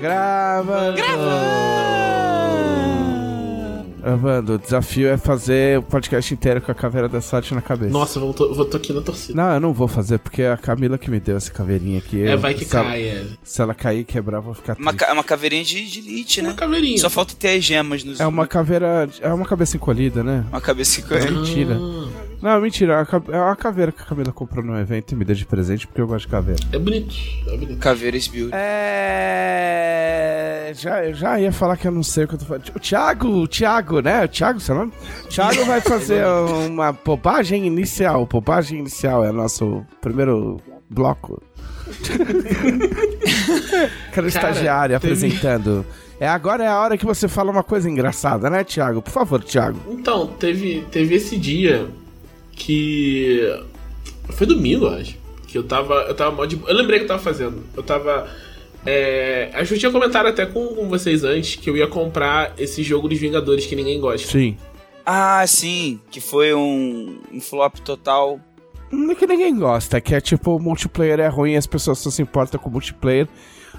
Gravando. Gravando. O desafio é fazer o podcast inteiro com a caveira da sorte na cabeça. Nossa, eu tô, eu tô aqui na torcida. Não, eu não vou fazer, porque é a Camila que me deu essa caveirinha aqui. É, Eu- vai que se ela- cai, é. Se ela cair e quebrar, eu vou ficar Uma, triste. ca- uma caveirinha de, de elite, né? Uma caveirinha. Só falta ter as gemas nos. É uma caveira... É uma cabeça encolhida, né? Uma cabeça É com mentira. Não, mentira. É uma caveira que a Camila comprou num evento e me deu de presente, porque eu gosto de caveira. é bonito. É bonito. Caveiras Build. É. Já, eu já ia falar que eu não sei o que eu tô falando. O Thiago, o Thiago, né? O Thiago, seu nome? O Thiago vai fazer uma bobagem inicial. Bobagem inicial é nosso primeiro bloco. Quero estagiário teve- apresentando. É, agora é a hora que você fala uma coisa engraçada, né, Thiago? Por favor, Thiago. Então, teve, teve esse dia que. Foi domingo, eu acho. Que eu tava. Eu tava mó de. Eu lembrei que eu tava fazendo. Eu tava. É, acho que eu tinha comentado até com, com vocês antes que eu ia comprar esse jogo dos Vingadores que ninguém gosta. Sim. Ah, sim. Que foi um, um flop total. Não é que ninguém gosta, é que é tipo, o multiplayer é ruim e as pessoas só se importam com o multiplayer.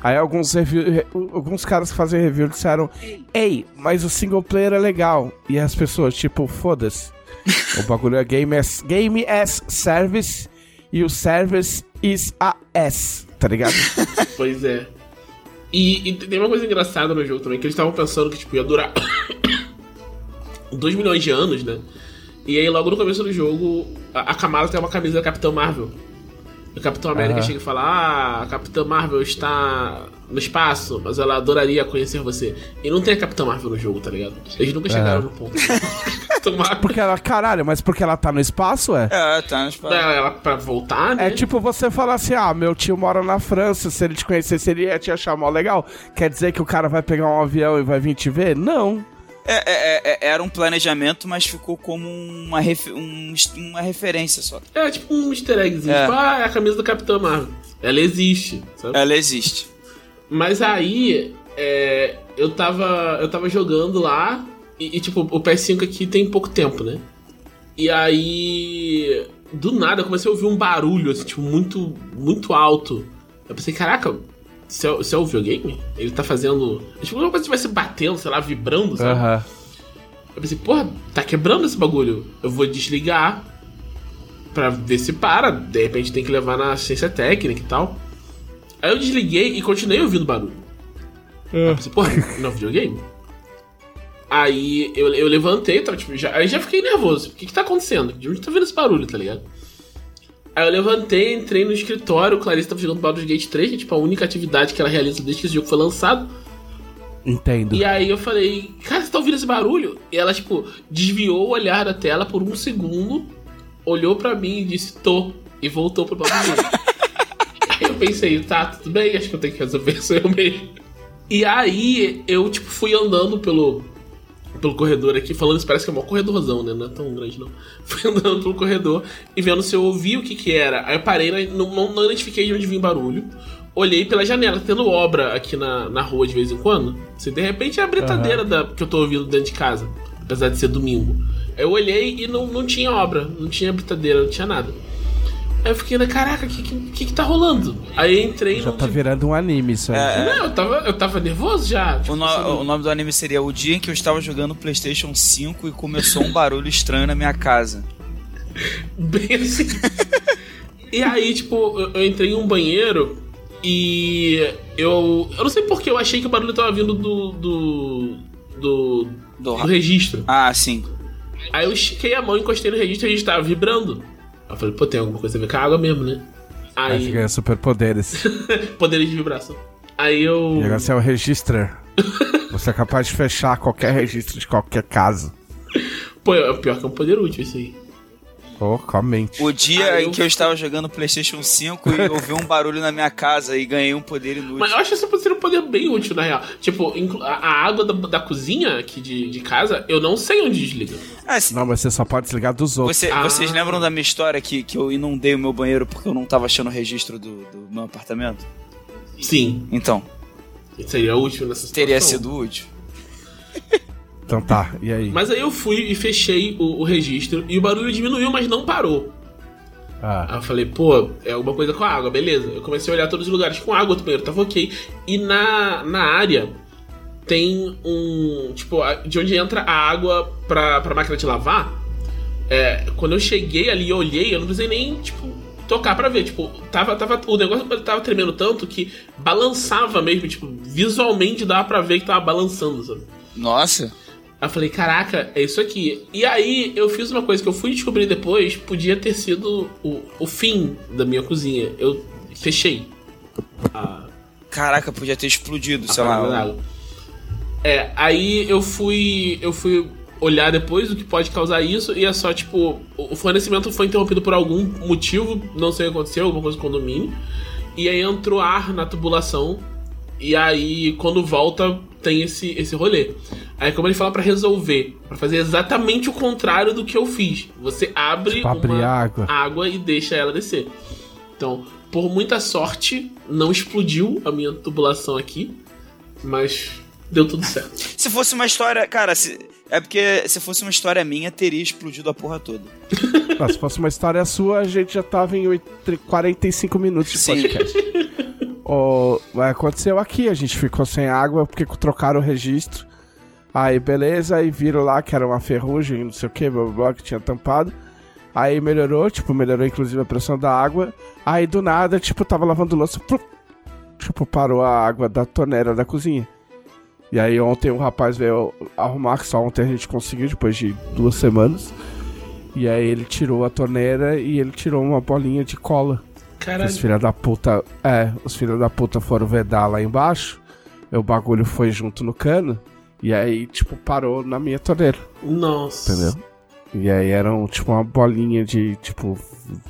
Aí alguns, review, re- alguns caras que fazem review disseram, ei, mas o single player é legal. E as pessoas, tipo, foda-se. O bagulho é game as, game as service e o service is a S, tá ligado? Pois é. E, e tem uma coisa engraçada no jogo também, que eles estavam pensando que tipo, ia durar 2 milhões de anos, né? E aí logo no começo do jogo, a, a Kamala tem uma camisa da Capitã Marvel. O Capitão América chega e fala: Ah, a Capitã Marvel está no espaço, mas ela adoraria conhecer você. E não tem a Capitã Marvel no jogo, tá ligado? Eles nunca chegaram no ponto. Porque ela, caralho, mas porque ela tá no espaço, é? É, tá nos Ela, ela pra voltar, né? É tipo você falar assim, ah, meu tio mora na França, se ele te conhecesse, ele ia te achar mó legal. Quer dizer que o cara vai pegar um avião e vai vir te ver? Não. É, é, é, era um planejamento, mas ficou como uma, um- uma referência só. É tipo um easter eggzinho. É. Tipo, ah, é a camisa da Capitã Marvel. Ela existe, sabe? Ela existe. Mas aí, é, eu tava. Eu tava jogando lá. E, e, tipo, o PS5 aqui tem pouco tempo, né? E aí. Do nada eu comecei a ouvir um barulho, assim, tipo, muito, muito alto. Eu pensei, caraca, se é, se é o videogame? Ele tá fazendo. é Tipo, uma coisa que estivesse batendo, sei lá, vibrando, sabe? Aham. Eu pensei, porra, tá quebrando esse bagulho. Eu vou desligar pra ver se para. De repente tem que levar na assistência técnica e tal. Aí eu desliguei e continuei ouvindo barulho. Eu pensei, porra, não é videogame? Aí eu, eu levantei, tava, tipo, já, aí já fiquei nervoso. O que que tá acontecendo? De onde tá vindo esse barulho, tá ligado? Aí eu levantei, entrei no escritório, o Clarice tava jogando Baldur's Gate 3, que é tipo a única atividade que ela realiza desde que esse jogo foi lançado. Entendo. E aí eu falei, cara, você tá ouvindo esse barulho? E ela, tipo, desviou o olhar da tela por um segundo, olhou pra mim e disse, tô. E voltou pro bagulho. aí eu pensei, tá, tudo bem, acho que eu tenho que resolver isso eu mesmo. E aí eu, tipo, fui andando pelo, pelo corredor aqui, falando isso parece que é um corredorzão, né? Não é tão grande, não. Fui andando pelo corredor e vendo se eu ouvia o que que era. Aí eu parei, né, não, não, não identifiquei de onde vinha o barulho. Olhei pela janela, tendo obra aqui na, na rua de vez em quando. Assim, de repente é a britadeira da, que eu tô ouvindo dentro de casa, apesar de ser domingo. Aí eu olhei e não, não tinha obra, não tinha britadeira, não tinha nada. Aí eu fiquei, né, caraca, o que, que, que tá rolando? Aí entrei Já tá virando um anime isso aí. É, Não, eu tava, eu tava nervoso já. tipo, O, no- assim, o nome do anime seria O Dia em que eu estava jogando PlayStation 5 e começou um barulho estranho na minha casa. Bem assim. e aí, tipo, eu, eu entrei em um banheiro e eu. Eu não sei porque eu achei que o barulho tava vindo do. do. do, Do- do registro. Ah, sim. Aí eu estiquei a mão, encostei no registro e a gente tava vibrando. Eu falei, pô, tem alguma coisa a ver com a água mesmo, né? Aí Aí. ganha superpoderes. poderes de vibração. Aí eu. E agora você é o registrar. Você é capaz de fechar qualquer registro de qualquer caso. Pô, é pior que é um poder útil isso aí. Oh, comente. O dia Ah, em eu- que eu estava jogando PlayStation 5 e ouvi um barulho na minha casa e ganhei um poder inútil. Mas eu acho que isso pode ser um poder bem útil, na real. Tipo, a, água da, da cozinha aqui de, de casa, eu não sei onde desliga. Ah, se- Não, mas você só pode desligar dos outros. você- Ah. Vocês lembram da minha história que, que eu inundei o meu banheiro porque eu não tava achando o registro do, do meu apartamento? Sim, Então, seria útil nessa situação. teria sido útil. Então tá, e aí? Mas aí eu fui e fechei o, o registro e o barulho diminuiu, mas não parou. Ah. Aí eu falei, pô, é alguma coisa com água, beleza. Eu comecei a olhar todos os lugares com água do banheiro, tava ok. E na, na área tem um. Tipo, a- de onde entra a água pra, pra máquina de lavar. É, quando eu cheguei ali e olhei, eu não precisei nem, tipo, tocar pra ver. Tipo, tava, tava, o negócio tava tremendo tanto que balançava mesmo, tipo, visualmente dava pra ver que tava balançando, sabe? Nossa. Aí eu falei, caraca, é isso aqui. E aí eu fiz uma coisa que eu fui descobrir depois, podia ter sido o, o fim da minha cozinha. Eu fechei a, Caraca, podia ter explodido, a sei lá. É, aí eu fui. Eu fui olhar depois o que pode causar isso, e é só, tipo, o fornecimento foi interrompido por algum motivo, não sei o que aconteceu, alguma coisa com o condomínio. E aí entrou ar na tubulação. E aí, quando volta, tem esse, esse rolê. Aí, como ele fala pra resolver, pra fazer exatamente o contrário do que eu fiz. Você abre Tipo, abrir uma água. água e deixa ela descer. Então, por muita sorte, não explodiu a minha tubulação aqui, mas deu tudo certo. Se fosse uma história. Cara, se- é porque se fosse uma história minha, teria explodido a porra toda. Ah, se fosse uma história sua, a gente já tava em oit- 45 minutos de Sim. podcast. Mas aconteceu aqui, a gente ficou sem água porque trocaram o registro. Aí beleza, aí viram lá que era uma ferrugem, não sei o que, blá blá blá, que tinha tampado. Aí melhorou, tipo, melhorou inclusive a pressão da água. Aí do nada, tipo, tava lavando louça, plup, tipo, parou a água da torneira da cozinha. E aí ontem o rapaz veio arrumar, que só ontem a gente conseguiu, depois de duas semanas. E aí ele tirou a torneira e ele tirou uma bolinha de cola. Caralho. Os filha da puta. É, os filha da puta foram vedar lá embaixo. E o bagulho foi junto no cano. E aí, tipo, parou na minha torneira, Nossa. entendeu? E aí era um, tipo uma bolinha de, tipo,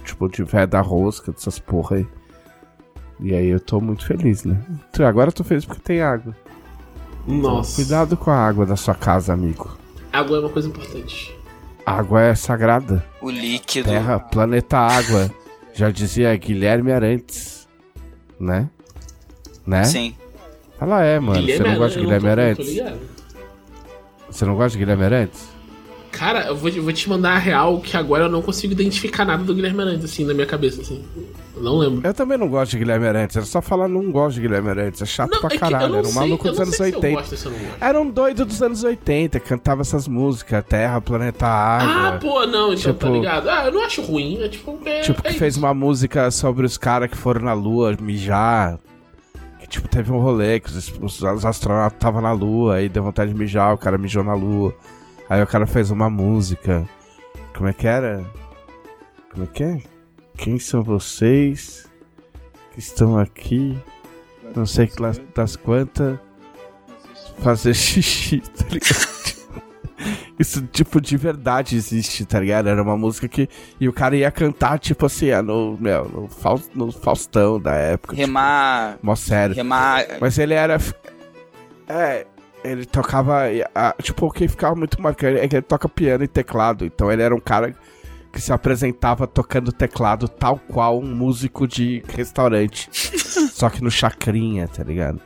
tipo, de veda rosca, dessas porra aí. E aí eu tô muito feliz, né? Então, Agora eu tô feliz porque tem água. Nossa. Cuidado com a água da sua casa, amigo. Água é uma coisa importante. Água é sagrada. O líquido. Terra, planeta água. Já dizia Guilherme Arantes. Né? Né? Sim. Ela é, mano. Você não gosta de Arantes, Guilherme Arantes? Você não gosta de Guilherme Arantes? Cara, eu vou, vou te mandar a real que agora eu não consigo identificar nada do Guilherme Arantes, assim, na minha cabeça, assim. Eu não lembro. Eu também não gosto de Guilherme Arantes. Era só falar não gosto de Guilherme Arantes. É chato Não, pra é caralho. Era um maluco dos anos sei se eu 80. gosto ou se eu não gosto. Era um doido dos anos 80. Cantava essas músicas. Terra, planeta Ah, água. pô, não, então tá Tipo- ligado. Ah, eu não acho ruim. É tipo. É, tipo, é que fez isso. uma música sobre os caras que foram na lua mijar. Tipo, teve um rolê que os, os, os astronautas estavam na lua. Aí deu vontade de mijar. O cara mijou na lua. Aí o cara fez uma música. Como é que era? Como é que é? Quem são vocês que estão aqui? Não sei que das quantas. Fazer xixi, tá ligado? Isso, tipo, de verdade existe, tá ligado? Era uma música que. E o cara ia cantar, tipo assim, ah, no, meu, no, Faus- no Faustão da época. Tipo, Remar. mó sério. Remar. Mas ele era. É. Ele tocava. ah, Tipo, o que ficava muito marcante é que ele toca piano e teclado. Então ele era um cara que se apresentava tocando teclado tal qual um músico de restaurante. Só que no chacrinha, tá ligado?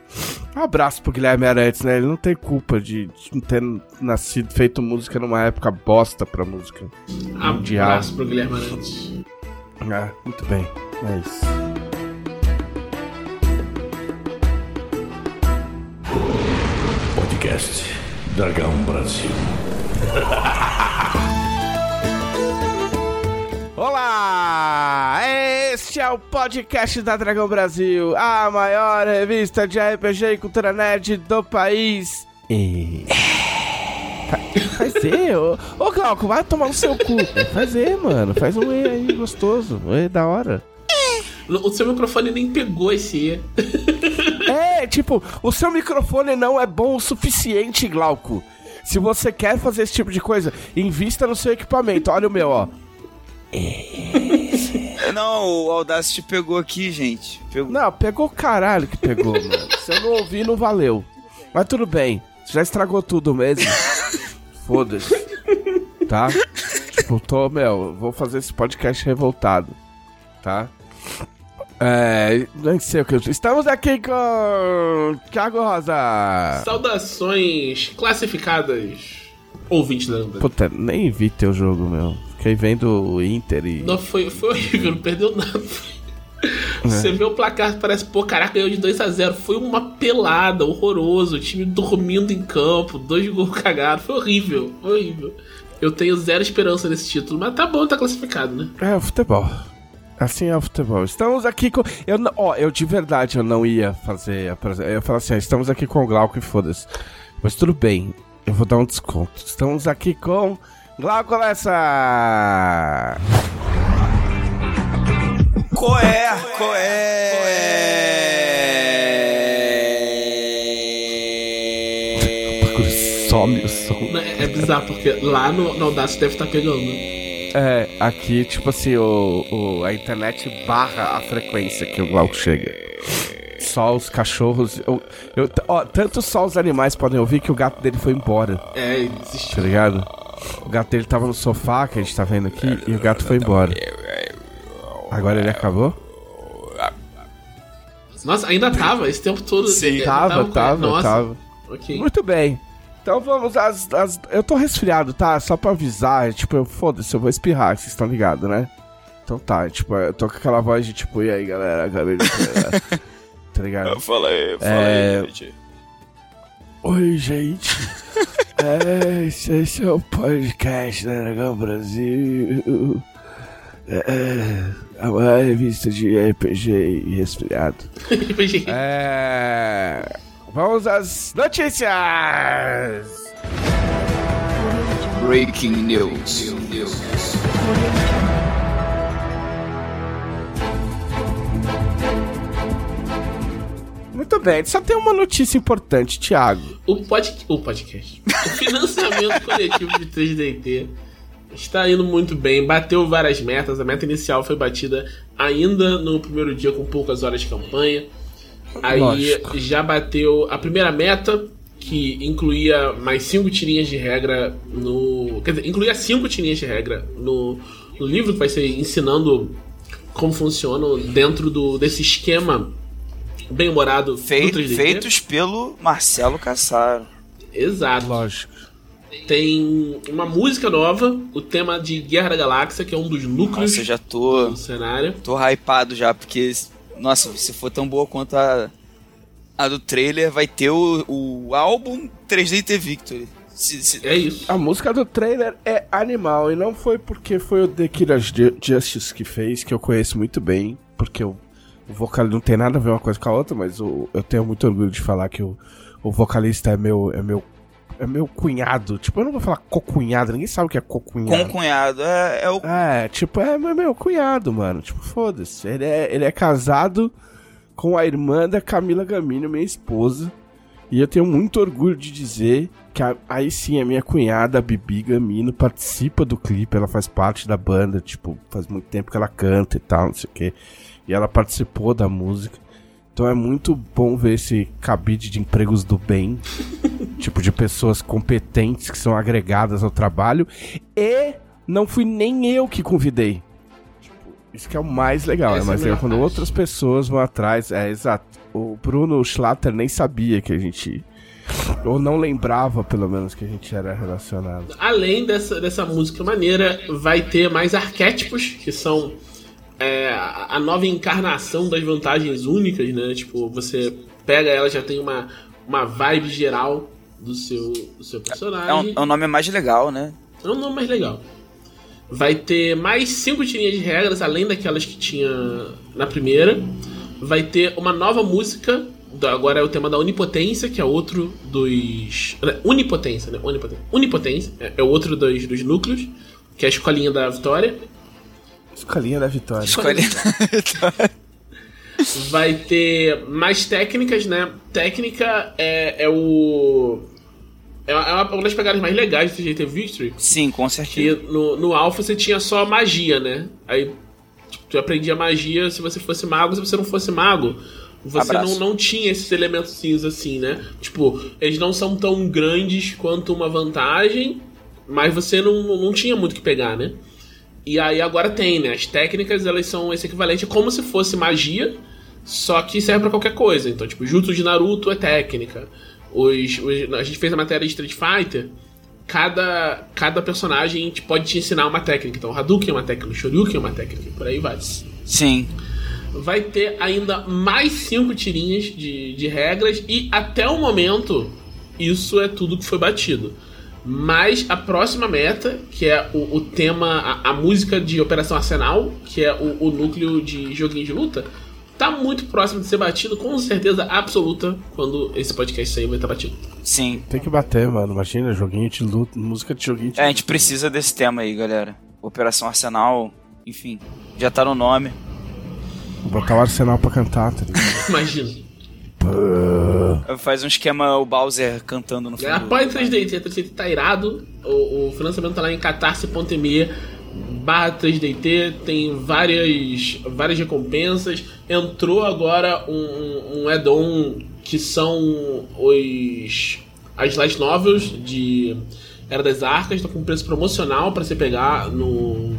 Um abraço pro Guilherme Arantes, né? Ele não tem culpa de, de não ter nascido, feito música numa época bosta pra música. mundial. Abraço pro Guilherme Arantes. Ah, muito bem. É isso. Podcast Dragão Brasil. Este é o podcast da Dragão Brasil, a maior revista de RPG e cultura nerd do país. E... Fa- Faz E, ô, ô Glauco, vai tomar no seu cu. Faz E, mano, faz um E aí gostoso, um E da hora. O seu microfone nem pegou esse E. É, tipo, o seu microfone não é bom o suficiente, Glauco. Se você quer fazer esse tipo de coisa, invista no seu equipamento. Olha o meu, ó. Não, o Audacity pegou aqui, gente. Pegou. Não, pegou o caralho que pegou, mano. Se eu não ouvi, não valeu. Mas tudo bem. Você já estragou tudo mesmo. Foda-se. Tá? Tipo, tô, meu, vou fazer esse podcast revoltado. Tá? É. Nem sei o que eu. Estamos aqui com. Thiago Rosa. Saudações classificadas. Ouvintes da. Puta, nem vi teu jogo, meu. Que aí vem do Inter e. Não, foi, foi horrível, não perdeu nada. Você vê o placar, parece, pô, caraca, ganhou de 2 a 0 Foi uma pelada, horroroso. O time dormindo em campo, dois gols cagados. Foi horrível, foi horrível. Eu tenho zero esperança nesse título, mas tá bom, tá classificado, né? É futebol. Assim é o futebol. Estamos aqui com. Eu, ó, eu de verdade eu não ia fazer. a Eu ia falar assim: ó, estamos aqui com o Glauco e foda-se. Mas tudo bem, eu vou dar um desconto. Estamos aqui com. Glauco Lessa! Coé, coé. Some o som. É, bizarro, porque lá no, no Audacity deve estar pegando. É, aqui, tipo assim, o, o- a internet barra a frequência que o Glauco chega. Só os cachorros. Eu, eu- ó, tanto só os animais podem ouvir que o gato dele foi embora. É, ele desistiu. tá ligado? O gato dele tava no sofá, que a gente tá vendo aqui, e o gato foi embora. Agora ele acabou? Nossa, ainda tava esse tempo todo. Sim. Tava, tava, Nossa, tava. Ok. Muito bem. Então vamos às, às- Eu tô resfriado, tá? Só pra avisar, tipo, eu foda-se, eu vou espirrar, vocês estão ligados, né? Então tá, tipo, eu tô com aquela voz de tipo, e aí galera, acabei de. Tá ligado? Fala aí, fala É. aí, gente. Oi, gente. é, esse, esse é o podcast da Dragão Brasil. É, é uma revista de RPG e resfriado. É. Vamos às notícias! Breaking news. Muito bem, só tem uma notícia importante, Thiago. O, pod... o podcast. O financiamento coletivo de 3DT está indo muito bem, bateu várias metas. A meta inicial foi batida ainda no primeiro dia com poucas horas de campanha. Aí Lógico. já bateu a primeira meta, que incluía mais cinco tirinhas de regra no. Quer dizer, incluía cinco tirinhas de regra no, no livro que vai ser ensinando como funciona dentro do, desse esquema bem humorado Fei- do 3DT. feitos pelo Marcelo Cassaro. Exato. Lógico. Tem uma música nova, o tema de Guerra da Galáxia, que é um dos núcleos Nossa, eu já tô, do cenário. tô hypado já, porque, nossa, se for tão boa quanto a, a do trailer, vai ter o, o álbum 3DT Victory. Se- se- É isso. A música do trailer é animal e não foi porque foi o The Killer Ju- Justice que fez, que eu conheço muito bem, porque o, o vocal não tem nada a ver uma coisa com a outra, mas o- eu tenho muito orgulho de falar que o, o vocalista é meu, é meu é meu cunhado. Tipo, eu não vou falar cocunhado, ninguém sabe o que é cocunhado. o cunhado. É, é o. É, tipo, é meu, meu cunhado, mano. Tipo, foda-se. Ele é, ele é casado com a irmã da Camila Gamino, minha esposa. E eu tenho muito orgulho de dizer que a- aí sim a minha cunhada, a Bibi Gamino, participa do clipe. Ela faz parte da banda, tipo, faz muito tempo que ela canta e tal, não sei o quê. E ela participou da música. Então é muito bom ver esse cabide de empregos do bem. tipo, de pessoas competentes que são agregadas ao trabalho. E não fui nem eu que convidei. Tipo, isso que é o mais legal. Essa é é a mais legal melhor quando parte. outras pessoas vão atrás. É, exato. O Bruno Schlatter nem sabia que a gente. Ou não lembrava, pelo menos, que a gente era relacionado. Além dessa, dessa música maneira, vai ter mais arquétipos, que são é, a nova encarnação das vantagens únicas, né? Tipo, você pega ela, já tem uma, uma vibe geral do seu, do seu É um, personagem. é um nome mais legal, né? É um nome mais legal. Vai ter mais cinco tirinhas de regras, além daquelas que tinha na primeira. Vai ter uma nova música. Agora é o tema da Onipotência, que é outro dos. Unipotência, né? Onipotência. Unipotência é é outro dos, dos núcleos, que é a escolinha da vitória. Escolinha da Vitória. Escolhe. Vai ter mais técnicas, né? Técnica é, é o. É uma, é uma das pegadas mais legais do GT Victory. Sim, com certeza. Que no, no Alpha você tinha só magia, né? Aí tipo, tu aprendia magia se você fosse mago, se você não fosse mago. Você não, Abraço. não tinha esses elementos cinza assim, né? Tipo, eles não são tão grandes quanto uma vantagem, mas você não, não tinha muito o que pegar, né? E aí agora tem, né? As técnicas, elas são esse equivalente, é como se fosse magia, só que serve pra qualquer coisa. Então, tipo, Jutsu de Naruto é técnica. Os, os- a gente fez a matéria de Street Fighter, cada, cada personagem te- pode te ensinar uma técnica. Então, Hadouken é uma técnica, Shoryuken é uma técnica, por aí vai. Sim. Vai ter ainda mais cinco tirinhas de, de regras e até o momento isso é tudo que foi batido. Mas a próxima meta, que é o, o tema, a, a música de Operação Arsenal, que é o, o núcleo de joguinho de luta, tá muito próximo de ser batido, com certeza absoluta, quando esse podcast sair vai estar batido. Sim. Tem que bater, mano. Imagina, joguinho de luta, música de joguinho de É, a gente precisa desse tema aí, galera. Operação Arsenal, enfim, já tá no nome. Botar o arsenal pra cantar, tá ligado? Imagina. Faz um esquema o Bowser cantando no É, fundo. apoia 3DT, 3DT tá irado. O, o financiamento tá lá em catarse.me barra 3DT, tem várias, várias recompensas. Entrou agora um, um, um add-on que são os as light novels de Era das Arcas, tá com preço promocional para você pegar no,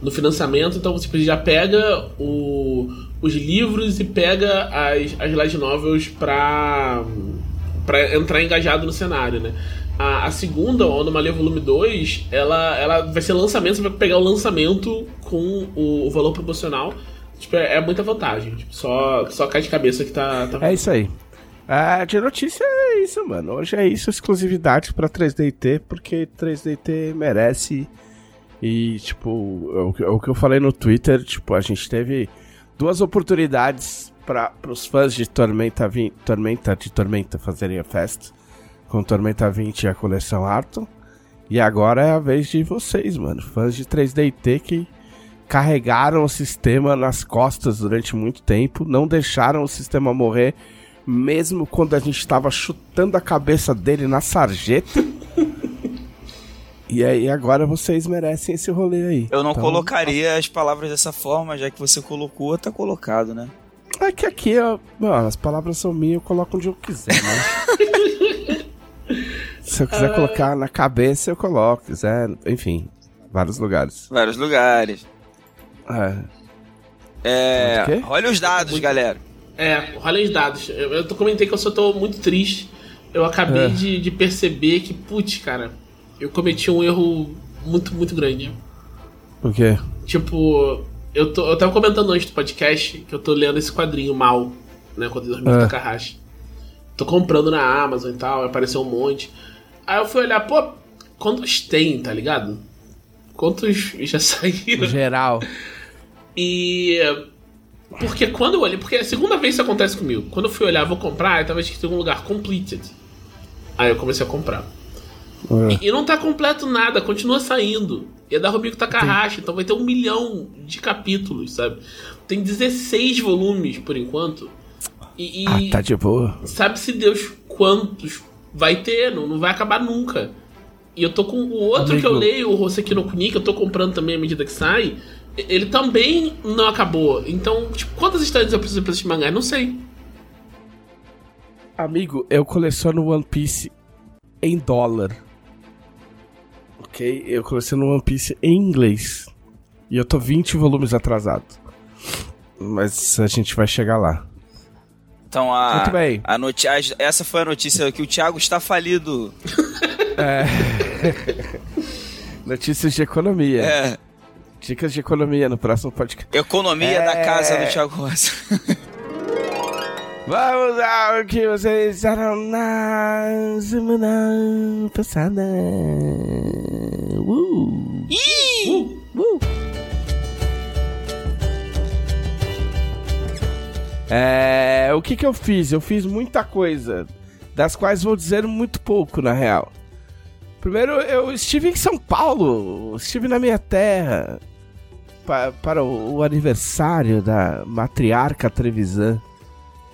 no financiamento. Então você já pega o, os livros e pega as, as light novels pra, pra entrar engajado no cenário, né? A, a segunda, o Anomalia Volume 2, ela, ela vai ser lançamento, você vai pegar o lançamento com o, o valor proporcional. Tipo, é, é muita vantagem. Tipo, só, só cai de cabeça que tá. tá... É isso aí. Ah, de notícia é isso, mano. Hoje é isso, exclusividade pra 3DT, porque 3DT merece. E, tipo, o, que- o que eu falei no Twitter, tipo, a gente teve duas oportunidades para os fãs de Tormenta, 20, Tormenta de Tormenta fazerem a festa com Tormenta 20 e a coleção Arton. E agora é a vez de vocês, mano, fãs de 3DT que carregaram o sistema nas costas durante muito tempo, não deixaram o sistema morrer, mesmo quando a gente estava chutando a cabeça dele na sarjeta. E aí agora vocês merecem esse rolê aí. Eu não Então, colocaria as palavras dessa forma, já que você colocou, tá colocado, né? É que aqui, ó, mano, as palavras são minhas, eu coloco onde eu quiser, né? Se eu quiser colocar na cabeça, eu coloco. Quiser, enfim, vários lugares. Vários lugares. É. É. Muito? Olha os dados, galera. É, olha os dados. Eu, eu comentei que eu só tô muito triste. Eu acabei É. de, de perceber que, putz, cara, eu cometi um erro muito, muito grande. O quê? Tipo, eu, tô, eu tava comentando antes do podcast que eu tô lendo esse quadrinho mal, né? Quando eu dormi É. Takahashi. Tô comprando na Amazon e tal, apareceu um monte. Aí eu fui olhar, pô, quantos tem, tá ligado? Quantos já saíram? Geral. E. Porque quando eu olhei. Porque é a segunda vez que isso acontece comigo. Quando eu fui olhar, vou comprar, aí tava escrito em algum lugar completed. Aí eu comecei a comprar. É. E, e não tá completo nada, continua saindo. E é da Robiko Takahashi, então vai ter um milhão de capítulos, sabe? Tem 16 volumes por enquanto. E, Ah, tá de boa. sabe-se Deus quantos vai ter, não, não vai acabar nunca. E eu tô com o outro que eu Amigo. leio, o Hoseki no Kuni, que eu tô comprando também à medida que sai. Ele também não acabou. Então, tipo, quantas estantes eu preciso pra esse mangá? Não sei. Amigo, eu coleciono One Piece em dólar. Ok? Eu coleciono One Piece em inglês. E eu tô 20 volumes atrasado. Mas a gente vai chegar lá. Então a. Muito bem. A noti a- essa foi a notícia que o Thiago está falido. Notícias de economia. É. Dicas de economia no próximo podcast. Economia da É. casa do Thiago Rosa. Vamos ao que vocês fizeram na semana passada. Uh. Uh. É, o que que eu fiz? Eu fiz muita coisa, das quais vou dizer muito pouco, na real. Primeiro, eu estive em São Paulo, estive na minha terra, pa- para o, o aniversário da matriarca Trevisan,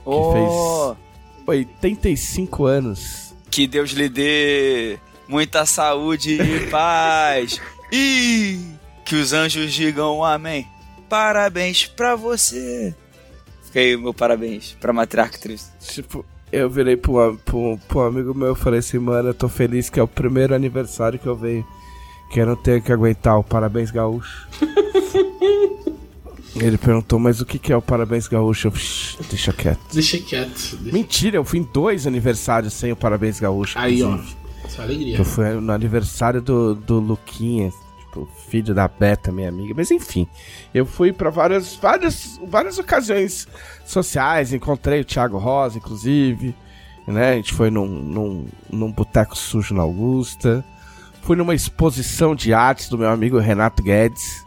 Oh, fez- 85 anos. Que Deus lhe dê muita saúde e paz. E que os anjos digam amém. Parabéns pra você. Fica aí o meu parabéns pra Matriarca Triste. Tipo, eu virei pro, um- pro, pro amigo meu e falei assim, mano, eu tô feliz que é o primeiro aniversário que eu venho. Que eu não tenho que aguentar o Parabéns Gaúcho. Ele perguntou, mas o que, que é o Parabéns Gaúcho? Eu, "Shh, deixa quieto. Deixa quieto. Deixa... Mentira, eu fui em dois aniversários sem o Parabéns Gaúcho. Aí, ó. Só alegria. Eu fui no aniversário do, do Luquinha, tipo, filho da Beta, minha amiga. Mas enfim, eu fui pra várias, várias, várias ocasiões sociais. Encontrei o Thiago Rosa, inclusive. Né? A gente foi num, num, num boteco sujo na Augusta. Fui numa exposição de artes do meu amigo Renato Guedes,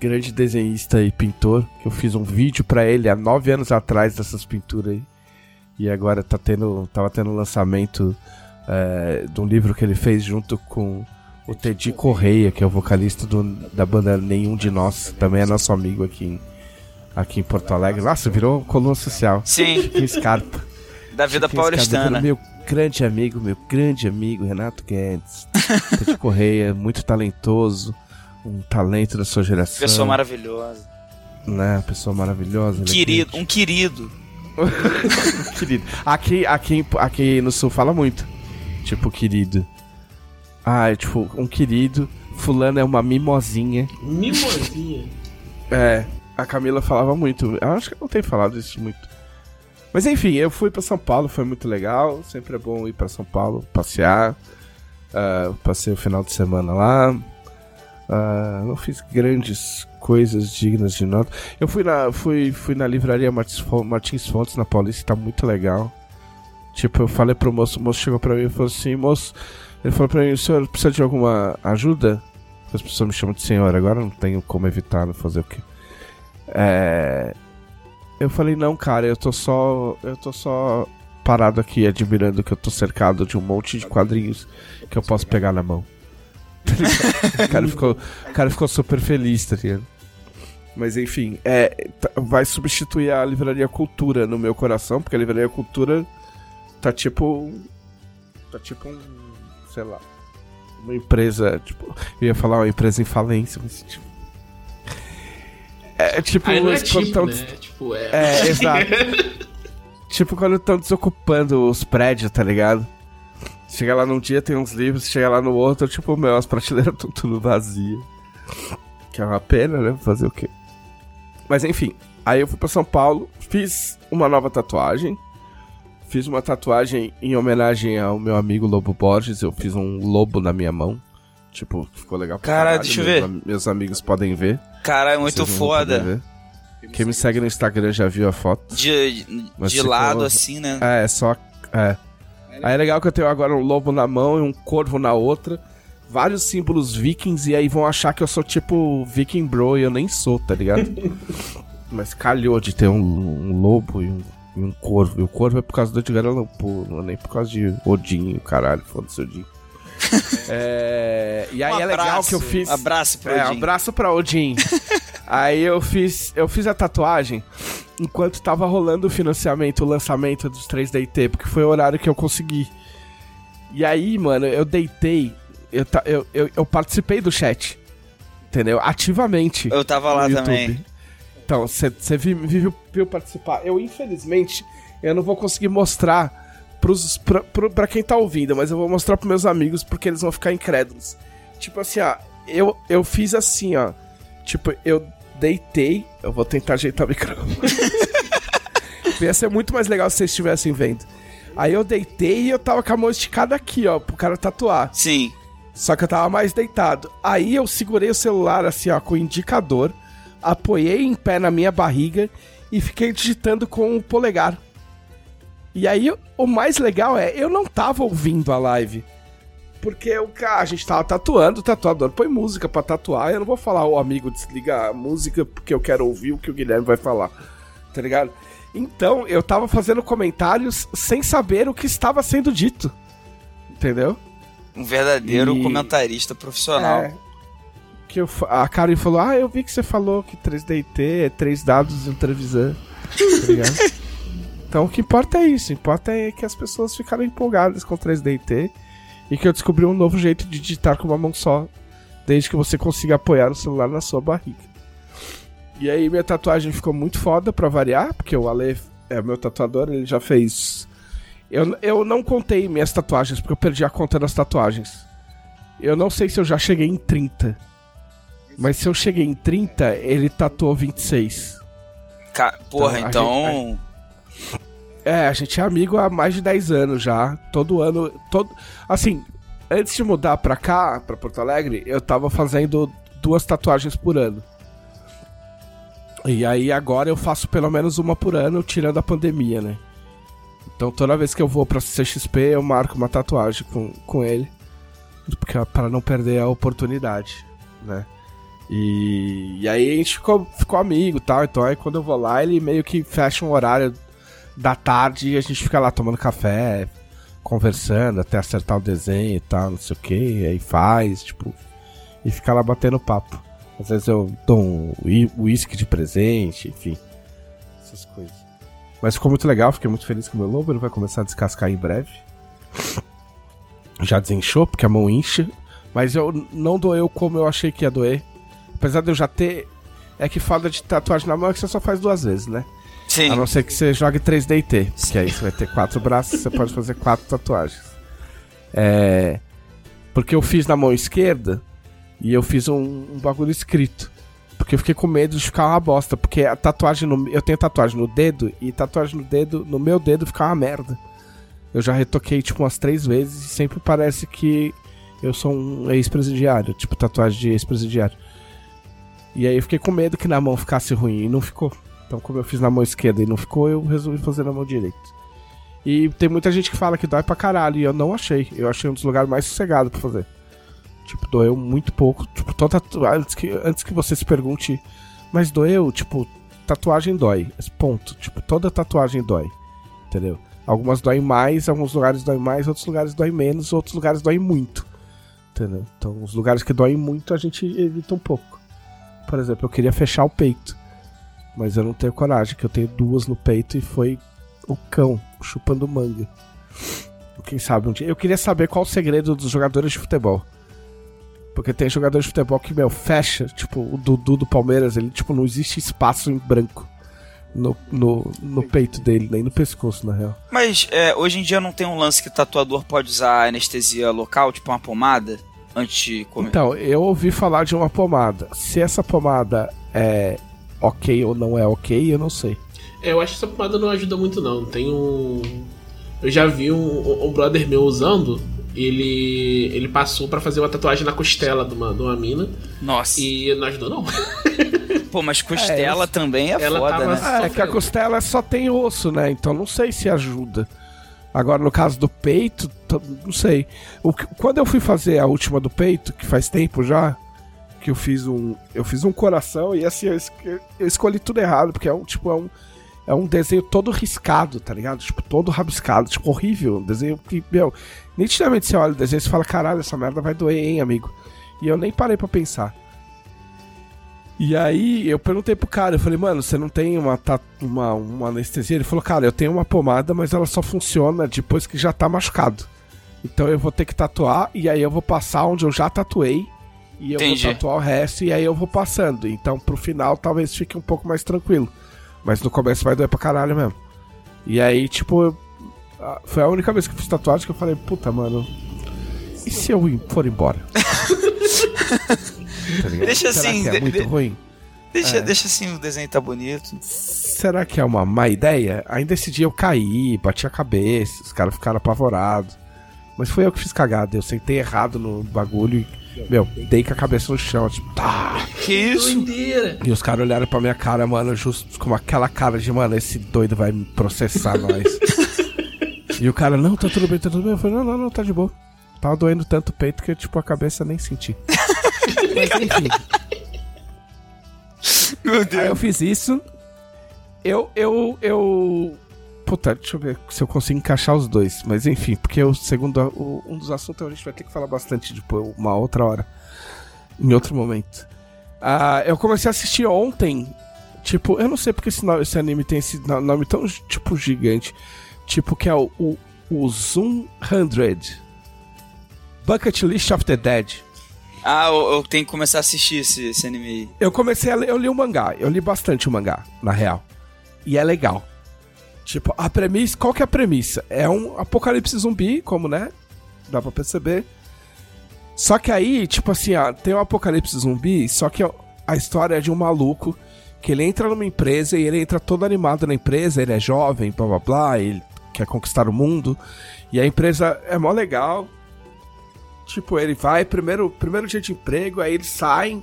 grande desenhista e pintor. Que eu fiz um vídeo pra ele há nove anos atrás dessas pinturas aí. E agora tá tendo, tava tendo lançamento é, de um livro que ele fez junto com o Teddy Correia, que é o vocalista do, da banda Nenhum de Nós, também é nosso amigo aqui em, aqui em Porto Alegre. Nossa, virou coluna social. Sim, Chiquinho Scarpa. da vida Chiquinho Scarpa, paulistana. Meu grande amigo, meu grande amigo, Renato Guedes. Teddy Correia, muito talentoso, um talento da sua geração. Pessoa maravilhosa. Né, pessoa maravilhosa. Querido, elegante. um querido. querido. Aqui, aqui, aqui no sul fala muito. Tipo, querido. Ah, é tipo, um querido. Fulano é uma mimosinha. Mimosinha. É, a Camila falava muito. Eu acho que eu não tenho falado isso muito. Mas enfim, eu fui pra São Paulo, foi muito legal. Sempre é bom ir pra São Paulo, passear. Ah, passei o final de semana lá. Ah, não fiz grandes coisas dignas de nota. Eu fui na, fui, fui na livraria Martins, Martins Fontes, na Paulista, tá muito legal. Tipo, eu falei pro moço, o moço chegou pra mim e falou assim, moço, ele falou pra mim, o senhor precisa de alguma ajuda? As pessoas me chamam de senhor, agora não tenho como evitar, não fazer o quê? É... Eu falei, não, cara, eu tô só. Eu tô só parado aqui admirando que eu tô cercado de um monte de quadrinhos que eu posso pegar na mão. o, cara ficou, o cara ficou super feliz, tá ligado? Mas enfim, é, tá- vai substituir a Livraria Cultura no meu coração, porque a Livraria Cultura tá tipo. Tá tipo um. sei lá. Uma empresa. Tipo, eu ia falar uma empresa em falência, mas tipo. É tipo. Aí não é tipo, tão né? Tipo, é. É, exato. tipo quando estão desocupando os prédios, tá ligado? Chega lá num dia, tem uns livros, chega lá no outro, tipo, meu, as prateleiras estão tudo vazias. Que é uma pena, né? Fazer o quê? Mas enfim, aí eu fui pra São Paulo, fiz uma nova tatuagem. Fiz uma tatuagem em homenagem ao meu amigo Lobo Borges. Eu fiz um lobo na minha mão. Tipo, ficou legal pra Caralho, caralho. deixa eu ver. meus amigos podem ver. Cara, é muito foda. Quem me segue no Instagram já viu a foto. De, Mas de lado, assim, né? É, é só. É. Aí é legal que eu tenho agora um lobo na mão e um corvo na outra. Vários símbolos vikings, e aí vão achar que eu sou tipo viking bro e eu nem sou, tá ligado? Mas calhou de ter um, um lobo e um, e um corvo. E o corvo é por causa do Edgar Allan Poe, não é nem por causa de Odin, caralho, foda-se Odin. é, e aí Um é legal abraço, que eu fiz. Abraço pro É, Odin. abraço pra Odin. Aí eu fiz, eu fiz a tatuagem enquanto tava rolando o financiamento, o lançamento dos 3DT, porque foi o horário que eu consegui. E aí, mano, eu deitei, eu, eu, eu, eu participei do chat, entendeu? Ativamente. Eu tava lá também. Então, você viu, viu, participar. Eu, infelizmente, eu não vou conseguir mostrar pros, pra, pro- pra quem tá ouvindo, mas eu vou mostrar pros meus amigos porque eles vão ficar incrédulos. Tipo assim, ó, eu, eu fiz assim, ó. Tipo, eu deitei. Eu vou tentar ajeitar o microfone. Ia ser muito mais legal se vocês estivessem vendo. Aí eu deitei e eu tava com a mão esticada aqui, ó, pro cara tatuar. Sim. Só que eu tava mais deitado. Aí eu segurei o celular assim, ó, com o indicador, apoiei em pé na minha barriga e fiquei digitando com o polegar. E aí o mais legal é, eu não tava ouvindo a live. Porque o cara, a gente tava tatuando, o tatuador põe música pra tatuar, eu não vou falar, ô amigo, desliga a música porque eu quero ouvir o que o Guilherme vai falar. Tá ligado? Então, eu tava fazendo comentários sem saber o que estava sendo dito. Entendeu? Um verdadeiro E- comentarista profissional. É. Que eu, a Karen falou: Ah, eu vi que você falou que 3DT é três dados e um. Tá então o que importa é isso. O que importa é que as pessoas ficaram empolgadas com 3DT e que eu descobri um novo jeito de digitar com uma mão só, desde que você consiga apoiar o celular na sua barriga. E aí minha tatuagem ficou muito foda pra variar, porque o Ale é meu tatuador, ele já fez. Eu, eu não contei minhas tatuagens, porque eu perdi a conta das tatuagens. Eu não sei se eu já cheguei em 30. Mas se eu cheguei em 30, ele tatuou 26. Ca- Porra, Então, então. É, a gente é amigo há mais de 10 anos já. Todo ano. Todo... Assim, antes de mudar pra cá, pra Porto Alegre, eu tava fazendo duas tatuagens por ano. E aí agora eu faço pelo menos uma por ano, tirando a pandemia, né? Então toda vez que eu vou pra CXP, eu marco uma tatuagem com, com ele. Porque, para não perder a oportunidade, né? E, e aí a gente ficou, ficou amigo e tal. Então aí quando eu vou lá, ele meio que fecha um horário da tarde e a gente fica lá tomando café, conversando até acertar o desenho e tal, não sei o que. Aí faz, tipo, e fica lá batendo papo. Às vezes eu dou um uísque de presente, enfim. Essas coisas. Mas ficou muito legal, fiquei muito feliz com o meu lobo. Ele vai começar a descascar em breve. Já desenchou, porque a mão incha. Mas eu não doeu como eu achei que ia doer. Apesar de eu já ter. É que falta de tatuagem na mão é que você só faz duas vezes, né? Sim. A não ser que você jogue 3D T. Porque aí você vai ter quatro braços, você pode fazer quatro tatuagens. É. Porque eu fiz na mão esquerda e eu fiz um, um bagulho escrito. Porque eu fiquei com medo de ficar uma bosta. Porque a tatuagem no. Eu tenho tatuagem no dedo e tatuagem no dedo, no meu dedo fica uma merda. Eu já retoquei tipo umas três vezes e sempre parece que eu sou um ex-presidiário, tipo tatuagem de ex-presidiário. E aí eu fiquei com medo que na mão ficasse ruim e não ficou. Então, como eu fiz na mão esquerda e não ficou, eu resolvi fazer na mão direita. E tem muita gente que fala que dói pra caralho, e eu não achei. Eu achei um dos lugares mais sossegados pra fazer. Tipo, doeu muito pouco. Tipo, toda antes que, antes que você se pergunte, mas doeu? Tipo, tatuagem dói. Ponto. Tipo, toda tatuagem dói. Entendeu? Algumas doem mais, alguns lugares doem mais, outros lugares doem menos, outros lugares doem muito. Entendeu? Então, os lugares que doem muito, a gente evita um pouco. Por exemplo, eu queria fechar o peito. Mas eu não tenho coragem, que eu tenho duas no peito e foi o cão chupando manga. Quem sabe um dia. Eu queria saber qual o segredo dos jogadores de futebol. Porque tem jogadores de futebol que, meu, fecha. Tipo, o Dudu do Palmeiras, ele, tipo, não existe espaço em branco no, no, no peito dele, nem no pescoço, na real. Mas é, hoje em dia não tem um lance que o tatuador pode usar anestesia local, tipo uma pomada, antes de comer? Então, eu ouvi falar de uma pomada. Se essa pomada é ok ou não é ok, eu não sei. É, eu acho que essa pomada não ajuda muito, não. Tem um. Eu já vi um, um brother meu usando. Ele, ele passou para fazer uma tatuagem na costela de uma, de uma mina. Nossa. E não ajudou, não. Pô, mas costela é, também é ela foda, né? Ah, é que a costela só tem osso, né? Então não sei se ajuda. Agora, no caso do peito, não sei. O, quando eu fui fazer a última do peito, que faz tempo já, que eu fiz um. Eu fiz um coração e assim, eu, eu escolhi tudo errado, porque é um, tipo, é um. É um desenho todo riscado, tá ligado? Tipo, todo rabiscado, tipo, horrível. Um desenho que, meu, nitidamente você olha o desenho e fala, caralho, essa merda vai doer, hein, amigo? E eu nem parei para pensar. E aí eu perguntei pro cara, eu falei, mano, você não tem uma, uma, uma anestesia? Ele falou, cara, eu tenho uma pomada, mas ela só funciona depois que já tá machucado. Então eu vou ter que tatuar e aí eu vou passar onde eu já tatuei. E eu Entendi. vou tatuar o resto e aí eu vou passando. Então pro final talvez fique um pouco mais tranquilo. Mas no começo vai doer pra caralho mesmo. E aí, tipo, eu, foi a única vez que eu fiz tatuagem que eu falei, puta, mano. E se eu for embora? Tá deixa Será assim. que é muito de, ruim? Deixa, É. deixa assim, o desenho tá bonito. Será que é uma má ideia? Ainda esse dia eu caí, bati a cabeça, os caras ficaram apavorados. Mas foi eu que fiz cagada. Eu sentei errado no bagulho e, meu, dei com a cabeça no chão, tipo, tá. Que isso? Doideira. E os caras olharam pra minha cara, mano, justo com aquela cara de, mano, esse doido vai me processar nós. e o cara, não, tá tudo bem, tá tudo bem. Eu falei, não, não, não, tá de boa. Tava doendo tanto o peito que, tipo, a cabeça nem senti. Mas enfim. Meu Aí Deus. eu fiz isso. Eu, eu, eu. Puta, deixa eu ver se eu consigo encaixar os dois. Mas enfim, porque o segundo. o- um dos assuntos a gente vai ter que falar bastante depois, uma outra hora. Em outro momento. Ah, eu comecei a assistir ontem. Tipo, eu não sei porque esse, esse anime tem esse no- nome tão, tipo, gigante. Tipo, que é o, o, o Zoom 100. Bucket List of the Dead. Ah, eu, eu tenho que começar a assistir esse, esse anime aí. Eu comecei a ler, eu li o mangá, eu li bastante o mangá, na real. E é legal. Tipo, a premissa, qual que é a premissa? É um apocalipse zumbi, como, né? Dá pra perceber. Só que aí, tipo assim, ó, tem um apocalipse zumbi, só que a história é de um maluco que ele entra numa empresa e ele entra todo animado na empresa, ele é jovem, blá blá blá, ele quer conquistar o mundo. E a empresa é mó legal. Tipo, ele vai, primeiro, primeiro dia de emprego, aí eles saem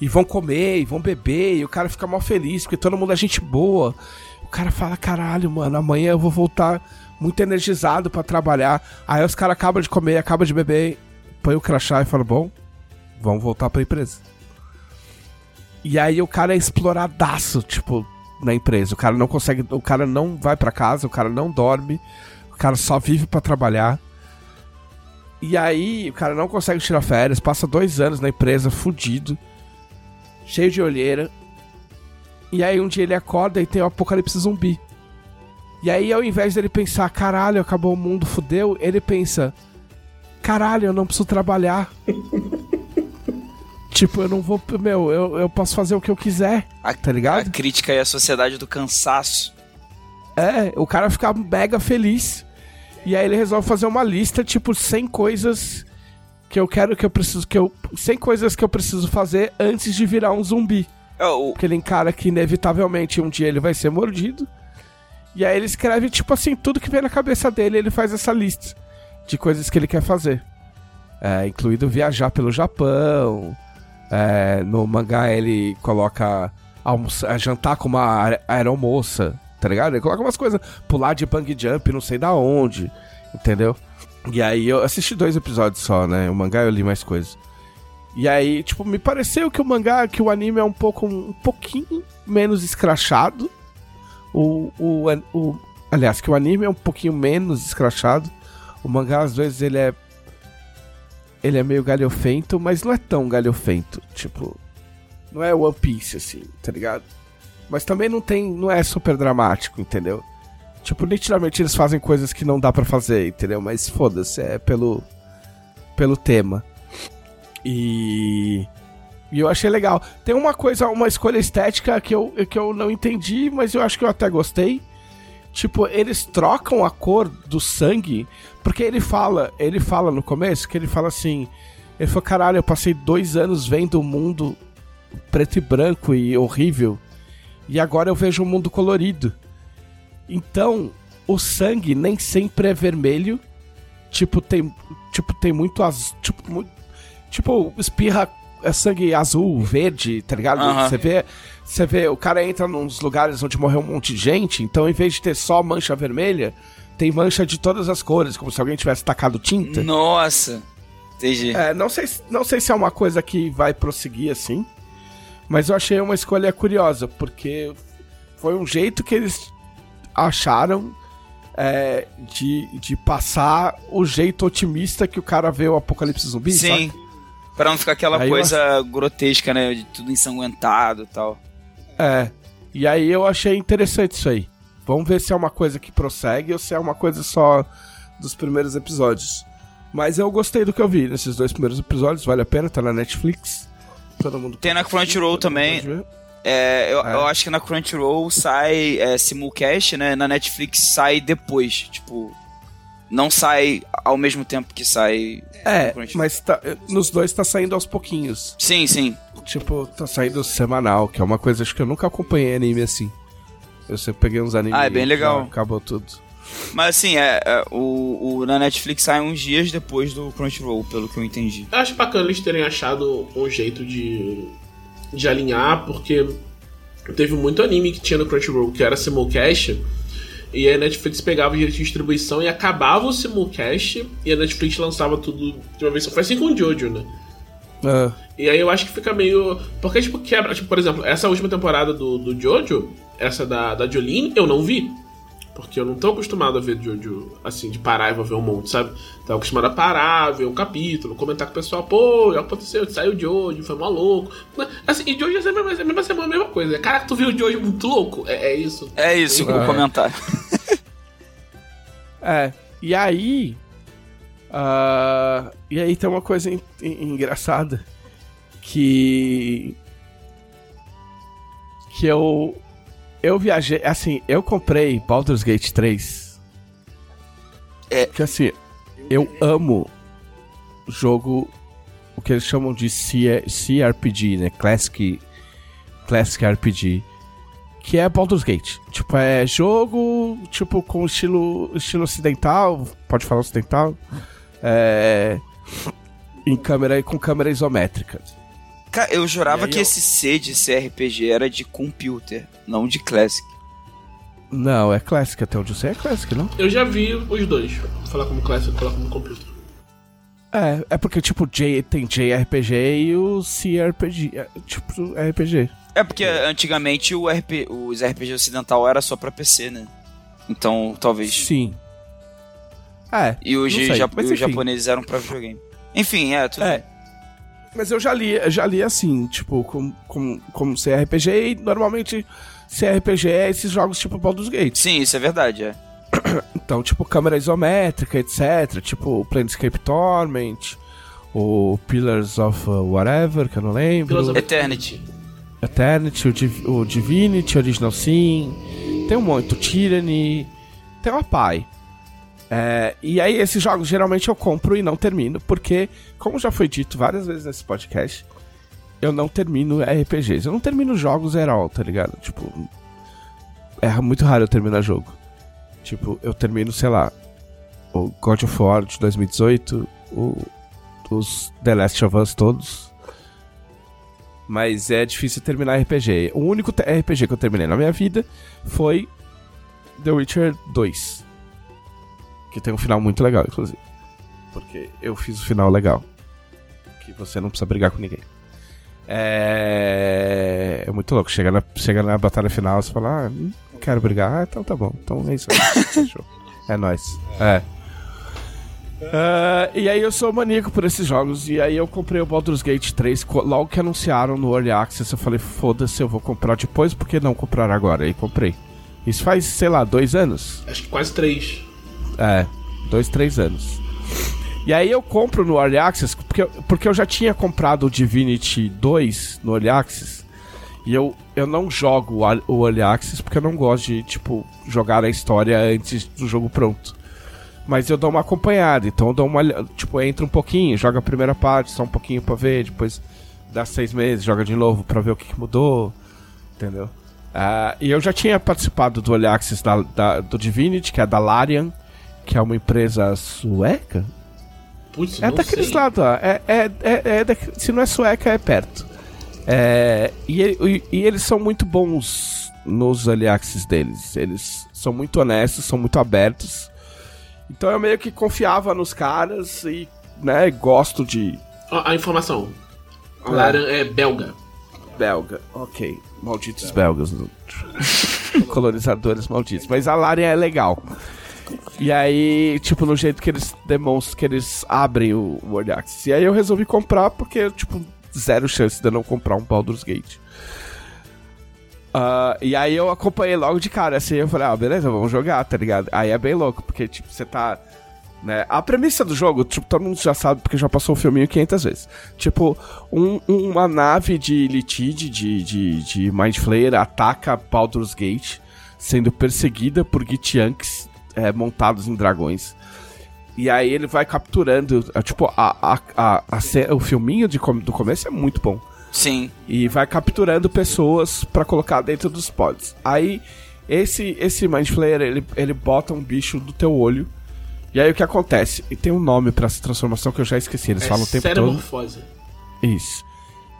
e vão comer, e vão beber, e o cara fica mal feliz, porque todo mundo é gente boa. O cara fala, caralho, mano, amanhã eu vou voltar muito energizado para trabalhar. Aí os caras acabam de comer, acabam de beber, põe o crachá e fala, bom, vamos voltar pra empresa. E aí o cara é exploradaço, tipo, na empresa. O cara não consegue, o cara não vai para casa, o cara não dorme, o cara só vive para trabalhar. E aí o cara não consegue tirar férias, passa dois anos na empresa, fudido, cheio de olheira. E aí um dia ele acorda e tem o um apocalipse zumbi. E aí ao invés dele pensar, caralho, acabou o mundo, fudeu, ele pensa, caralho, eu não preciso trabalhar. Tipo, eu não vou. Meu, eu, eu posso fazer o que eu quiser. A, tá ligado? A crítica é a sociedade do cansaço. É, o cara fica mega feliz. E aí ele resolve fazer uma lista, tipo, 100 coisas que eu quero que eu preciso. que eu 100 coisas que eu preciso fazer antes de virar um zumbi. É, o... Porque ele encara que inevitavelmente um dia ele vai ser mordido. E aí ele escreve, tipo assim, tudo que vem na cabeça dele, ele faz essa lista de coisas que ele quer fazer. É, incluído viajar pelo Japão, é, no mangá ele coloca almoçar, jantar com uma aeromoça, tá ligado? Ele coloca umas coisas, pular de bang jump, não sei da onde, entendeu? E aí eu assisti dois episódios só, né? O mangá eu li mais coisas. E aí, tipo, me pareceu que o mangá, que o anime é um pouco, um pouquinho menos escrachado. O, o, o, aliás, que o anime é um pouquinho menos escrachado. O mangá, às vezes, ele é ele é meio galhofento, mas não é tão galhofento. Tipo, não é One Piece, assim, tá ligado? Mas também não tem. não é super dramático, entendeu? Tipo, nitidamente eles fazem coisas que não dá para fazer, entendeu? Mas foda-se, é pelo. pelo tema. E. E eu achei legal. Tem uma coisa, uma escolha estética que eu, que eu não entendi, mas eu acho que eu até gostei. Tipo, eles trocam a cor do sangue porque ele fala, ele fala no começo que ele fala assim. Ele falou, caralho, eu passei dois anos vendo o mundo preto e branco e horrível. E agora eu vejo um mundo colorido. Então, o sangue nem sempre é vermelho. Tipo, tem. Tipo, tem muito azul. Tipo, muito, tipo, espirra é sangue azul, verde, tá ligado? Você vê. Você vê, o cara entra nos lugares onde morreu um monte de gente, então em vez de ter só mancha vermelha, tem mancha de todas as cores, como se alguém tivesse tacado tinta. Nossa! Entendi. É, não sei, não sei se é uma coisa que vai prosseguir assim, mas eu achei uma escolha curiosa, porque foi um jeito que eles acharam é, de, de passar o jeito otimista que o cara vê o apocalipse zumbi. Sim. Sabe? Pra não ficar aquela aí coisa eu... grotesca, né? De tudo ensanguentado e tal. É. E aí eu achei interessante isso aí. Vamos ver se é uma coisa que prossegue ou se é uma coisa só dos primeiros episódios. Mas eu gostei do que eu vi nesses dois primeiros episódios, vale a pena, tá na Netflix. Todo mundo Tem na Crunchyroll também. É, eu, é. eu, acho que na Crunchyroll sai é, simulcast, né? Na Netflix sai depois. Tipo, não sai ao mesmo tempo que sai. É, mas tá, nos dois tá saindo aos pouquinhos. Sim, sim. Tipo, tá saindo semanal, que é uma coisa acho que eu nunca acompanhei anime assim. Eu sempre peguei uns animes. Ah, é bem legal. Acabou tudo. Mas assim, é, é o, o, na Netflix sai uns dias depois do Crunchyroll, pelo que eu entendi. Eu acho bacana eles terem achado um jeito de, de alinhar, porque teve muito anime que tinha no Crunchyroll que era simulcast, e a Netflix pegava o direito de distribuição e acabava o simulcast, e a Netflix lançava tudo de uma vez só. Foi assim com o Jojo, né? É. E aí eu acho que fica meio. Porque, tipo, quebra. Tipo, por exemplo, essa última temporada do, do Jojo, essa da, da Jolene, eu não vi. Porque eu não tô acostumado a ver Jojo assim, de parar e vou ver um monte, sabe? Tô acostumado a parar, ver um capítulo, comentar com o pessoal, pô, o que aconteceu? Saiu Jojo, foi maluco. Assim, e Jojo é a mesma, é a mesma, a mesma coisa. Caraca, tu viu o Jojo muito louco? É, é isso. É isso, é. o comentário. é, e aí. Uh, e aí tem uma coisa engraçada que. Que eu eu viajei, assim, eu comprei Baldur's Gate 3. É. Que assim, eu amo jogo, o que eles chamam de CRPG, né? Classic, Classic RPG. Que é Baldur's Gate. Tipo, é jogo, tipo, com estilo, estilo ocidental. Pode falar ocidental. É. em câmera e com câmera isométrica. Cara, eu jurava E aí, que ó. esse C de CRPG era de computer, não de classic. Não, é Classic, até onde eu sei é Classic, não? Eu já vi os dois. Vou falar como clássico, falar como computer. É, é porque, tipo, J, tem JRPG e o CRPG, é, tipo, RPG. É porque antigamente o RP, os RPG ocidental era só pra PC, né? Então, talvez. Sim. É, E os, sei, ja- os japoneses eram pra videogame. Enfim, é, tudo É. bem. Mas eu já li, já li assim, tipo, como, como, como CRPG, e normalmente CRPG é esses jogos tipo Baldur's Gate. Sim, isso é verdade, é. Então, tipo, câmera isométrica, etc. Tipo, Planescape Torment, o Pillars of uh, Whatever, que eu não lembro. Pillars of- Eternity. Eternity, o, Div- o Divinity, Original Sin. Tem um monte, o Tyranny. Tem uma pai. É, e aí, esses jogos geralmente eu compro e não termino, porque, como já foi dito várias vezes nesse podcast, eu não termino RPGs. Eu não termino jogos all, tá ligado? Tipo, é muito raro eu terminar jogo. Tipo, eu termino, sei lá, o God of War de 2018, o, os The Last of Us todos. Mas é difícil terminar RPG. O único RPG que eu terminei na minha vida foi The Witcher 2. Que tem um final muito legal, inclusive. Porque eu fiz o final legal. Que você não precisa brigar com ninguém. É, é muito louco. Chega na, chega na batalha final, você fala, ah, não quero brigar. Ah, então tá bom. Então é isso aí. Fechou. É nóis. É. Ah, e aí eu sou maníaco por esses jogos. E aí eu comprei o Baldur's Gate 3. co- Logo que anunciaram no Early Access, eu falei, foda-se, eu vou comprar depois, por que não comprar agora? E comprei. Isso faz, sei lá, dois anos. Acho que quase três. É, dois, três anos. E aí eu compro no Early Access, porque, porque eu já tinha comprado o Divinity 2 no Early Access. E eu, eu não jogo o Ear- o Early Access porque eu não gosto de, tipo, jogar a história antes do jogo pronto. Mas eu dou uma acompanhada, então eu dou uma. Tipo, entra um pouquinho, joga a primeira parte, só um pouquinho pra ver, depois dá seis meses, joga de novo pra ver o que, que mudou. Entendeu? Ah, e eu já tinha participado do Early da, da- do Divinity, que é da Larian, que é uma empresa sueca. Putz, É daqueles sei. lados lá. É, é, é, é da- se não é sueca, é perto. É, e, e- e eles são muito bons nos early access deles. Eles são muito honestos, são muito abertos. Então eu meio que confiava nos caras e, né, gosto de Ó, a informação. A Lara é belga. belga. Ok, malditos belgas. Colonizadores malditos. Mas a Larian é legal. E aí, tipo, no jeito que eles demonstram, que eles abrem o World Access. E aí eu resolvi comprar porque, tipo, zero chance de eu não comprar um Baldur's Gate. Ah, e aí eu acompanhei logo de cara, assim, eu falei, ah, beleza, vamos jogar, tá ligado? Aí é bem louco, porque, tipo, você tá... Né? A premissa do jogo, tipo, todo mundo já sabe, porque já passou o filminho 500 vezes. Tipo, um- uma nave de Litid, de, de, de Mind Flayer, ataca Baldur's Gate, sendo perseguida por Githyanks é, montados em dragões. E aí ele vai capturando, é, tipo, a, a, a, a o filminho de, do começo é muito bom Sim. e vai capturando pessoas pra colocar dentro dos pods. Aí esse esse Mind Flayer, ele, ele bota um bicho do teu olho. E aí o que acontece? E tem um nome pra essa transformação que eu já esqueci, eles É falam o tempo todo. Isso.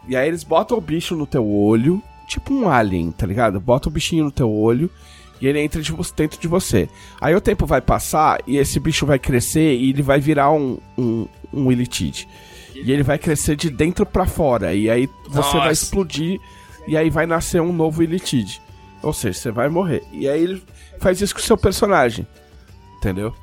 E aí eles botam o bicho no teu olho, tipo um alien, tá ligado? Bota o bichinho no teu olho e ele entra de dentro de você. Aí o tempo vai passar e esse bicho vai crescer e ele vai virar um, um, um Illithid. E ele vai crescer de dentro pra fora. E aí você vai Nossa. explodir e aí vai nascer um novo Illithid. Ou seja, você vai morrer. E aí ele faz isso com o seu personagem. Entendeu?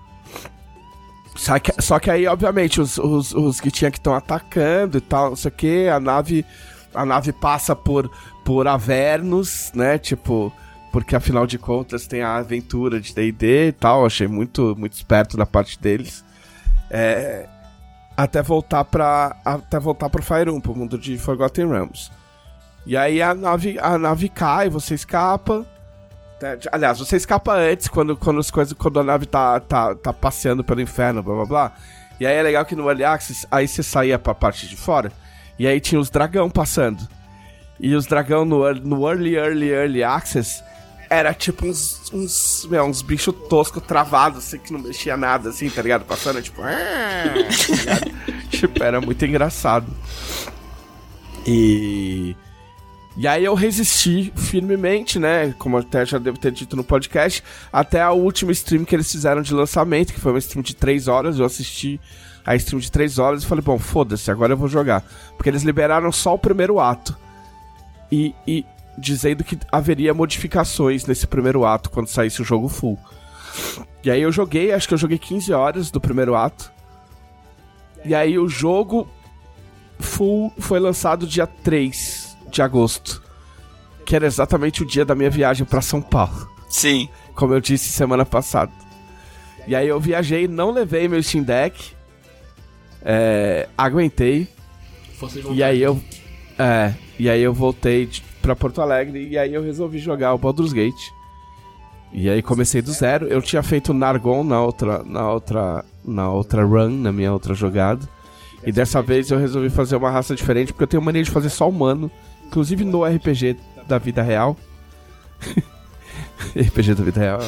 Só que, só que aí, obviamente, os, os, os que tinha que estão atacando e tal, não sei o que, a nave. A nave passa por, por Avernos, né? Tipo, porque afinal de contas tem a aventura de DD e tal. Achei muito, muito esperto da parte deles. É, até voltar pra. Até voltar pro Fire 1, pro mundo de Forgotten Realms. E aí a nave, a nave cai, você escapa. né, Aliás, você escapa antes, quando, quando as coisas. Quando a nave tá, tá, tá passeando pelo inferno, blá blá blá. E aí é legal que no Early Access, aí você saía pra parte de fora, e aí tinha os dragão passando. E os dragão no, no Early, Early, Early Access era tipo uns, uns, meu, uns bichos toscos travados, assim, que não mexia nada, assim, tá ligado? Passando, tipo, tá tipo, era muito engraçado. E. E aí eu resisti firmemente, né? Como até já devo ter dito no podcast, até a última stream que eles fizeram de lançamento, que foi uma stream de 3 horas. Eu assisti a stream de 3 horas e falei, bom, foda-se, agora eu vou jogar. Porque eles liberaram só o primeiro ato. E, e dizendo que haveria modificações nesse primeiro ato quando saísse o jogo full. E aí eu joguei, acho que eu joguei 15 horas do primeiro ato. E aí o jogo full foi lançado dia 3 de agosto, que era exatamente o dia da minha viagem para São Paulo, Sim. como eu disse semana passada. E aí eu viajei, não levei meu Steam Deck, é, aguentei, e aí eu. É, e aí eu voltei pra Porto Alegre e aí eu resolvi jogar o Baldur's Gate. E aí comecei do zero. Eu tinha feito Nargon na outra, na outra, na outra run, na minha outra jogada. E dessa vez eu resolvi fazer uma raça diferente, porque eu tenho mania de fazer só humano, inclusive no RPG da vida real. RPG da vida real.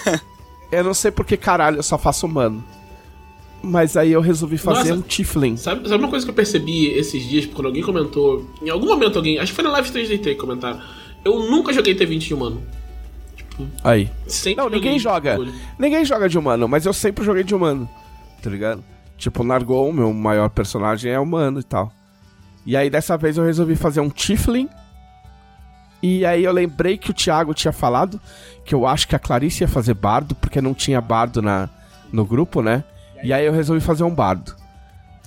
eu não sei porque caralho eu só faço humano. Mas aí eu resolvi fazer Nossa. um Tiflin. Sabe, sabe uma coisa que eu percebi esses dias, quando alguém comentou. Em algum momento alguém. Acho que foi na live 3DT que comentaram. Eu nunca joguei T20 de humano. Aí. Sempre Não, ninguém joga. bagulho. Ninguém joga de humano, mas eu sempre joguei de humano. Tá ligado? Tipo, Nargon, meu maior personagem é humano e tal. E aí dessa vez eu resolvi fazer um Tiflin. E aí eu lembrei que o Thiago tinha falado que eu acho que a Clarice ia fazer bardo, porque não tinha bardo na, no grupo, né? E aí eu resolvi fazer um bardo.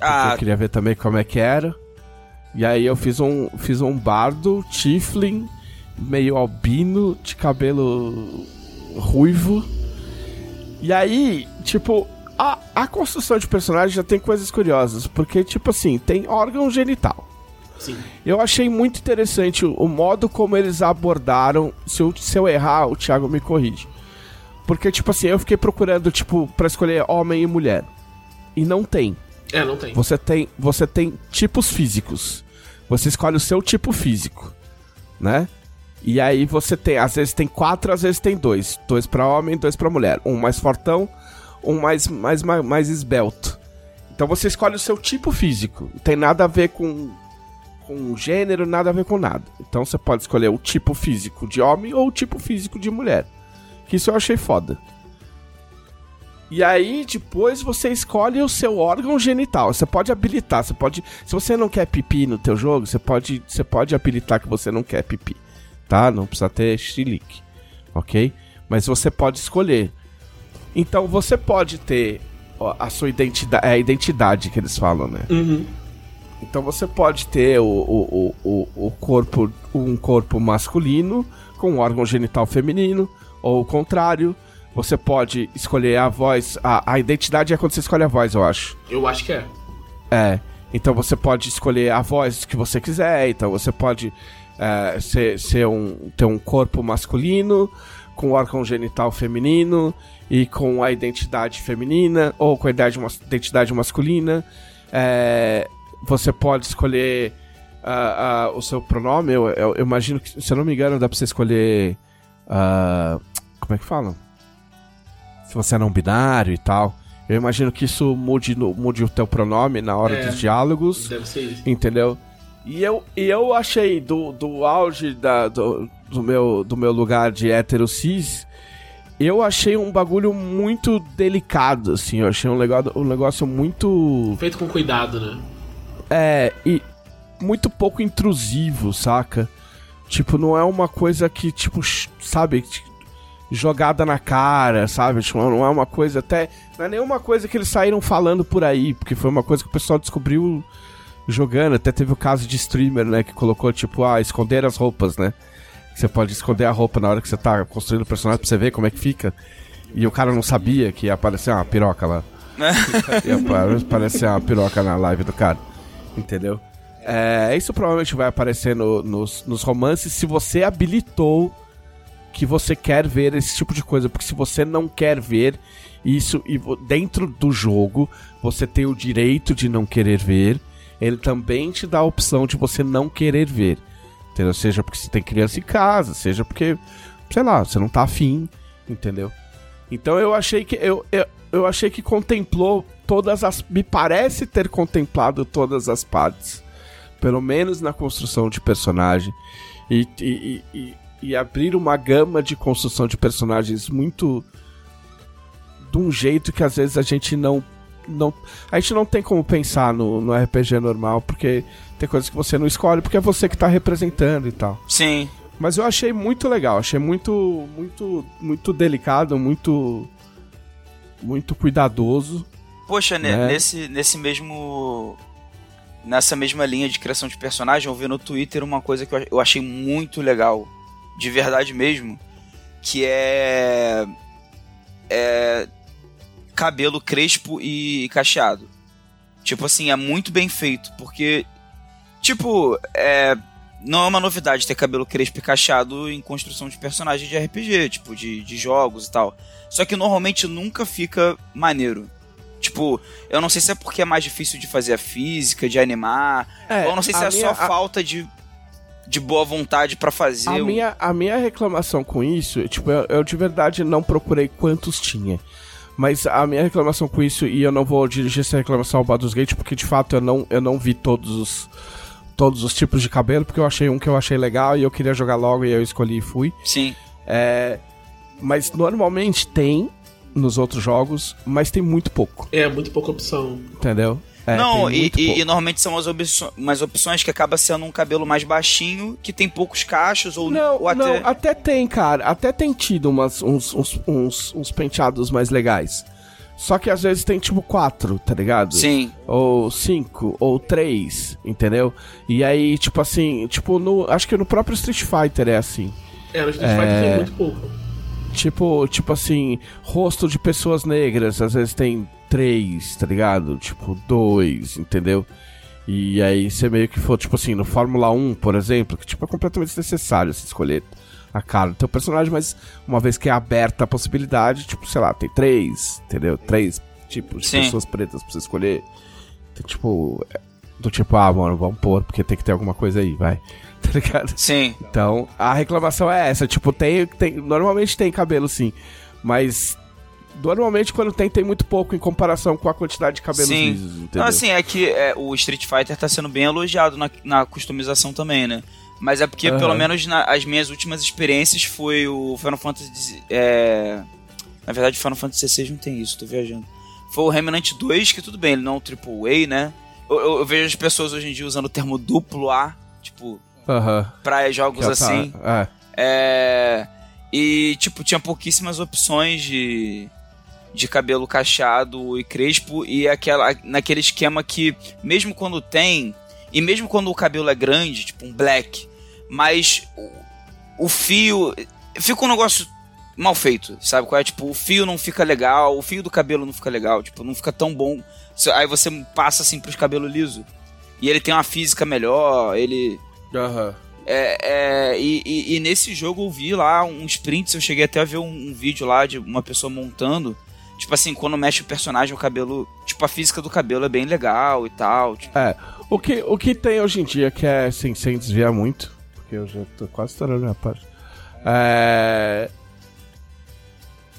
Ah, eu queria ver também como é que era. E aí eu fiz um, fiz um bardo, Tiflin, meio albino, de cabelo ruivo. E aí, tipo, a, a construção de personagem já tem coisas curiosas. Porque, tipo assim, tem órgão genital. Sim. Eu achei muito interessante o, o modo como eles abordaram. Se eu, se eu errar, o Thiago me corrige. Porque, tipo assim, eu fiquei procurando, tipo, pra escolher homem e mulher. E não tem. É, não tem. Você tem, você tem tipos físicos. Você escolhe o seu tipo físico, né? E aí você tem, às vezes tem quatro, às vezes tem dois, dois pra homem, dois pra mulher, um mais fortão, um mais mais mais, mais esbelto. Então você escolhe o seu tipo físico. Não tem nada a ver com com gênero, nada a ver com nada. Então você pode escolher o tipo físico de homem ou o tipo físico de mulher. Que isso eu achei foda. E aí, depois você escolhe o seu órgão genital. Você pode habilitar, você pode. Se você não quer pipi no teu jogo, você pode, você pode habilitar que você não quer pipi. Tá? Não precisa ter chilique. Ok? Mas você pode escolher. Então você pode ter a sua identidade. É a identidade que eles falam, né? Uhum. Então você pode ter o, o, o- o corpo, um corpo masculino com um órgão genital feminino, ou o contrário. Você pode escolher a voz. A, a identidade é quando você escolhe a voz, eu acho. Eu acho que é. É. Então você pode escolher a voz que você quiser. Então você pode é, ser, ser um, ter um corpo masculino com órgão genital feminino e com a identidade feminina ou com a identidade masculina. É, você pode escolher ah, ah, o seu pronome. Eu, eu- eu imagino que, se eu não me engano, dá pra você escolher. ah, como é que fala? Se você é não binário e tal. Eu imagino que isso mude, mude o teu pronome na hora É. dos diálogos. Deve ser isso. Entendeu? E eu, e eu achei do, do auge da, do, do, meu, do meu lugar de hétero cis, eu achei um bagulho muito delicado, assim. Eu achei um negócio, um negócio muito. Feito com cuidado, né? É, e muito pouco intrusivo, saca? Tipo, não é uma coisa que, tipo, sabe, jogada na cara, sabe? Tipo, não é uma coisa até. Não é nenhuma coisa que eles saíram falando por aí, porque foi uma coisa que o pessoal descobriu jogando. Até teve o caso de streamer, né, que colocou, tipo, ah, esconder as roupas, né? Você pode esconder a roupa na hora que você tá construindo o personagem pra você ver como é que fica. E o cara não sabia que ia aparecer uma piroca lá. ia apa- aparecer uma piroca na live do cara. Entendeu? É, isso provavelmente vai aparecer no- nos, nos romances se você habilitou que você quer ver esse tipo de coisa. Porque se você não quer ver isso e dentro do jogo você tem o direito de não querer ver, ele também te dá a opção de você não querer ver. Entendeu? Seja porque você tem criança em casa, seja porque sei lá, você não tá afim, entendeu? Então eu achei que eu, eu, eu achei que contemplou todas as me parece ter contemplado todas as partes, pelo menos na construção de personagem e, e, e, e abrir uma gama de construção de personagens muito de um jeito que às vezes a gente não não a gente não tem como pensar no, no RPG normal porque tem coisas que você não escolhe porque é você que tá representando e tal. Sim. Mas eu achei muito legal, achei muito muito muito delicado, muito muito cuidadoso. Poxa, Né? nesse, nesse mesmo. Nessa mesma linha de criação de personagem, eu vi no Twitter uma coisa que eu achei muito legal. De verdade mesmo. Que é. É. Cabelo crespo e cacheado. Tipo assim, é muito bem feito. Porque. Tipo, é. Não é uma novidade ter cabelo crespo e cacheado em construção de personagem de RPG, tipo, de, de jogos e tal. Só que normalmente nunca fica maneiro. Tipo, eu não sei se é porque é mais difícil de fazer a física, de animar. É, ou não sei se é minha- só a- falta de, de boa vontade pra fazer. A um- minha, a minha reclamação com isso, tipo, eu, eu de verdade não procurei quantos tinha. Mas a minha reclamação com isso, e eu não vou dirigir essa reclamação ao Baldur's Gate, porque de fato eu não, eu não vi todos os, todos os tipos de cabelo, porque eu achei um que eu achei legal e eu queria jogar logo e eu escolhi e fui. Sim. É, mas normalmente tem nos outros jogos, mas tem muito pouco, É, muito pouca opção. entendeu? É, não, e, e- e normalmente são as opções, umas opções que acaba sendo um cabelo mais baixinho, que tem poucos cachos, ou, Não, ou até. não, até tem, cara. Até tem tido umas, uns, uns, uns, uns penteados mais legais. Só que às vezes tem tipo quatro, tá ligado? Sim. Ou cinco, ou três, entendeu? E aí, tipo assim, tipo, no. Acho que no próprio Street Fighter é assim. É, no Street Fighter tem muito pouco. Tipo, tipo assim, rosto de pessoas negras, às vezes tem três, tá ligado? Tipo, dois, entendeu? E aí você meio que for, tipo assim, no Fórmula 1, por exemplo, que tipo é completamente desnecessário você escolher a cara do teu personagem, mas uma vez que é aberta a possibilidade, tipo, sei lá, tem três, entendeu? Três tipos de Sim. pessoas pretas pra você escolher. Tem, tipo, é, do tipo, ah, mano, vamos pôr, porque tem que ter alguma coisa aí, vai. Tá ligado? Sim. Então, a reclamação é essa. Tipo, tem, tem. Normalmente tem cabelo sim. Mas. Normalmente, quando tem, tem muito pouco em comparação com a quantidade de cabelos Sim. lisos, entendeu? Não, assim, é que é, o Street Fighter tá sendo bem elogiado na, na customização também, né? Mas é porque, Aham. pelo menos na- as minhas últimas experiências foi o Final Fantasy. É... Na verdade, o Final Fantasy XVI não tem isso, tô viajando. Foi o Remnant 2, que tudo bem, ele não é um AAA, né? Eu, eu- eu vejo as pessoas hoje em dia usando o termo duplo A, tipo, Aham. pra jogos é o assim. tá- É. É, e, tipo, tinha pouquíssimas opções de, de cabelo cacheado e crespo. E aquela, naquele esquema que, mesmo quando tem, e mesmo quando o cabelo é grande, tipo um black, mas o, o fio. Fica um negócio mal feito, sabe? Qual é? Tipo, o fio não fica legal, o fio do cabelo não fica legal, tipo, não fica tão bom. Aí você passa assim pros cabelos lisos. E ele tem uma física melhor, ele. Aham. É, é, e, e- e nesse jogo eu vi lá uns prints, eu cheguei até a ver um, um vídeo lá de uma pessoa montando. Tipo assim, quando mexe o personagem, o cabelo. Tipo, a física do cabelo é bem legal e tal. Tipo, É. O que, o que tem hoje em dia, que é assim, sem desviar muito, porque eu já tô quase estourando minha parte. É.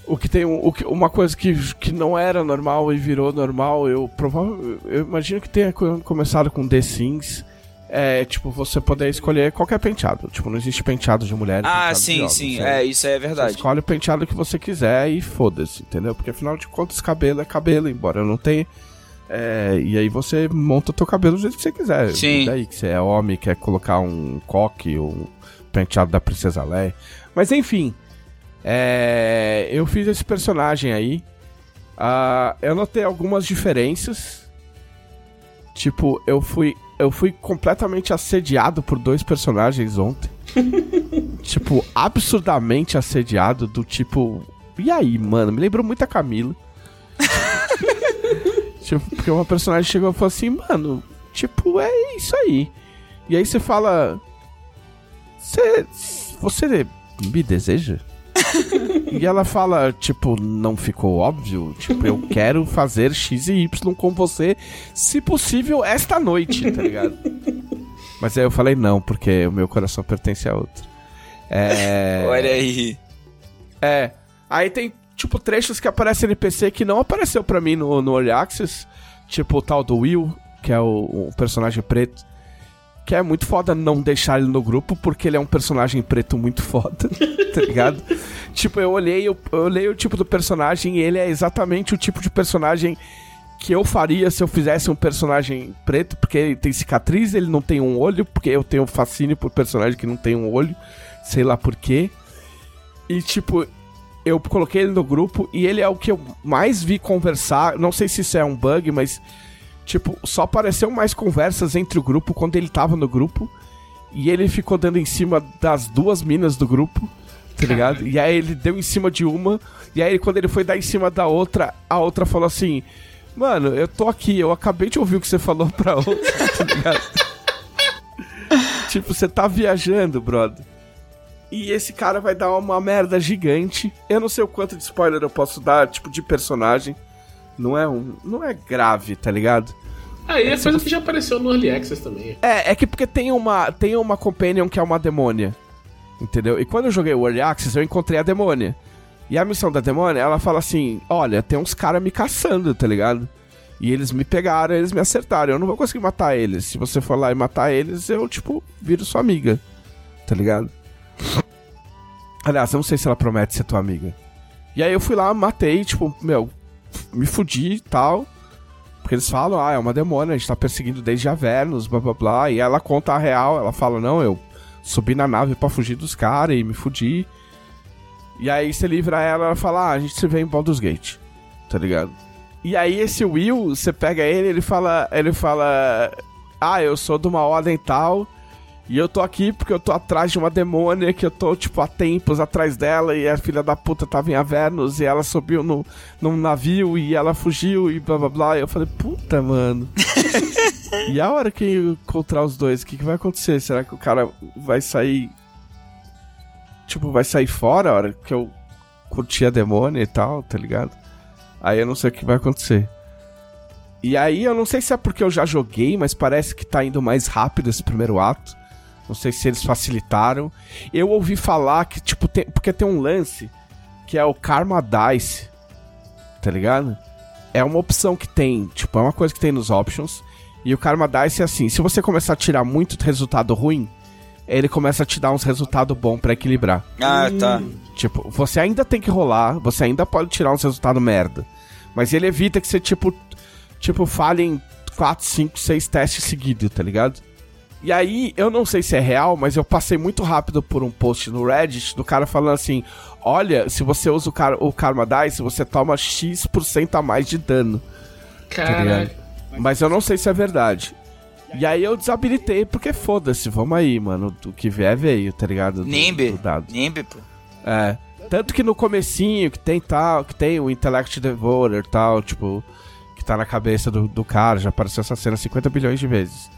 O que tem o que- uma coisa que, que não era normal e virou normal, eu provavelmente. Eu imagino que tenha co- começado com The Sims. É, tipo, você poder escolher qualquer penteado. Tipo, não existe penteado de mulher. ah, sim, sim, sabe? é, isso é Você verdade. escolhe o penteado que você quiser e foda-se, entendeu? Porque afinal de contas, cabelo é cabelo, embora não tenha. É, e aí você monta o teu cabelo do jeito que você quiser. Sim. E daí que você é homem, quer colocar um coque ou um penteado da Princesa Leia. Mas enfim, é, eu fiz esse personagem aí. Ah, eu notei algumas diferenças. Tipo, eu fui, eu fui completamente assediado por dois personagens ontem. tipo, absurdamente assediado, do tipo. E aí, mano? Me lembrou muito a Camila. tipo, porque uma personagem chegou e falou assim, mano, tipo, é isso aí. E aí você fala. Você. Você me deseja? E ela fala, tipo, não ficou óbvio? Tipo, eu quero fazer X e Y com você, se possível, esta noite, tá ligado? Mas aí eu falei não, porque o meu coração pertence a outro. É. Olha aí. É. Aí tem, tipo, trechos que aparecem NPC que não apareceu pra mim no, no Early Access. Tipo o tal do Will, que é o, o personagem preto. Que é muito foda não deixar ele no grupo, porque ele é um personagem preto muito foda, tá ligado? tipo, eu olhei, eu, eu olhei o tipo do personagem e ele é exatamente o tipo de personagem que eu faria se eu fizesse um personagem preto, porque ele tem cicatriz, ele não tem um olho, porque eu tenho fascínio por personagem que não tem um olho, sei lá porquê. E tipo, eu coloquei ele no grupo e ele é o que eu mais vi conversar. Não sei se isso é um bug, mas tipo, só apareceu mais conversas entre o grupo quando ele tava no grupo. E ele ficou dando em cima das duas minas do grupo, tá ligado? E aí ele deu em cima de uma, e aí quando ele foi dar em cima da outra, a outra falou assim: Mano, eu tô aqui, eu acabei de ouvir o que você falou pra outra, tá ligado? tipo, você tá viajando, brother. E esse cara vai dar uma merda gigante. Eu não sei o quanto de spoiler eu posso dar, tipo, de personagem. Não é um. Não é grave, tá ligado? Aí é coisa que já apareceu no Early Access também. É, é que porque tem uma, tem uma companion que é uma demônia. Entendeu? E quando eu joguei o Early Access, eu encontrei a demônia. E a missão da demônia, ela fala assim: Olha, tem uns caras me caçando, tá ligado? E eles me pegaram, eles me acertaram. Eu não vou conseguir matar eles. Se você for lá e matar eles, eu, tipo, viro sua amiga. Tá ligado? Aliás, eu não sei se ela promete ser tua amiga. E aí eu fui lá, matei, tipo, meu, me fudi e tal. Porque eles falam, ah, é uma demônia, a gente tá perseguindo desde Avernus, blá blá blá. E ela conta a real, ela fala, não, eu subi na nave para fugir dos caras e me fudi. E aí você livra ela, ela fala, ah, a gente se vê em Baldur's Gate. Tá ligado? E aí esse Will, você pega ele, ele fala, ele fala, ah, eu sou de uma ordem tal, e eu tô aqui porque eu tô atrás de uma demônia que eu tô, tipo, há tempos atrás dela e a filha da puta tava em Avernus e ela subiu no, num navio e ela fugiu e blá blá blá. E eu falei, puta, mano. e a hora que eu encontrar os dois, o que, que vai acontecer? Será que o cara vai sair. Tipo, vai sair fora a hora que eu curti a demônia e tal, tá ligado? Aí eu não sei o que vai acontecer. E aí eu não sei se é porque eu já joguei, mas parece que tá indo mais rápido esse primeiro ato. Não sei se eles facilitaram. Eu ouvi falar que, tipo, tem, porque tem um lance que é o Karma Dice. Tá ligado? É uma opção que tem, tipo, é uma coisa que tem nos options. E o Karma Dice é assim: se você começar a tirar muito resultado ruim, ele começa a te dar uns resultados bons para equilibrar. Ah, tá. Tipo, você ainda tem que rolar, você ainda pode tirar uns resultados merda. Mas ele evita que você, tipo, tipo, falhe em 4, 5, 6 testes seguidos, tá ligado? E aí, eu não sei se é real, mas eu passei muito rápido por um post no Reddit do cara falando assim: olha, se você usa o, car o Karma Dice, você toma X% a mais de dano. Tá Caralho. mas eu não sei se é verdade. E aí eu desabilitei, porque foda-se, vamos aí, mano. O que vier veio, tá ligado? Do, Nimbe. do dado. Nimbe, pô. É. Tanto que no comecinho, que tem tal, que tem o Intellect Devourer tal, tipo, que tá na cabeça do, do cara, já apareceu essa cena 50 bilhões de vezes.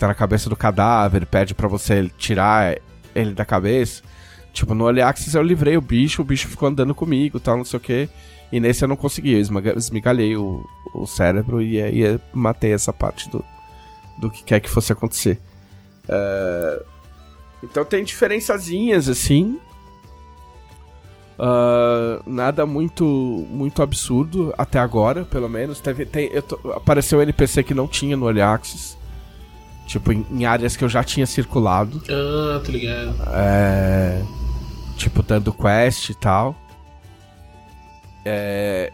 Tá na cabeça do cadáver, pede pra você tirar ele da cabeça. Tipo, no Early eu livrei o bicho, o bicho ficou andando comigo tal, não sei o que. E nesse eu não consegui, eu esmigalhei o, o cérebro e aí matei essa parte do, do que quer que fosse acontecer. É, Então tem diferençazinhas assim. Ah, nada muito muito absurdo até agora, pelo menos. Teve, tem, apareceu um NPC que não tinha no Early. Tipo, em, em áreas que eu já tinha circulado. Ah, tô ligado. É, tipo, dando quest e tal. É,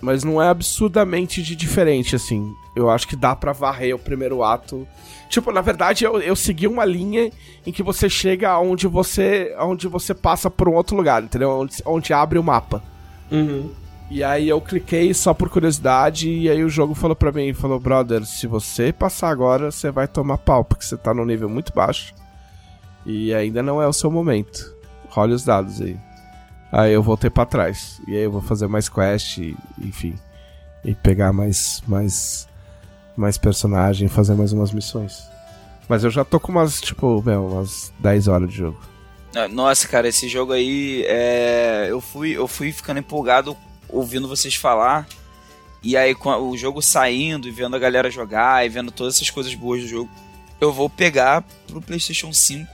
mas não é absurdamente de diferente, assim. Eu acho que dá pra varrer o primeiro ato. Tipo, na verdade, eu, eu segui uma linha em que você chega aonde você, aonde você passa por um outro lugar, entendeu? Onde, onde abre o mapa. Uhum. E aí eu cliquei só por curiosidade e aí o jogo falou pra mim, falou, brother, se você passar agora, você vai tomar pau, porque você tá num nível muito baixo. E ainda não é o seu momento. Role os dados aí. Aí eu voltei pra trás. E aí eu vou fazer mais quest, e, enfim. E pegar mais mais mais personagem, fazer mais umas missões. Mas eu já tô com umas, tipo, meu, umas 10 horas de jogo. Ah, Nossa, cara, esse jogo aí, é... eu, fui, eu fui ficando empolgado ouvindo vocês falar. E aí, com o jogo saindo e vendo a galera jogar e vendo todas essas coisas boas do jogo, eu vou pegar pro PlayStation 5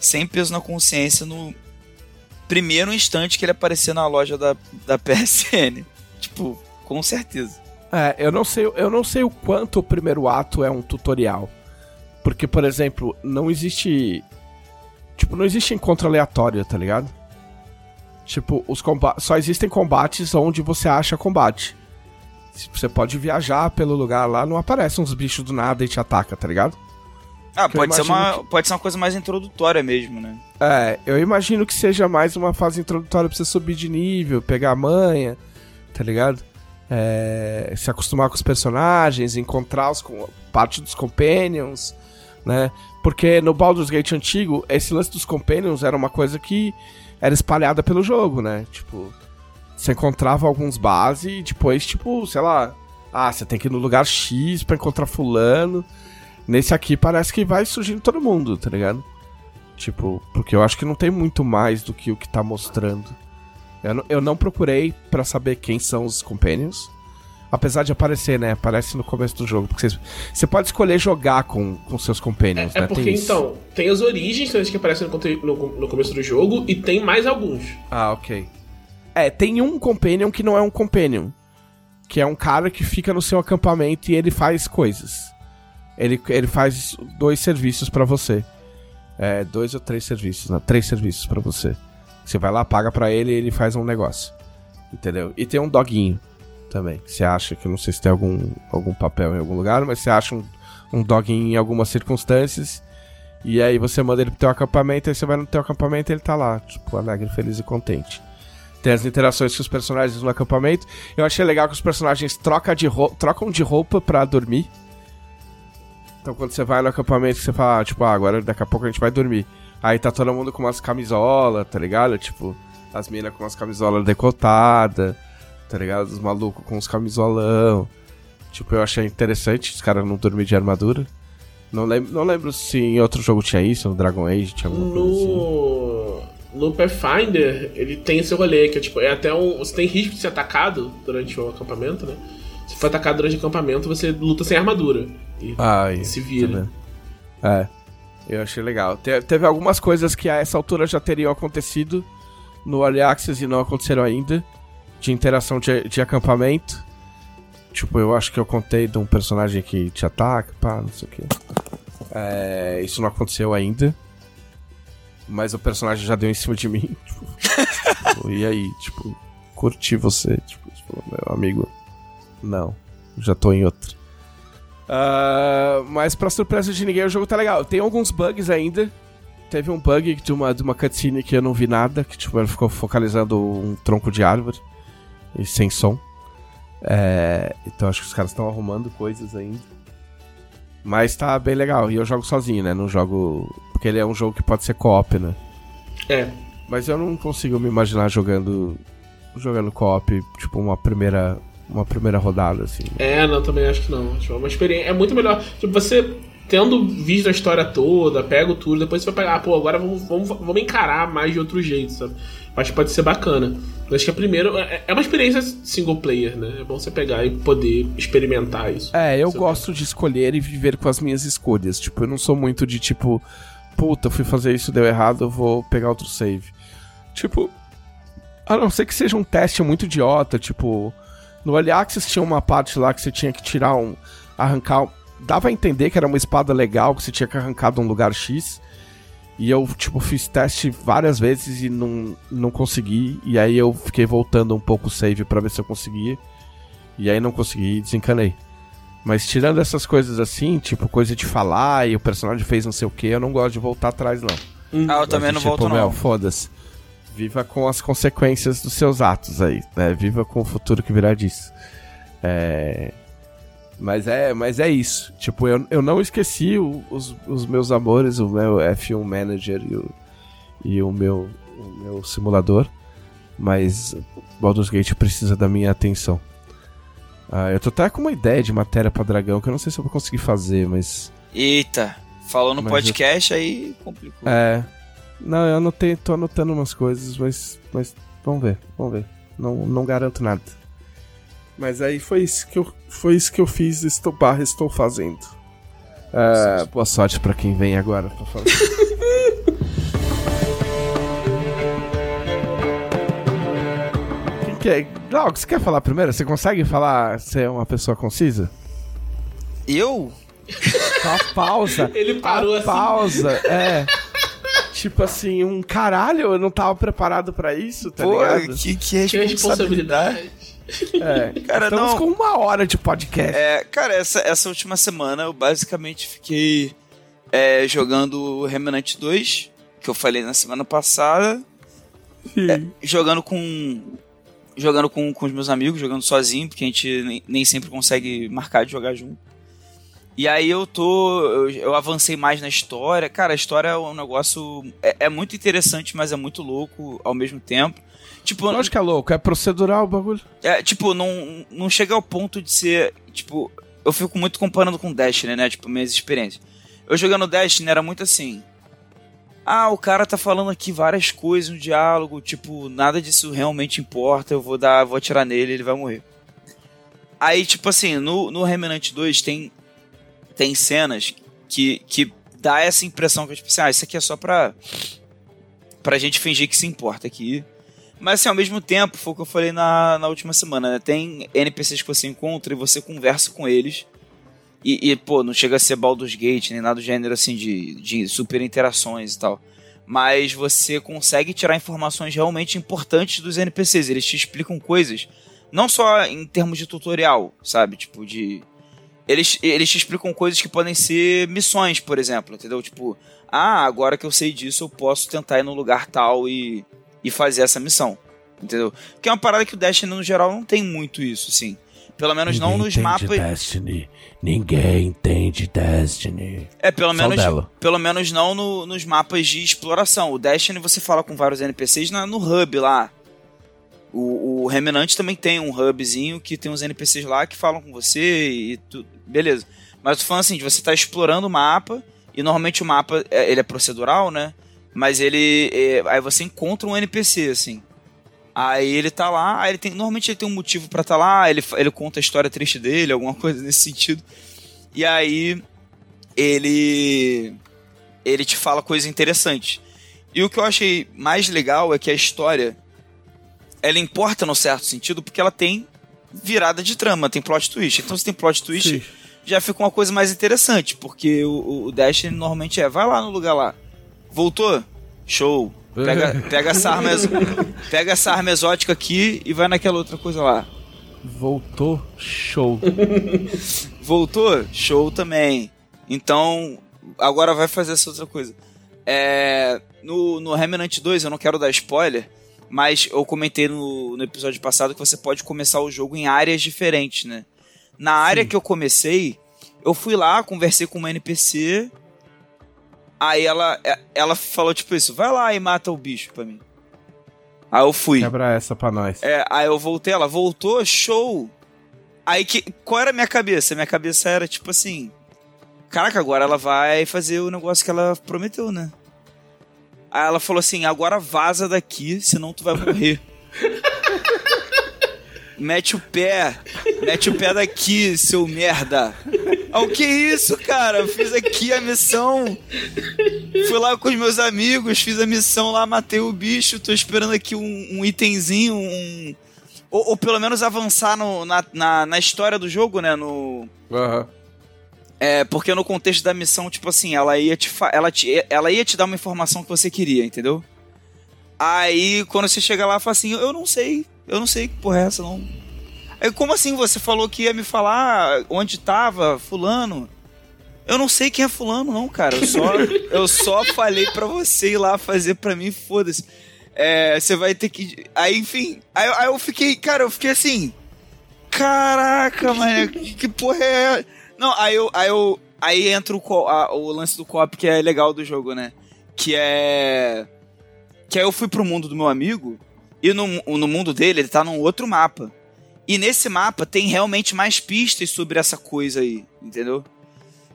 sem peso na consciência no primeiro instante que ele aparecer na loja da, da PSN. tipo, com certeza. É, eu não sei, eu não sei o quanto o primeiro ato é um tutorial. Porque, por exemplo, não existe. Tipo, não existe encontro aleatório, tá ligado? Tipo, os só existem combates onde você acha combate. Você pode viajar pelo lugar lá, não aparecem uns bichos do nada e te ataca, tá ligado? Ah, pode ser, uma, que... pode ser uma coisa mais introdutória mesmo, né? É, eu imagino que seja mais uma fase introdutória pra você subir de nível, pegar a manha, tá ligado? É, se acostumar com os personagens, encontrar os, parte dos companions, né? Porque no Baldur's Gate antigo, esse lance dos companions era uma coisa que era espalhada pelo jogo, né? Tipo, você encontrava alguns base e depois, tipo, sei lá, ah, você tem que ir no lugar X pra encontrar fulano. Nesse aqui parece que vai surgindo todo mundo, tá ligado? Tipo, porque eu acho que não tem muito mais do que o que tá mostrando. Eu não, eu não procurei para saber quem são os companions. Apesar de aparecer, né? Aparece no começo do jogo. Porque você pode escolher jogar com, com seus companions, é, né? É porque, tem então, tem as origens que aparecem no, no, no começo do jogo e tem mais alguns. Ah, ok. É, tem um companion que não é um companion. Que é um cara que fica no seu acampamento e ele faz coisas. Ele, ele faz dois serviços para você. É, dois ou três serviços, não, três serviços para você. Você vai lá, paga para ele e ele faz um negócio. Entendeu? E tem um doguinho também. Você acha que não sei se tem algum, algum papel em algum lugar, mas você acha um, um doguinho em algumas circunstâncias. E aí você manda ele pro teu acampamento, aí você vai no teu acampamento e ele tá lá, tipo, alegre, feliz e contente. Tem as interações com os personagens no acampamento. Eu achei legal que os personagens trocam de, trocam de roupa para dormir. Então quando você vai no acampamento, você fala, ah, tipo, ah, agora daqui a pouco a gente vai dormir. Aí tá todo mundo com umas camisolas, tá ligado? Tipo, as minas com umas camisolas decotadas, tá ligado? Os malucos com os camisolão. Tipo, eu achei interessante os caras não dormir de armadura. Não lembro, não lembro se em outro jogo tinha isso, no Dragon Age tinha alguma no... coisa assim. No Pathfinder, ele tem esse rolê, que é tipo, é até um. Você tem risco de ser atacado durante o acampamento, né? Se for atacado durante o acampamento, você luta sem armadura. E, ah, e se vira. É. Eu achei legal. Te, teve algumas coisas que a essa altura já teriam acontecido no Early Access e não aconteceram ainda. De interação de, de acampamento. Tipo, eu acho que eu contei de um personagem que te ataca, pá, não sei o que. É, isso não aconteceu ainda. Mas o personagem já deu em cima de mim. Tipo, e aí, tipo, curti você. Tipo, meu amigo, não. Já tô em outro. Uh, mas pra surpresa de ninguém, o jogo tá legal. Tem alguns bugs ainda. Teve um bug de uma, de uma cutscene que eu não vi nada, que tipo, ele ficou focalizando um tronco de árvore e sem som. É, então acho que os caras estão arrumando coisas ainda. Mas tá bem legal. E eu jogo sozinho, né? Não jogo. Porque ele é um jogo que pode ser co-op, né? É. Mas eu não consigo me imaginar jogando. Jogando co-op, tipo, uma primeira uma primeira rodada, assim. É, não, também acho que não. Acho uma experiência. É muito melhor. Tipo, você tendo visto a história toda, pega o tudo, depois você vai pegar, ah, pô, agora vamos, vamos, vamos encarar mais de outro jeito, sabe? Acho que pode ser bacana. Acho que a primeira. É, é uma experiência single player, né? É bom você pegar e poder experimentar isso. É, eu gosto de escolher e viver com as minhas escolhas. Tipo, eu não sou muito de tipo, puta, fui fazer isso, deu errado, eu vou pegar outro save. Tipo, a não ser que seja um teste muito idiota, tipo, no Early Access tinha uma parte lá que você tinha que tirar um. arrancar. Dava a entender que era uma espada legal, que você tinha que arrancar de um lugar X. E eu, tipo, fiz teste várias vezes e não, não consegui. E aí eu fiquei voltando um pouco o save para ver se eu conseguia. E aí não consegui e desencanei. Mas tirando essas coisas assim, tipo, coisa de falar e o personagem fez não sei o que, eu não gosto de voltar atrás, não. Hum. Ah, eu também de, não tipo, volto, não. Foda-se. Viva com as consequências dos seus atos aí, né? Viva com o futuro que virá disso. É... Mas é, mas é isso. Tipo, eu, eu não esqueci o, os, os meus amores, o meu F1 Manager e o, e o, meu, o meu simulador. Mas Baldur's Gate precisa da minha atenção. Ah, eu tô até com uma ideia de matéria para dragão que eu não sei se eu vou conseguir fazer, mas. Eita, falou no mas podcast eu... aí complicou. É. Não, eu anotei, tô anotando umas coisas, mas, mas vamos ver, vamos ver. Não, não garanto nada. Mas aí foi isso que eu, foi isso que eu fiz, estou, barra, estou fazendo. Uh, boa sorte para quem vem agora pra falar. quem quer? Não, é? você quer falar primeiro? Você consegue falar? Você é uma pessoa concisa? Eu? A pausa. Ele parou a assim. pausa, é. tipo assim, um caralho, eu não tava preparado para isso, tá Pô, ligado? Que, que é Que responsabilidade. É. Cara, Estamos não. com uma hora de podcast. É, cara, essa, essa última semana eu basicamente fiquei é, jogando Remnant 2, que eu falei na semana passada, É. jogando com. Jogando com, com os meus amigos, jogando sozinho, porque a gente nem, nem sempre consegue marcar de jogar junto. E aí eu tô. Eu, eu avancei mais na história. Cara, a história é um negócio. É, é muito interessante, mas é muito louco ao mesmo tempo. Tipo, Lógico que é louco, é procedural o bagulho. é, tipo, não, não chega ao ponto de ser. Tipo, eu fico muito comparando com Destiny, né? Tipo, minhas experiências. Eu jogando Destiny era muito assim. Ah, o cara tá falando aqui várias coisas no diálogo, tipo, nada disso realmente importa, eu vou dar, vou atirar nele, ele vai morrer. Aí, tipo assim, no, no Remnant 2 tem, tem cenas que, que dá essa impressão que, tipo assim, ah, isso aqui é só pra, pra gente fingir que se importa aqui. Mas assim, ao mesmo tempo, foi o que eu falei na, na última semana, né? Tem NPCs que você encontra e você conversa com eles. E, e, pô, não chega a ser Baldur's Gate, nem nada do gênero assim de, de super interações e tal. Mas você consegue tirar informações realmente importantes dos NPCs. Eles te explicam coisas, não só em termos de tutorial, sabe? Tipo, de. Eles, eles te explicam coisas que podem ser missões, por exemplo, entendeu? Tipo, ah, agora que eu sei disso, eu posso tentar ir no lugar tal e, e fazer essa missão. Entendeu? Que é uma parada que o Destiny, no geral, não tem muito isso, assim. Pelo menos não nos mapas. Destiny. Ninguém entende Destiny. É, pelo Só menos, dela. pelo menos não no- nos mapas de exploração. O Destiny você fala com vários NPCs na- no hub lá. O, o Remnant também tem um hubzinho que tem uns NPCs lá que falam com você e tudo. Beleza. Mas eu tô falando assim, de você tá explorando o mapa, e normalmente o mapa é- ele é procedural, né? Mas ele. é, aí você encontra um NPC, assim. Aí ele tá lá, aí ele tem. Normalmente ele tem um motivo pra tá lá, ele, ele conta a história triste dele, alguma coisa nesse sentido. E aí ele ele te fala coisas interessantes. E o que eu achei mais legal é que a história ela importa no certo sentido porque ela tem virada de trama, tem plot twist. Então se tem plot twist, Sim. já fica uma coisa mais interessante, porque o, o Destiny normalmente é vai lá no lugar lá. Voltou? Show. Pega, pega essa arma pega essa arma exótica aqui e vai naquela outra coisa lá. Voltou, show. Voltou? Show também. Então, agora vai fazer essa outra coisa. É, no, no Remnant 2, eu não quero dar spoiler, mas eu comentei no, no episódio passado que você pode começar o jogo em áreas diferentes, né? Na área que eu comecei, eu fui lá, conversei com uma NPC. Aí ela, ela falou tipo isso: vai lá e mata o bicho pra mim. Aí eu fui. Quebra essa pra nós. É, aí eu voltei, ela voltou, show. Aí que. Qual era a minha cabeça? Minha cabeça era tipo assim. Caraca, agora ela vai fazer o negócio que ela prometeu, né? Aí ela falou assim: agora vaza daqui, senão tu vai morrer. mete o pé, mete o pé daqui, seu merda. Ah, o que isso, cara? Eu fiz aqui a missão. Fui lá com os meus amigos, fiz a missão lá, matei o bicho, tô esperando aqui um, um itemzinho, um. Ou, ou pelo menos avançar no- na, na, na história do jogo, né? No, Aham. é, porque no contexto da missão, tipo assim, ela ia te, ela te, ela ia te dar uma informação que você queria, entendeu? Aí, quando você chega lá, fala assim, eu não sei, eu não sei que porra é essa, não. Como assim você falou que ia me falar onde tava fulano? Eu não sei quem é fulano, não, cara. Eu só, eu só falei pra você ir lá fazer pra mim, foda-se. É, você vai ter que... Aí, enfim, aí, aí eu fiquei, cara, eu fiquei assim... Caraca, mano, que, que porra é... Não, aí eu, aí eu, aí entra o, a- o lance do co-op que é legal do jogo, né? Que é que aí eu fui pro mundo do meu amigo e no, no mundo dele ele tá num outro mapa. E nesse mapa tem realmente mais pistas sobre essa coisa aí, entendeu?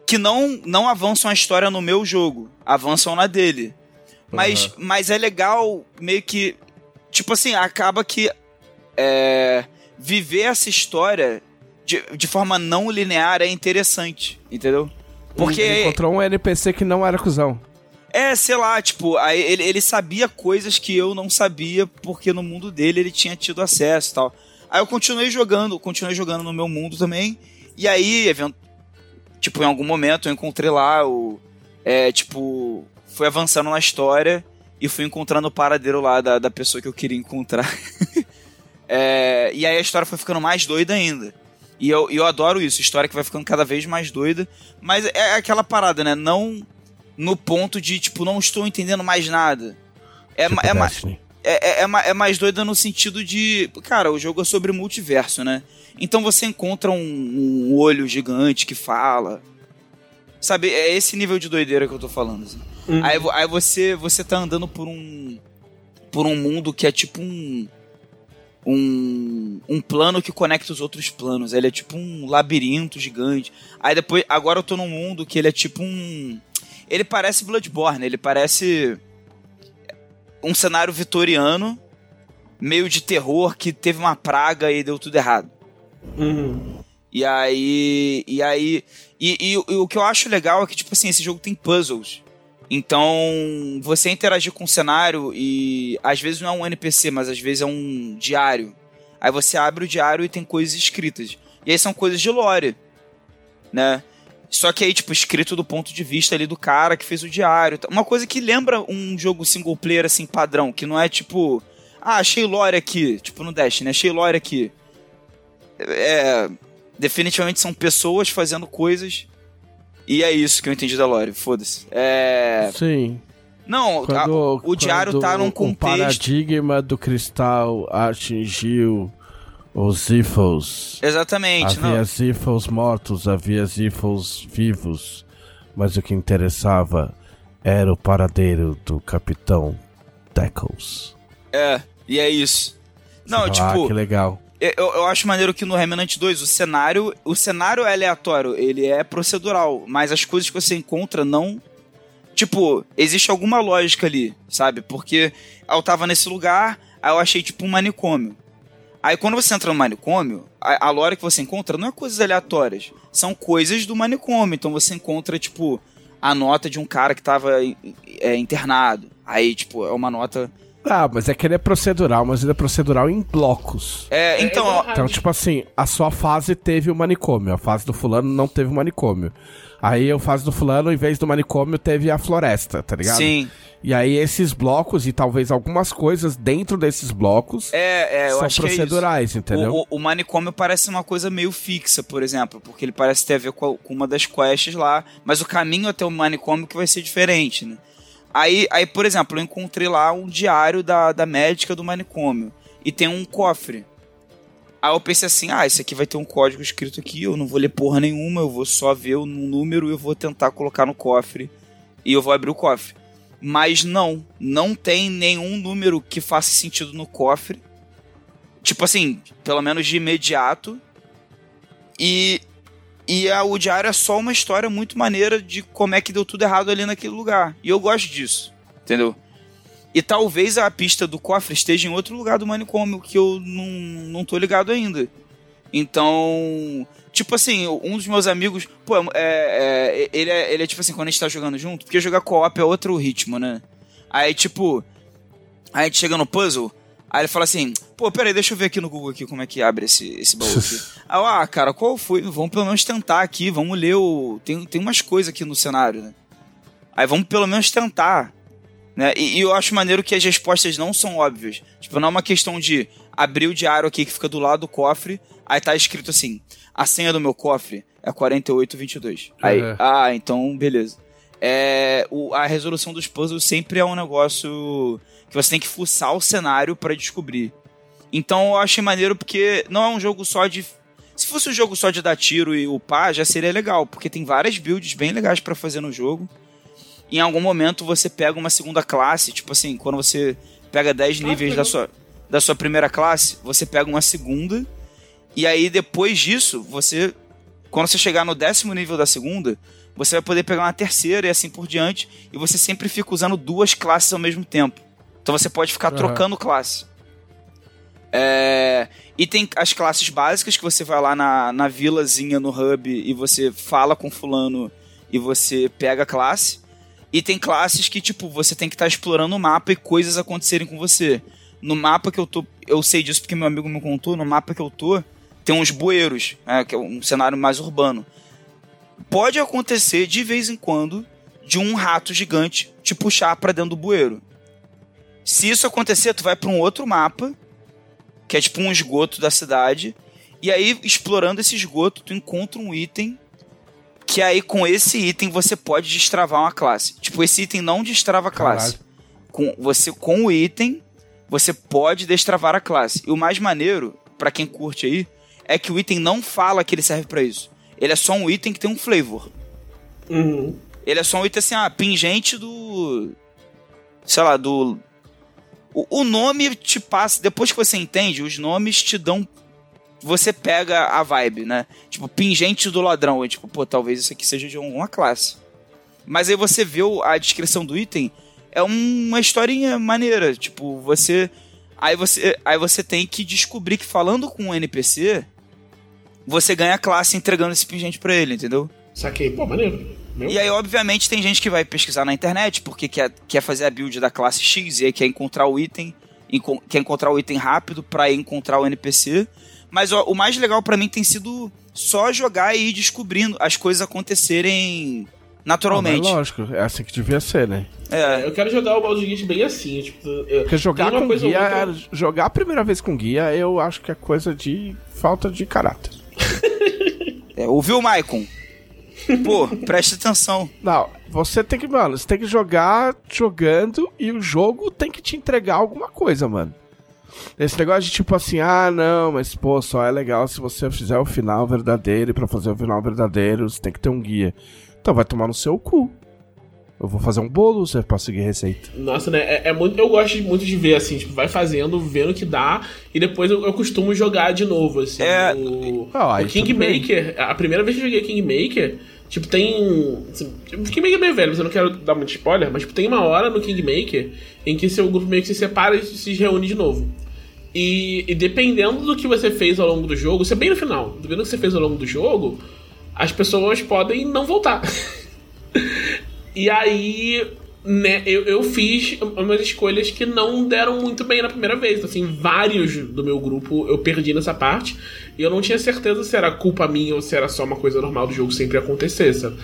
Que não não avançam a história no meu jogo, avançam na dele. Mas, mas é legal meio que tipo assim, acaba que é, viver essa história de, de forma não linear é interessante, entendeu? Ele Porque encontrou um NPC que não era cuzão. É, sei lá, tipo, ele, ele sabia coisas que eu não sabia, porque no mundo dele ele tinha tido acesso e tal. Aí eu continuei jogando, continuei jogando no meu mundo também. E aí, tipo, em algum momento eu encontrei lá o. É, tipo, fui avançando na história e fui encontrando o paradeiro lá da, da pessoa que eu queria encontrar. é, e aí a história foi ficando mais doida ainda. E eu, eu adoro isso, história que vai ficando cada vez mais doida. Mas é aquela parada, né? Não no ponto de, tipo, não estou entendendo mais nada. É, Tipo é, ma- Destiny. É, é, é é mais doida no sentido de. Cara, o jogo é sobre multiverso, né? Então você encontra um, um olho gigante que fala. Sabe, é esse nível de doideira que eu tô falando. assim. Aí, vo- aí você, você tá andando por um. Por um mundo que é tipo um. Um, um plano que conecta os outros planos. Ele é tipo um labirinto gigante. Aí depois. Agora eu tô num mundo que ele é tipo um. Ele parece Bloodborne, ele parece um cenário vitoriano, meio de terror, que teve uma praga e deu tudo errado. Uhum. E aí. E aí. E, e- e o que eu acho legal é que, tipo assim, esse jogo tem puzzles. Então, você interagir com o cenário e às vezes não é um NPC, mas às vezes é um diário. Aí você abre o diário e tem coisas escritas. E aí são coisas de lore, né? Só que aí, tipo, escrito do ponto de vista ali do cara que fez o diário. Uma coisa que lembra um jogo single player, assim, padrão, que não é tipo... Ah, achei lore aqui, tipo no Destiny, achei lore aqui. É... Definitivamente são pessoas fazendo coisas e é isso que eu entendi da lore, foda-se. É... Sim. Não, a- Quando, o diário tá num O contexto... paradigma do cristal atingiu os Ziffles. Exatamente, Havia não. Ziffles mortos, havia Ziffles vivos. Mas o que interessava era o paradeiro do Capitão Deckles. É, e é isso. Não, ah, tipo, que legal. eu, eu acho maneiro que no Remnant 2 o cenário, o cenário é aleatório, ele é procedural, mas as coisas que você encontra não tipo, existe alguma lógica ali, sabe? Porque eu tava nesse lugar, aí eu achei tipo um manicômio. Aí quando você entra no manicômio, a, a lore que você encontra não é coisas aleatórias, são coisas do manicômio. Então você encontra, tipo, a nota de um cara que tava é, internado. Aí, tipo, é uma nota. Ah, mas é que ele é procedural, mas ele é procedural em blocos. É, então, ó, Então, tipo assim, a sua fase teve o manicômio, a fase do fulano não teve o manicômio. Aí a fase do fulano, em vez do manicômio, teve a floresta, tá ligado? sim. E aí esses blocos e talvez algumas coisas dentro desses blocos É, é, eu são acho que é procedurais, entendeu? O, o- o manicômio parece uma coisa meio fixa, por exemplo, porque ele parece ter a ver com, a- com uma das quests lá, mas o caminho até o manicômio que vai ser diferente, né? Aí, aí por exemplo, eu encontrei lá um diário da, da médica do manicômio e tem um cofre. Aí eu pensei assim, ah, esse aqui vai ter um código escrito aqui, eu não vou ler porra nenhuma, eu vou só ver o número e eu vou tentar colocar no cofre e eu vou abrir o cofre. Mas não, não tem nenhum número que faça sentido no cofre. Tipo assim, pelo menos de imediato. E, e a, o diário é só uma história muito maneira de como é que deu tudo errado ali naquele lugar. E eu gosto disso, entendeu? E talvez a pista do cofre esteja em outro lugar do manicômio que eu não, não tô ligado ainda. Então, tipo assim, um dos meus amigos, pô, é, é, ele, é, ele é tipo assim, quando a gente tá jogando junto, porque jogar co-op é outro ritmo, né? Aí, tipo, a gente chega no puzzle, aí ele fala assim, pô, peraí, deixa eu ver aqui no Google aqui como é que abre esse, esse baú aqui. aí eu, ah, cara, qual foi? Vamos pelo menos tentar aqui, vamos ler o... Tem, tem umas coisas aqui no cenário, né? Aí vamos pelo menos tentar. Né? E, e eu acho maneiro que as respostas não são óbvias. Tipo, não é uma questão de abrir o diário aqui que fica do lado do cofre, aí tá escrito assim: a senha do meu cofre é 4822. Aí, Uhum. ah, então beleza. É, o- a resolução dos puzzles sempre é um negócio que você tem que fuçar o cenário pra descobrir. Então eu achei maneiro porque não é um jogo só de. Se fosse um jogo só de dar tiro e upar, já seria legal, porque tem várias builds bem legais pra fazer no jogo. Em algum momento você pega uma segunda classe, tipo assim, quando você pega 10 Ah, níveis da sua, da sua primeira classe, você pega uma segunda, e aí depois disso, você. Quando você chegar no décimo nível da segunda, você vai poder pegar uma terceira e assim por diante, e você sempre fica usando duas classes ao mesmo tempo. Então você pode ficar Aham. trocando classe. É, e tem as classes básicas que você vai lá na, na vilazinha no hub e você fala com fulano e você pega a classe. E tem classes que, tipo, você tem que estar tá explorando o mapa e coisas acontecerem com você. No mapa que eu tô. Eu sei disso porque meu amigo me contou. No mapa que eu tô, tem uns bueiros, né, que é um cenário mais urbano. Pode acontecer de vez em quando de um rato gigante te puxar para dentro do bueiro. Se isso acontecer, tu vai para um outro mapa, que é tipo um esgoto da cidade, e aí explorando esse esgoto, tu encontra um item que aí com esse item você pode destravar uma classe. Tipo, esse item não destrava a classe. Com, você com o item você pode destravar a classe. E o mais maneiro, para quem curte aí, é que o item não fala que ele serve para isso. Ele é só um item que tem um flavor. Uhum. Ele é só um item assim, ah, pingente do. Sei lá, do. O, o nome te passa. Depois que você entende, os nomes te dão você pega a vibe, né? Tipo, pingente do ladrão. E, tipo, pô, talvez isso aqui seja de alguma classe. Mas aí você vê a descrição do item, é uma historinha maneira. Tipo, você. Aí você, aí você tem que descobrir que falando com um NPC, você ganha a classe entregando esse pingente pra ele, entendeu? Saquei, pô, maneiro. Meu. E aí, obviamente, tem gente que vai pesquisar na internet porque quer, quer fazer a build da classe X e aí quer encontrar o item, quer encontrar o item rápido pra encontrar o NPC. Mas ó, o mais legal para mim tem sido só jogar e ir descobrindo as coisas acontecerem naturalmente. Ah, lógico, é assim que devia ser, né? É. Eu quero jogar o Baldur's Gate bem assim, tipo... Eu, Porque jogar com guia, muito... jogar a primeira vez com guia, eu acho que é coisa de falta de caráter. É, ouviu, Maicon? Pô, preste atenção. Não, você tem que, mano, você tem que jogar jogando e o jogo tem que te entregar alguma coisa, mano. Esse negócio de tipo assim, ah, não, mas pô, só é legal se você fizer o final verdadeiro e pra fazer o final verdadeiro você tem que ter um guia. Então vai tomar no seu cu. Eu vou fazer um bolo, você pode seguir receita. Nossa, né? É, é, muito, eu gosto muito de ver, assim, tipo, vai fazendo, vendo o que dá, e depois eu, eu costumo jogar de novo, assim. É... O, ah, o Kingmaker, a primeira vez que eu joguei Kingmaker, tipo, tem. Assim, Kingmaker é meio velho, mas eu não quero dar muito spoiler, mas tipo, tem uma hora no Kingmaker em que seu grupo meio que se separa e se reúne de novo. E, e, dependendo do que você fez ao longo do jogo, isso é bem no final, dependendo do que você fez ao longo do jogo, as pessoas podem não voltar. e aí, né, eu, eu fiz umas escolhas que não deram muito bem na primeira vez. Assim, vários do meu grupo eu perdi nessa parte. E eu não tinha certeza se era culpa minha ou se era só uma coisa normal do jogo sempre acontecer, sabe?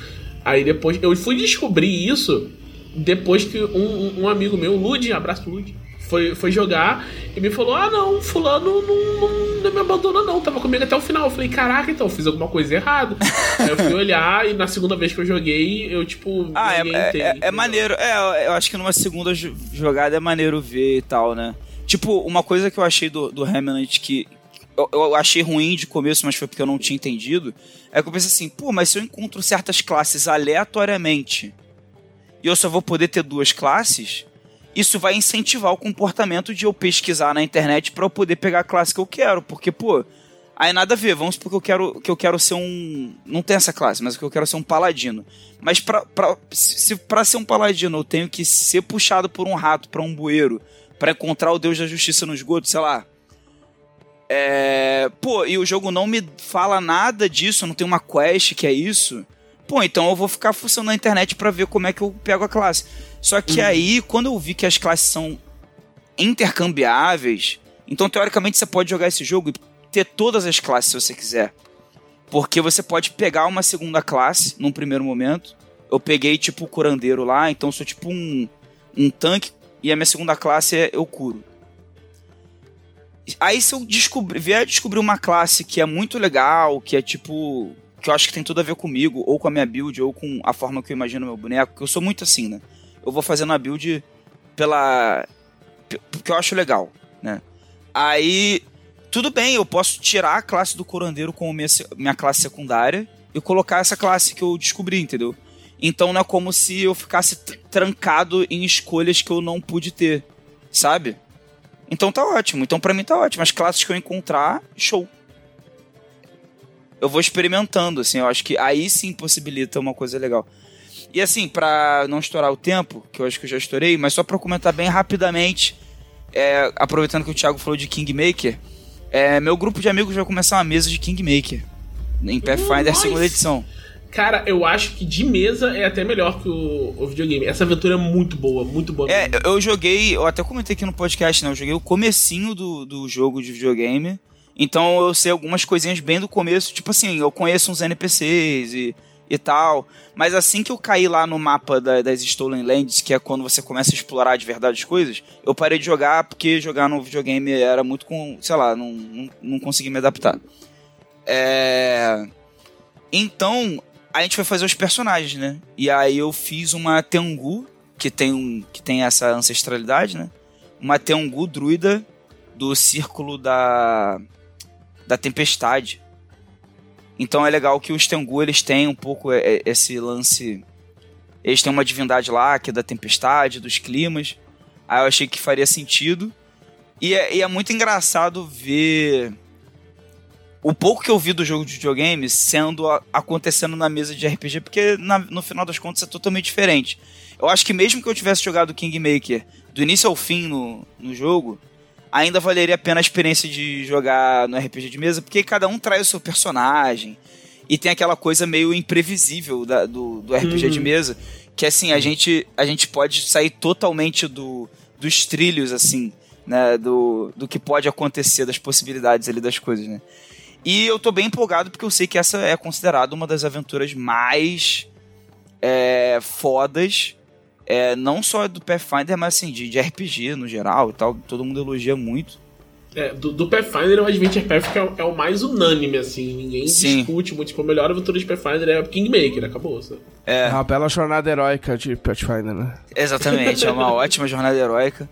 Aí depois, eu fui descobrir isso depois que um, um amigo meu, Lud, abraço Lud, foi, foi jogar e me falou: Ah, não, Fulano não, não, não me abandona, não. Tava comigo até o final. Eu falei: Caraca, então, fiz alguma coisa errada. Aí eu fui olhar e na segunda vez que eu joguei, eu, tipo. Ah, é, é, é, é maneiro. É, eu acho que numa segunda jogada é maneiro ver e tal, né? Tipo, uma coisa que eu achei do, do Remnant que, eu, eu, achei ruim de começo, mas foi porque eu não tinha entendido. É que eu pensei assim, pô, mas se eu encontro certas classes aleatoriamente e eu só vou poder ter duas classes, isso vai incentivar o comportamento de eu pesquisar na internet para eu poder pegar a classe que eu quero, porque, pô, aí nada a ver, vamos porque eu quero que eu quero ser um, não tem essa classe, mas que eu quero ser um paladino. Mas pra, pra, se para ser um paladino eu tenho que ser puxado por um rato para um bueiro para encontrar o deus da justiça no esgoto, sei lá. É, pô, e o jogo não me fala nada disso, não tem uma quest que é isso. Pô, então eu vou ficar fuçando na internet para ver como é que eu pego a classe. Só que uhum. aí, quando eu vi que as classes são intercambiáveis, então teoricamente você pode jogar esse jogo e ter todas as classes se você quiser. Porque você pode pegar uma segunda classe num primeiro momento. Eu peguei tipo o curandeiro lá, então sou tipo um, um tanque e a minha segunda classe é eu curo. Aí se eu descobrir, vier descobrir uma classe que é muito legal, que é tipo. que eu acho que tem tudo a ver comigo, ou com a minha build, ou com a forma que eu imagino meu boneco, que eu sou muito assim, né? Eu vou fazendo a build pela. porque eu acho legal, né? Aí, tudo bem, eu posso tirar a classe do curandeiro como minha, minha classe secundária e colocar essa classe que eu descobri, entendeu? Então não é como se eu ficasse trancado em escolhas que eu não pude ter, sabe? Então tá ótimo. Então para mim tá ótimo. As classes que eu encontrar, show. Eu vou experimentando, assim. Eu acho que aí sim possibilita uma coisa legal. E assim, para não estourar o tempo, que eu acho que eu já estourei, mas só para comentar bem rapidamente, é, aproveitando que o Thiago falou de Kingmaker, é, meu grupo de amigos vai começar uma mesa de Kingmaker em Pathfinder uh, segunda edição. Cara, eu acho que de mesa é até melhor que o, o videogame. Essa aventura é muito boa, muito boa. É, eu joguei, eu até comentei aqui no podcast, né? Eu joguei o comecinho do, do jogo de videogame. Então eu sei algumas coisinhas bem do começo. Tipo assim, eu conheço uns NPCs e, e tal. Mas assim que eu caí lá no mapa da, das Stolen Lands, que é quando você começa a explorar de verdade as coisas, eu parei de jogar porque jogar no videogame era muito com. sei lá, não, não, não consegui me adaptar. É. Então, a gente foi fazer os personagens, né? E aí eu fiz uma Tengu, que tem, um, que tem essa ancestralidade, né? Uma Tengu druida do círculo da, da tempestade. Então é legal que os Tengu, eles têm um pouco esse lance... Eles têm uma divindade lá, que é da tempestade, dos climas. Aí eu achei que faria sentido. E é, e é muito engraçado ver o pouco que eu vi do jogo de videogame sendo a, acontecendo na mesa de RPG, porque na, no final das contas é totalmente diferente. Eu acho que mesmo que eu tivesse jogado Kingmaker do início ao fim no, no jogo, ainda valeria a pena a experiência de jogar no RPG de mesa, porque cada um traz o seu personagem e tem aquela coisa meio imprevisível da, do, do RPG uhum. de mesa, que assim, a gente, a gente pode sair totalmente do, dos trilhos, assim, né, do, do que pode acontecer, das possibilidades ali das coisas, né. E eu tô bem empolgado porque eu sei que essa é considerada uma das aventuras mais é, fodas. É, não só do Pathfinder, mas assim, de, de, RPG no geral e tal. Todo mundo elogia muito. É, do, do Pathfinder, o Adventure Path é, é, o mais unânime, assim. Ninguém Sim. discute muito. Tipo, a melhor aventura de Pathfinder é Kingmaker, acabou. Sabe? É. é uma bela jornada heróica de Pathfinder, né? Exatamente, é uma ótima jornada heróica.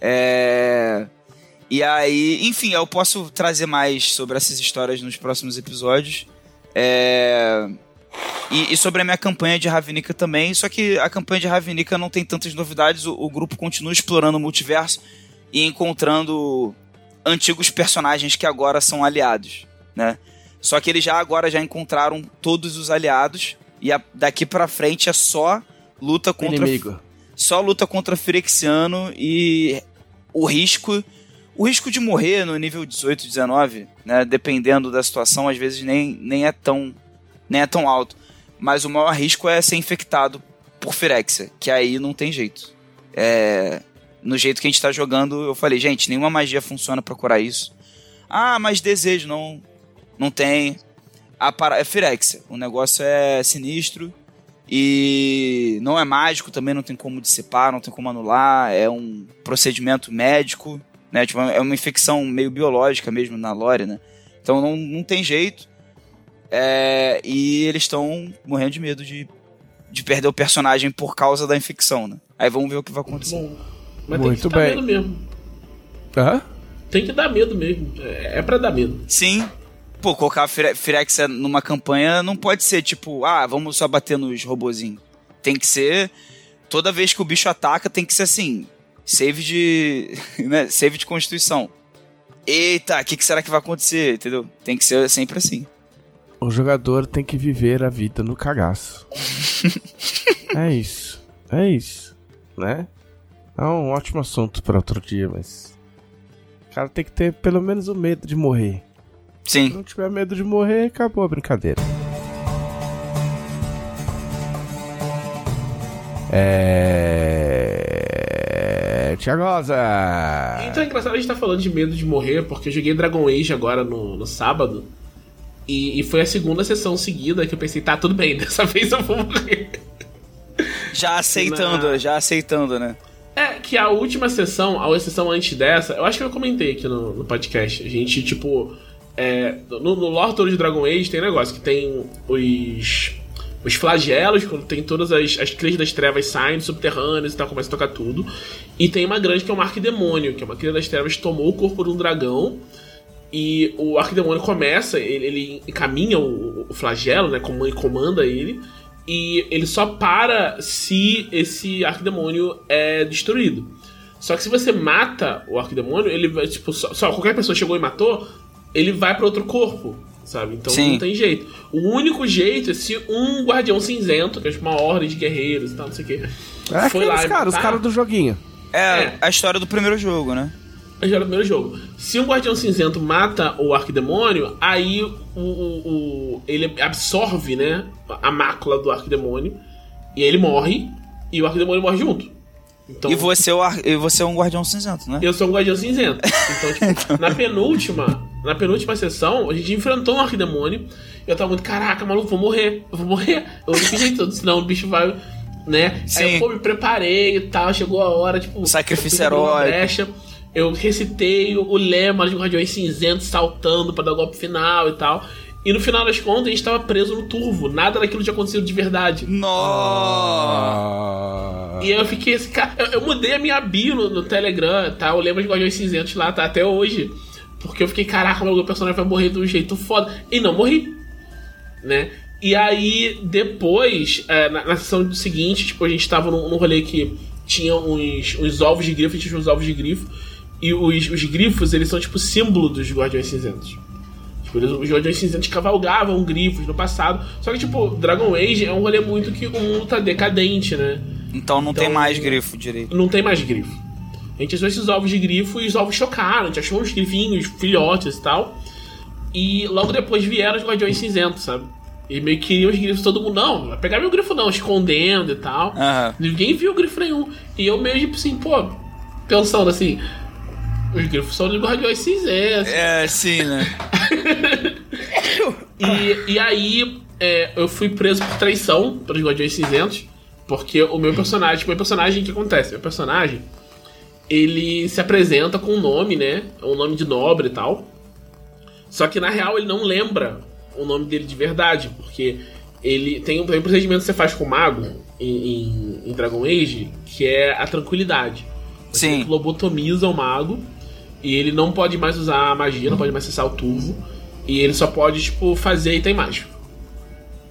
É. E aí, enfim, eu posso trazer mais sobre essas histórias nos próximos episódios. É... E, e, sobre a minha campanha de Ravnica também, só que a campanha de Ravnica não tem tantas novidades, o, o grupo continua explorando o multiverso e encontrando antigos personagens que agora são aliados, né? Só que eles já agora já encontraram todos os aliados e a, daqui para frente é só luta contra inimigo. Só luta contra Firexiano e o risco o risco de morrer no nível 18, 19, né, dependendo da situação, às vezes nem, nem é tão nem é tão alto. Mas o maior risco é ser infectado por Firexia, que aí não tem jeito. É, no jeito que a gente tá jogando, eu falei, gente, nenhuma magia funciona para curar isso. Ah, mas desejo, não, não tem. A para... É Firexia. O negócio é sinistro. E não é mágico, também não tem como dissipar, não tem como anular. É um procedimento médico né? Tipo, é uma infecção meio biológica mesmo na lore, né? Então não, não tem jeito. É, e eles estão morrendo de medo de, de perder o personagem por causa da infecção, né? Aí vamos ver o que vai acontecer. Bom, mas Muito tem que bem. medo mesmo. Hã? Tem que dar medo mesmo. É, é para dar medo. Sim. Pô, colocar a Firex numa campanha não pode ser tipo, ah, vamos só bater nos robozinhos. Tem que ser. Toda vez que o bicho ataca, tem que ser assim save de. Né, save de constituição. Eita, o que, que será que vai acontecer? Entendeu? Tem que ser sempre assim. O jogador tem que viver a vida no cagaço. é isso. É isso. Né? É um ótimo assunto para outro dia, mas. O cara tem que ter pelo menos o medo de morrer. Sim. Se não tiver medo de morrer, acabou a brincadeira. É. Tiagosa! Então é engraçado a gente tá falando de medo de morrer, porque eu joguei Dragon Age agora no, no sábado. E, e, foi a segunda sessão seguida que eu pensei, tá, tudo bem, dessa vez eu vou morrer. Já aceitando, Na... já aceitando, né? É, que a última sessão, a sessão antes dessa, eu acho que eu comentei aqui no, no podcast. A gente, tipo. É, no, no lore todo de Dragon Age tem um negócio que tem os os flagelos, quando tem todas as, as crias das trevas saindo, subterrâneas e tal, começa a tocar tudo. E tem uma grande que é o Arquidemônio, que é uma cria das trevas que tomou o corpo de um dragão. E o Arquidemônio começa, ele, ele encaminha o, o, flagelo, né? Comanda ele. E ele só para se esse Arquidemônio é destruído. Só que se você mata o Arquidemônio, ele vai, tipo, só, só qualquer pessoa chegou e matou, ele vai para outro corpo sabe? Então Sim. não tem jeito. O único jeito é se um guardião cinzento, que é tipo uma ordem de guerreiros e tal, não sei o quê. É foi lá cara, os caras do joguinho. É, é, a história do primeiro jogo, né? Já era o primeiro jogo. Se um Guardião Cinzento mata o Arquidemônio, aí o, o, o- ele absorve, né, a mácula do Arquidemônio, e ele morre, e o Arquidemônio morre junto. Então, E você, é o ar- e você é um guardião cinzento, né? eu sou um Guardião Cinzento. Então, tipo, na penúltima, na penúltima sessão, a gente enfrentou um Arquidemônio, e eu tava muito, caraca, maluco, vou morrer, eu vou morrer. Eu não fiz jeito, senão o bicho vai, né? Aí Sim. eu pô, me preparei e tal, chegou a hora, tipo... Sacrifício brecha, Eu recitei o lema de Guardiões Cinzentos saltando pra dar o golpe final e tal. E no final das contas, a gente tava preso no turvo. Nada daquilo tinha acontecido de verdade. Nossa! E eu fiquei assim, cara, eu, eu mudei a minha bio no, no Telegram, tá? Eu lembro de Guardiões Cinzentos lá, tá? Até hoje. Porque eu fiquei, caraca, meu personagem vai morrer de um jeito foda. E não morri. Né? E aí, depois, é, na, na sessão seguinte, tipo, a gente tava num, num rolê que tinha uns, uns ovos de grifo, a gente tinha uns ovos de grifo. E os, os grifos, eles são tipo símbolo dos Guardiões Cinzentos. Tipo, eles- os Guardiões Cinzentos cavalgavam grifos no passado. Só que, tipo, Dragon Age é um rolê muito que o mundo tá decadente, né? Então não tem Então- mais grifo direito. não tem mais grifo. A gente achou esses ovos de grifo e os ovos chocaram. A gente achou uns grifinhos, filhotes e tal. E logo depois vieram os guardiões cinzentos, sabe? E meio que queriam os grifos, todo mundo, não, vai pegar meu grifo não, escondendo e tal. Aham. Ninguém viu grifo nenhum. E eu meio tipo assim, pô, pensando assim, os grifos são dos guardiões cinzentos. É, sim, né? E, e aí é, eu fui preso por traição pelos Guardiões Cinzentos. Porque o meu personagem, o meu personagem, o que acontece? Meu personagem, ele se apresenta com um nome, né? Um nome de nobre e tal. Só que na real ele não lembra o nome dele de verdade, porque ele tem um, tem um procedimento que você faz com o mago em, em- em Dragon Age, que é a tranquilidade. Você Sim. lobotomiza o mago e ele não pode mais usar a magia, não pode mais acessar o turvo. E ele só pode, tipo, fazer item mágico.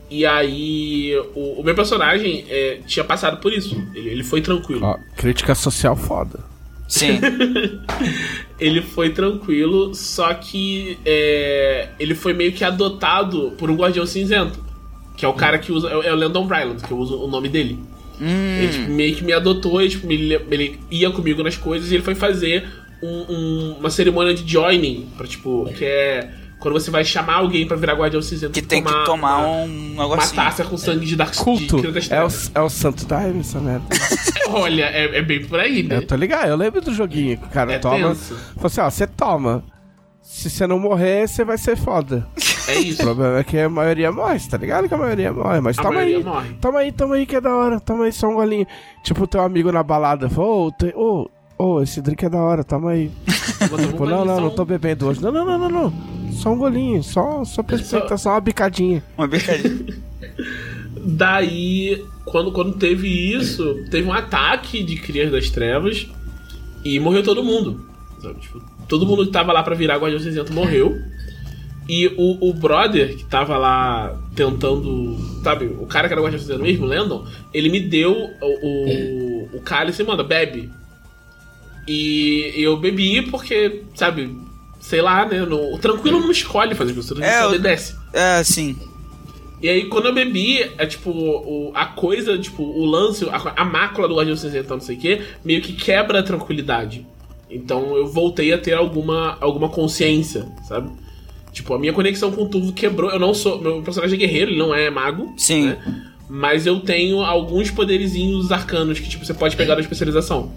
E aí, o, o meu personagem é, tinha passado por isso. Ele, ele foi tranquilo. Ó, crítica social foda. Sim. Ele foi tranquilo, só que é, ele foi meio que adotado por um Guardião Cinzento. Que é o cara que usa. É o- é o Landon Bryland, que eu uso o nome dele. Ele tipo, meio que me adotou, e, tipo, me le- ele ia comigo nas coisas e ele foi fazer um- um- uma cerimônia de joining. Pra, tipo, que é quando você vai chamar alguém pra virar Guardião Cinzento. Que tem que tomar uma, um uma negocinho. taça com sangue de Dark Culto. de É o, é o santo daime, essa merda. Olha, é, é bem por aí, né? Eu tô ligado, eu lembro do joguinho que o cara É toma. tenso. Fala assim, ó, você toma. Se você não morrer, você vai ser foda. É O isso. problema é que a maioria morre, tá ligado que a maioria morre, mas A toma aí. morre. Toma aí, toma aí que é da hora. Toma aí só um golinho. Tipo, teu amigo na balada falou, ô, te- ô, ô, esse drink é da hora, toma aí. Pô, não, não, não só tô bebendo hoje. Não, não, não, não, não. Só um golinho, só, só pra Só- experimentar, só uma bicadinha. Uma brincadeira. Daí, quando, quando teve isso, teve um ataque de Crias das Trevas e morreu todo mundo. sabe? Tipo, todo mundo que tava lá pra virar Guardião Cinzento morreu. E o, o brother que tava lá tentando. Sabe, o cara que era o Guardião Cinzento mesmo, o Landon, ele me deu o, o, o cálice e manda, bebe. E eu bebi porque, sabe, sei lá, né? No, o tranquilo não escolhe fazer isso, o tranquilo É, só obedece. É, sim. E aí, quando eu bebi, é tipo, o- a coisa, tipo, o lance, a, a mácula do Guardião Cinzento, não sei o que, meio que quebra a tranquilidade. Então eu voltei a ter alguma, alguma consciência, sabe? Tipo, a minha conexão com o Turvo quebrou. Eu não sou. Meu personagem é guerreiro, ele não é mago. Sim. né? Mas eu tenho alguns poderizinhos arcanos que, tipo, você pode pegar na especialização.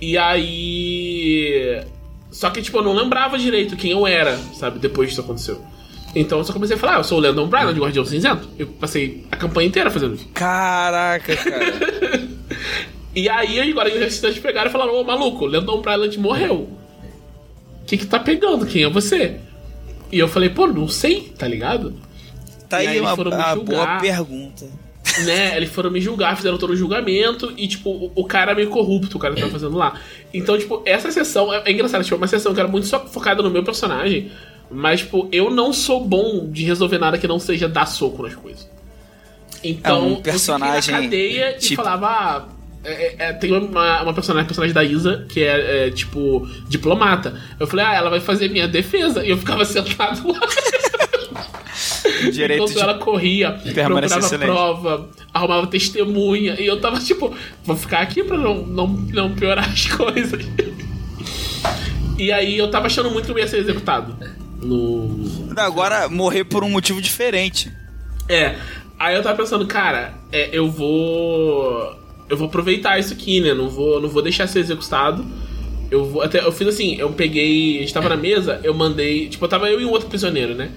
E aí. Só que, tipo, eu não lembrava direito quem eu era, sabe? Depois disso aconteceu. Então eu só comecei a falar, ah, eu sou o Landon Bryan de Guardião Cinzento. Eu passei a campanha inteira fazendo isso. Caraca, cara. E aí agora os restantes pegaram e falaram, ô maluco, o Landon Bryan morreu. O que que tá pegando? Quem é você? E eu falei, pô, não sei, tá ligado? Tá E aí, aí uma, foram me uma boa pergunta. Né, eles foram me julgar, fizeram todo o julgamento e, tipo, o, o cara é meio corrupto, o cara que tá fazendo lá. Então, tipo, essa sessão é, é engraçada, tipo, é uma sessão que era muito só focada no meu personagem, mas, tipo, eu não sou bom de resolver nada que não seja dar soco nas coisas. Então, É um eu personagem na cadeia e tipo- falava, ah, é- é- é, tem uma, uma personagem, personagem da Isa, que é, é, tipo, diplomata. Eu falei, ah, ela vai fazer minha defesa. E eu ficava sentado lá. Direito Enquanto de... ela corria, procurava prova, arrumava testemunha, e eu tava tipo, vou ficar aqui pra não, não, não piorar as coisas. E aí eu tava achando muito que eu ia ser executado. No. Agora, morrer por um motivo diferente. É. Aí eu tava pensando, cara, é, eu vou. Eu vou aproveitar isso aqui, né? Não vou, não vou deixar ser executado. Eu vou. Até, eu fiz assim, eu peguei. A gente tava na mesa, eu mandei. Tipo, eu tava eu e um outro prisioneiro, né?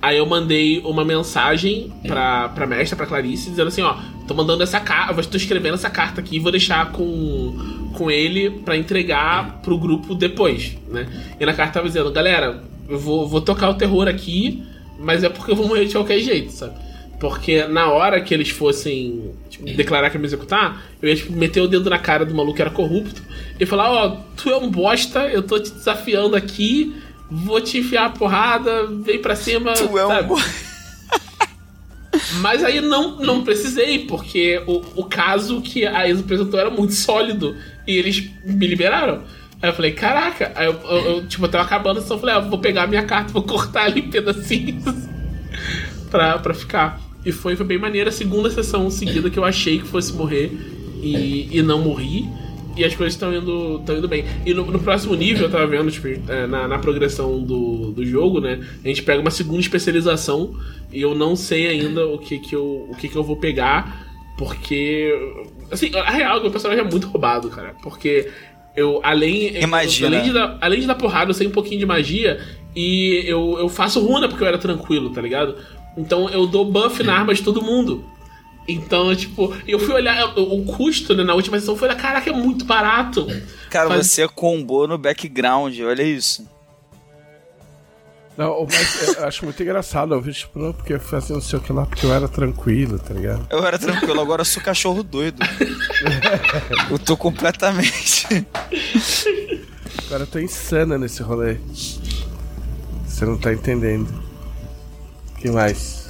Aí eu mandei uma mensagem pra, pra mestra, pra Clarice, dizendo assim, ó, tô mandando essa carta, tô escrevendo essa carta aqui e vou deixar com, com ele para entregar pro grupo depois, né? E na carta tava dizendo, galera, eu vou, vou tocar o terror aqui, mas é porque eu vou morrer de qualquer jeito, sabe? Porque na hora que eles fossem tipo, declarar que ia me executar, eu ia tipo, meter o dedo na cara do maluco que era corrupto e falar: Ó, oh, tu é um bosta, eu tô te desafiando aqui, vou te enfiar a porrada, vem pra cima. Tu é um Mas aí não, não precisei, porque o, o caso que a ex apresentou era muito sólido e eles me liberaram. Aí eu falei, caraca, aí eu, eu, eu tipo, eu tava acabando, então eu falei, ah, vou pegar a minha carta, vou cortar ali em pedacinhos pra, pra ficar. E foi, foi bem maneira a segunda sessão seguida que eu achei que fosse morrer e, e não morri. E as coisas estão indo, indo bem. E no, no, próximo nível, eu tava vendo, tipo, é, na, na progressão do, do jogo, né? A gente pega uma segunda especialização e eu não sei ainda o que que eu, o que que eu vou pegar, porque. Assim, a real é que o personagem é muito roubado, cara. Porque eu, além. Imagina. Eu, além, de dar, além de dar porrada, eu sei um pouquinho de magia e eu, eu faço runa porque eu era tranquilo, tá ligado? Então eu dou buff na arma de todo mundo. Então, tipo, eu fui olhar o, custo né, na última sessão, foi, caraca, é muito barato. Cara, Faz... você combou no background, olha isso. Não, mas eu acho muito engraçado eu vi, tipo, não, porque eu fazia não sei o que lá, porque eu era tranquilo, tá ligado? Eu era tranquilo, agora eu sou cachorro doido. eu tô completamente. Agora eu tô insana nesse rolê. Você não tá entendendo. O que mais?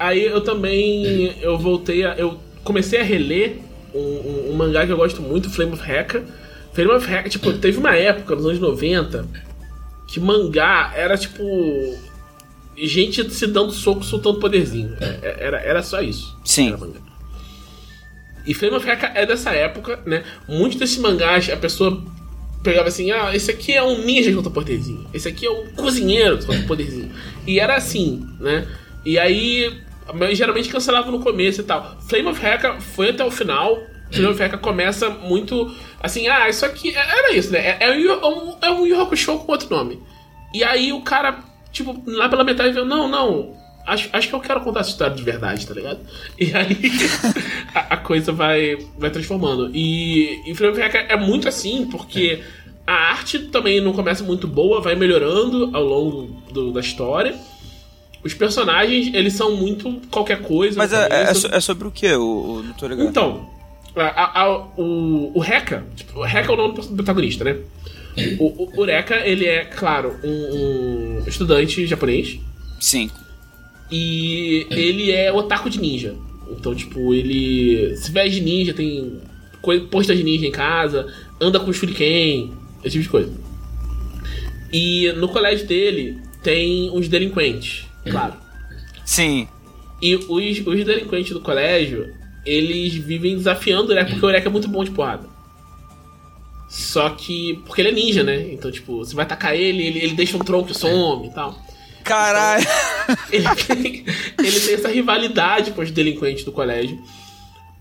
Aí eu também. Eu voltei a. Eu comecei a reler um, um, um mangá que eu gosto muito, Flame of Heka. Flame of Heka, tipo, teve uma época, nos anos 90, que mangá era tipo. Gente se dando soco, soltando poderzinho. É, é, era, era só isso. Sim. E Flame of Heka é dessa época, né? Muitos desses mangás, a pessoa pegava assim, ah, esse aqui é um ninja que solta poderzinho. Esse aqui é um cozinheiro que solta poderzinho. E era assim, né? E aí, geralmente cancelava no começo e tal. Flame of Heka foi até o final. Flame of Heka começa muito assim, ah, isso aqui é, era isso, né? É, é, um, é um Hakusho com outro nome. E aí o cara, tipo, lá pela metade, viu, não, não, acho, acho que eu quero contar essa história de verdade, tá ligado? E aí a, a, coisa vai, vai transformando. E, e Flame of é muito assim, porque a arte também não começa muito boa, vai melhorando ao longo do, da história. Os personagens, eles são muito qualquer coisa. Mas é, é, é, sobre o que? O, não tô ligado. Então, a, a, o, o Heka, tipo, o Heka é o nome do protagonista, né? O, o, o Reka, ele é, claro, um, um estudante japonês. Sim. E ele é otaku de ninja. Então, tipo, ele se veste de ninja, tem postas de ninja em casa, anda com shuriken, esse tipo de coisa. E no colégio dele tem uns delinquentes, claro. Sim. E os, os delinquentes do colégio, eles vivem desafiando o Eureka, porque o Eureka é muito bom de porrada. Só que. Porque ele é ninja, né? Então, tipo, você vai atacar ele, ele, ele deixa um tronco e some e tal. Caralho! Então, ele, tem, ele tem essa rivalidade com os delinquentes do colégio.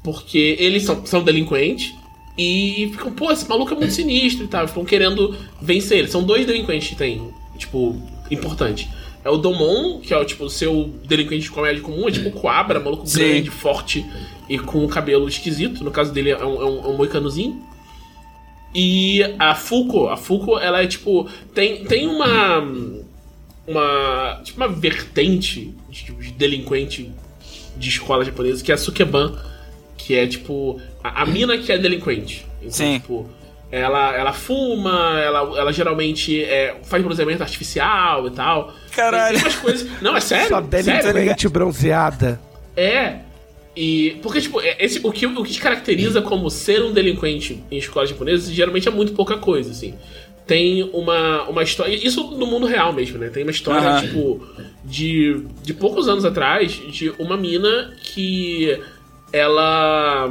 Porque eles são, são delinquentes e ficam, pô, esse maluco é muito sinistro e tal. Ficam querendo vencer ele. São dois delinquentes que tem, tipo, importante. É o Domon, que é o tipo o seu delinquente de comédia comum, é tipo o Coabra, maluco Sim. grande, forte e com cabelo esquisito. No caso dele é um, é um, é um moicanozinho. E a Fuko, a Fuko, ela é tipo. Tem, tem uma uma tipo uma vertente de, tipo, de delinquente de escola japonesa que é a Sukeban, que é tipo a, a mina que é delinquente. Então, Sim. tipo, ela, ela fuma, ela, ela geralmente é, faz bronzeamento artificial e tal. Caralho. Tem umas coisas. Não, é sério. Só delinquente sério. bronzeada. É. E. Porque, tipo, é, esse, o, que, o que te caracteriza como ser um delinquente em escolas japonesas geralmente é muito pouca coisa, assim tem uma, uma história. Isso no mundo real mesmo, né? Tem uma história, uhum. tipo, de, de poucos anos atrás, de uma mina que ela.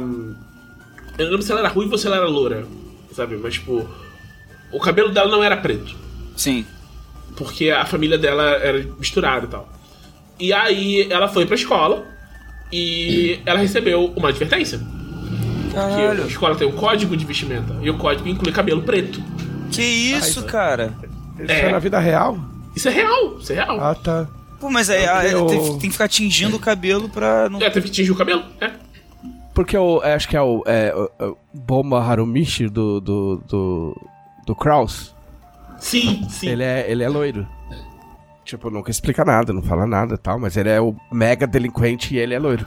Eu não lembro se ela era ruiva ou se ela era loura, sabe? Mas, tipo. O cabelo dela não era preto. Sim. Porque a família dela era misturada e tal. E aí ela foi pra escola e ela recebeu uma advertência. Que a Caralho. escola tem um código de vestimenta. E o código inclui cabelo preto. Que isso, cara? Isso É. é na vida real? Isso é real, isso é real. Ah, tá. Pô, mas aí Eu- ah, eu- tem, tem que ficar tingindo o cabelo pra não. É, teve que tingir o cabelo. É. Porque eu acho que é o, é, o- Bomba Harumichi do, do, do, do Kraus. Sim, sim. Ele é, ele é loiro. Tipo, nunca explica nada, não fala nada e tal, mas ele é o mega delinquente e ele é loiro.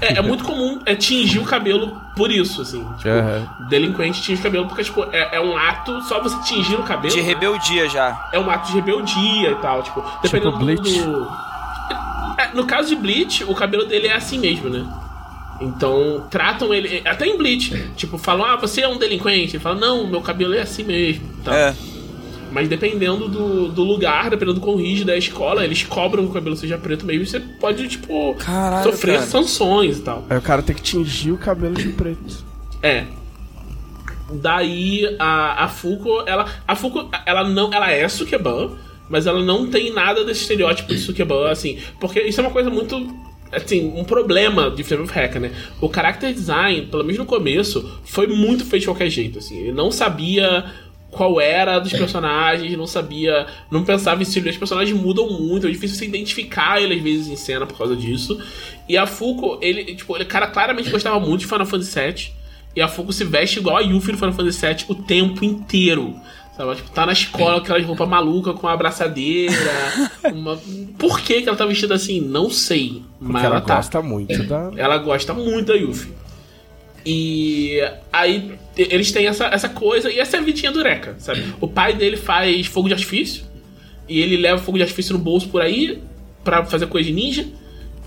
É, é muito comum é, tingir o cabelo por isso, assim. Tipo, Aham. delinquente tinge o cabelo porque, tipo, é, é um ato, só você tingir o cabelo. De rebeldia já. É um ato de rebeldia e tal, tipo, dependendo do- Bleach. do. É, no caso de Bleach, o cabelo dele é assim mesmo, né? Então, tratam ele. Até em Bleach, tipo, falam, ah, você é um delinquente. Ele fala, não, meu cabelo é assim mesmo. Tal. É. Mas dependendo do, do lugar, dependendo do quão rígido é a escola, eles cobram que o cabelo seja preto mesmo e você pode, tipo, Caralho, sofrer cara. sanções e tal. Aí o cara tem que tingir o cabelo de preto. É. Daí a, a Fuko, ela. A Fuko, ela não. Ela é Sukeban, mas ela não tem nada desse estereótipo de Sukeban, assim. Porque isso é uma coisa muito. Assim, um problema de Flame of Hacker, né? O character design, pelo menos no começo, foi muito feito de qualquer jeito, assim. Ele não sabia qual era dos personagens, não sabia. Não pensava em estilo. Os personagens mudam muito, é difícil você identificar ele às vezes em cena por causa disso. E a Fuko, ele, tipo, ele cara claramente gostava muito de Final Fantasy VII. E a Fuko se veste igual a Yuffie no Final Fantasy VII o tempo inteiro. Sabe? Tipo, tá na escola com aquelas roupas malucas, com uma abraçadeira. uma... Por que, que ela tá vestida assim? Não sei. Mas Porque ela ela tá. gosta muito da. Ela gosta muito da Yuffie. E aí eles têm essa, essa coisa, e essa é a vidinha do Eureka, sabe? O pai dele faz fogo de artifício, e ele leva fogo de artifício no bolso por aí pra fazer coisa de ninja,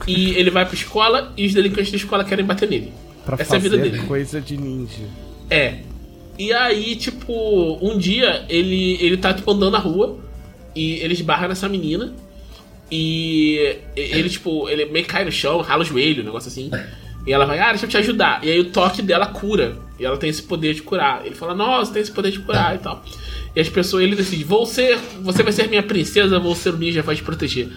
e ele vai pra escola e os delinquentes da escola querem bater nele. Pra essa é a vida fazer dele. coisa de ninja. É. E aí, tipo, um dia ele, ele tá, tipo, andando na rua e ele esbarra nessa menina. E ele, tipo, ele meio cai no chão, rala o joelho, um negócio assim. E ela vai, ah, deixa eu te ajudar. E aí o toque dela cura. E ela tem esse poder de curar. Ele fala, nossa, tem esse poder de curar e tal. E as pessoas, ele decide, vou ser, você vai ser minha princesa, vou ser o ninja, vai te proteger.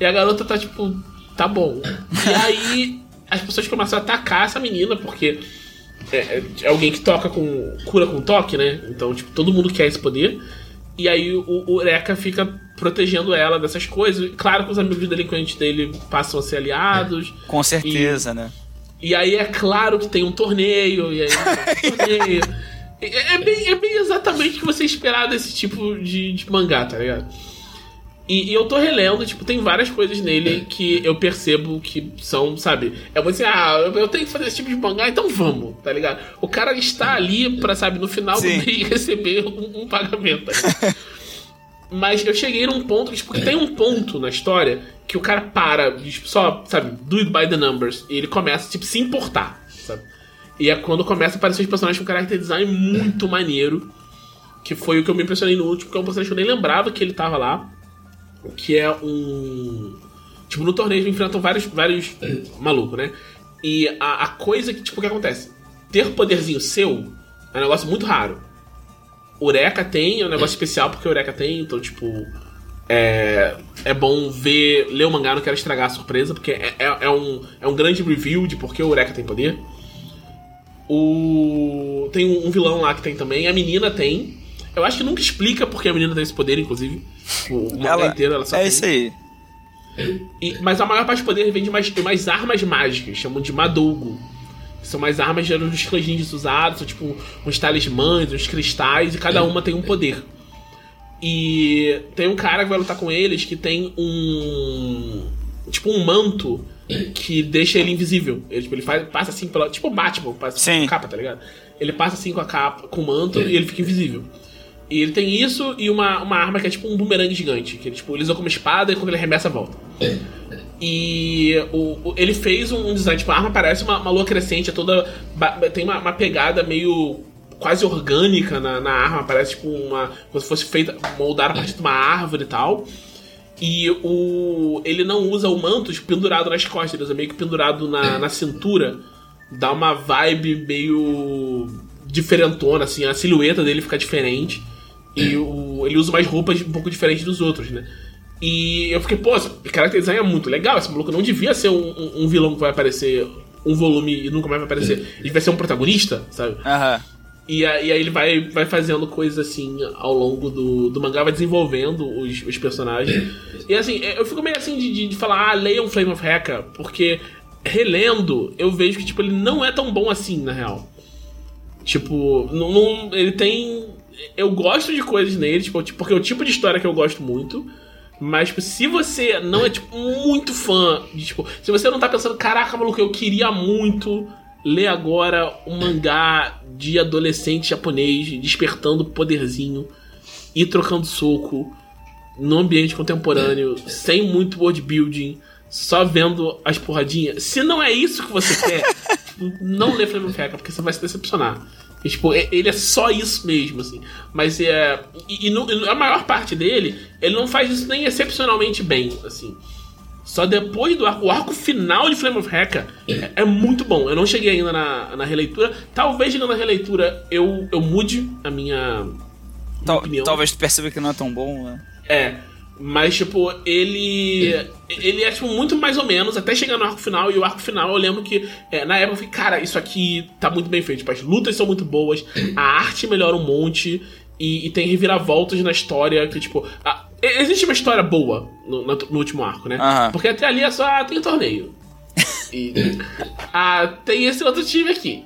E a garota tá tipo, tá bom. E aí as pessoas começam a atacar essa menina, porque é, é- é alguém que toca com. cura com toque, né? Então, tipo, todo mundo quer esse poder. E aí o, o Eureka fica protegendo ela dessas coisas. Claro que os amigos delinquentes dele passam a ser aliados. Com certeza, né? E aí é claro que tem um torneio, e aí um torneio. É, é bem, é bem exatamente o que você esperar desse tipo de, de mangá, tá ligado? E, e eu tô relendo, tipo, tem várias coisas nele que eu percebo que são, sabe? É muito assim, ah, eu, eu tenho que fazer esse tipo de mangá, então vamos, tá ligado? O cara está ali pra, sabe, no final Sim. do mês receber um, um pagamento. tá? Mas eu cheguei num ponto, tipo, que tem um ponto na história que o cara para, tipo, só, sabe, do it by the numbers, e ele começa, tipo, se importar, sabe? E é quando começa a aparecer os personagens com character design muito maneiro, que foi o que eu me impressionei no último, que é um personagem que eu nem lembrava que ele tava lá, que é um... Tipo, no torneio eles enfrentam vários, vários malucos, né? E a, a coisa que, tipo, o que acontece? Ter poderzinho seu é um negócio muito raro. Eureka tem, é um negócio especial porque o Eureka tem, então, tipo. É, é bom ver, ler o mangá, não quero estragar a surpresa, porque é, é, é um, é um grande review de porque o Eureka tem poder. O, tem um, um vilão lá que tem também, a menina tem. Eu acho que nunca explica porque a menina tem esse poder, inclusive. O, mangá Ela, inteiro ela só é tem. isso aí. E- mas a maior parte do poder vem de mais, de mais armas mágicas, chamam de Madougo. São mais armas de dos clãs ninjas usados, são tipo uns talismãs, uns cristais, e cada uma tem um poder. E tem um cara que vai lutar com eles que tem um. Tipo um manto que deixa ele invisível. Ele, tipo, ele faz, passa assim pela. Tipo o Batman, passa Sim. com a capa, tá ligado? Ele passa assim com a capa, com o manto e ele fica invisível. E ele tem isso e uma, uma arma que é tipo um bumerangue gigante. Que ele, tipo, ele usa como espada e quando ele arremessa, volta. E o, o- ele fez um, um design, tipo, a arma parece uma, uma lua crescente, é toda. Tem uma, uma pegada meio quase orgânica na, na arma, parece tipo uma. como se fosse feita, moldada a partir de uma árvore e tal. E o. ele não usa o manto tipo, pendurado nas costas, ele usa meio que pendurado na, na cintura. Dá uma vibe meio diferentona, assim, a silhueta dele fica diferente. E o, ele usa umas roupas um pouco diferentes dos outros, né? E eu fiquei, pô, esse character design é muito legal. Esse maluco não devia ser um, um, um vilão que vai aparecer um volume e nunca mais vai aparecer. Ele vai ser um protagonista, sabe? Aham. E, a- e aí ele vai, vai fazendo coisas assim ao longo do, do mangá, vai desenvolvendo os, os personagens. E assim, eu fico meio assim de, de, de falar, ah, leiam Flame of Hecka, porque relendo, eu vejo que tipo, ele não é tão bom assim, na real. Tipo, não, não- ele tem. Eu gosto de coisas nele, tipo, tipo, porque é o tipo de história que eu gosto muito. Mas, tipo, se você não é, tipo, muito fã de, tipo, se você não tá pensando, caraca, maluco, eu queria muito ler agora um mangá de adolescente japonês despertando poderzinho e trocando soco no ambiente contemporâneo, sem muito world building, só vendo as porradinhas. Se não é isso que você quer, não lê Flame of Hecka, porque você vai se decepcionar. E, tipo, e- ele é só isso mesmo, assim. Mas é. E, e no- e a maior parte dele, ele não faz isso nem excepcionalmente bem, assim. Só depois do arco. O arco final de Flame of Hecka é, é muito bom. Eu não cheguei ainda na, na releitura. Talvez chegando na releitura eu, eu mude a minha. minha Tal- opinião. talvez tu perceba que não é tão bom, né? É. Mas, tipo, ele. Ele é, tipo, muito mais ou menos, até chegar no arco final. E o arco final, eu lembro que, é, na época, eu falei, cara, isso aqui tá muito bem feito. Tipo, as lutas são muito boas, a arte melhora um monte. E, e tem reviravoltas na história que, tipo. a- existe uma história boa no, no- no último arco, né? Aham. Porque até ali é só. Ah, tem torneio. E. ah, tem esse outro time aqui.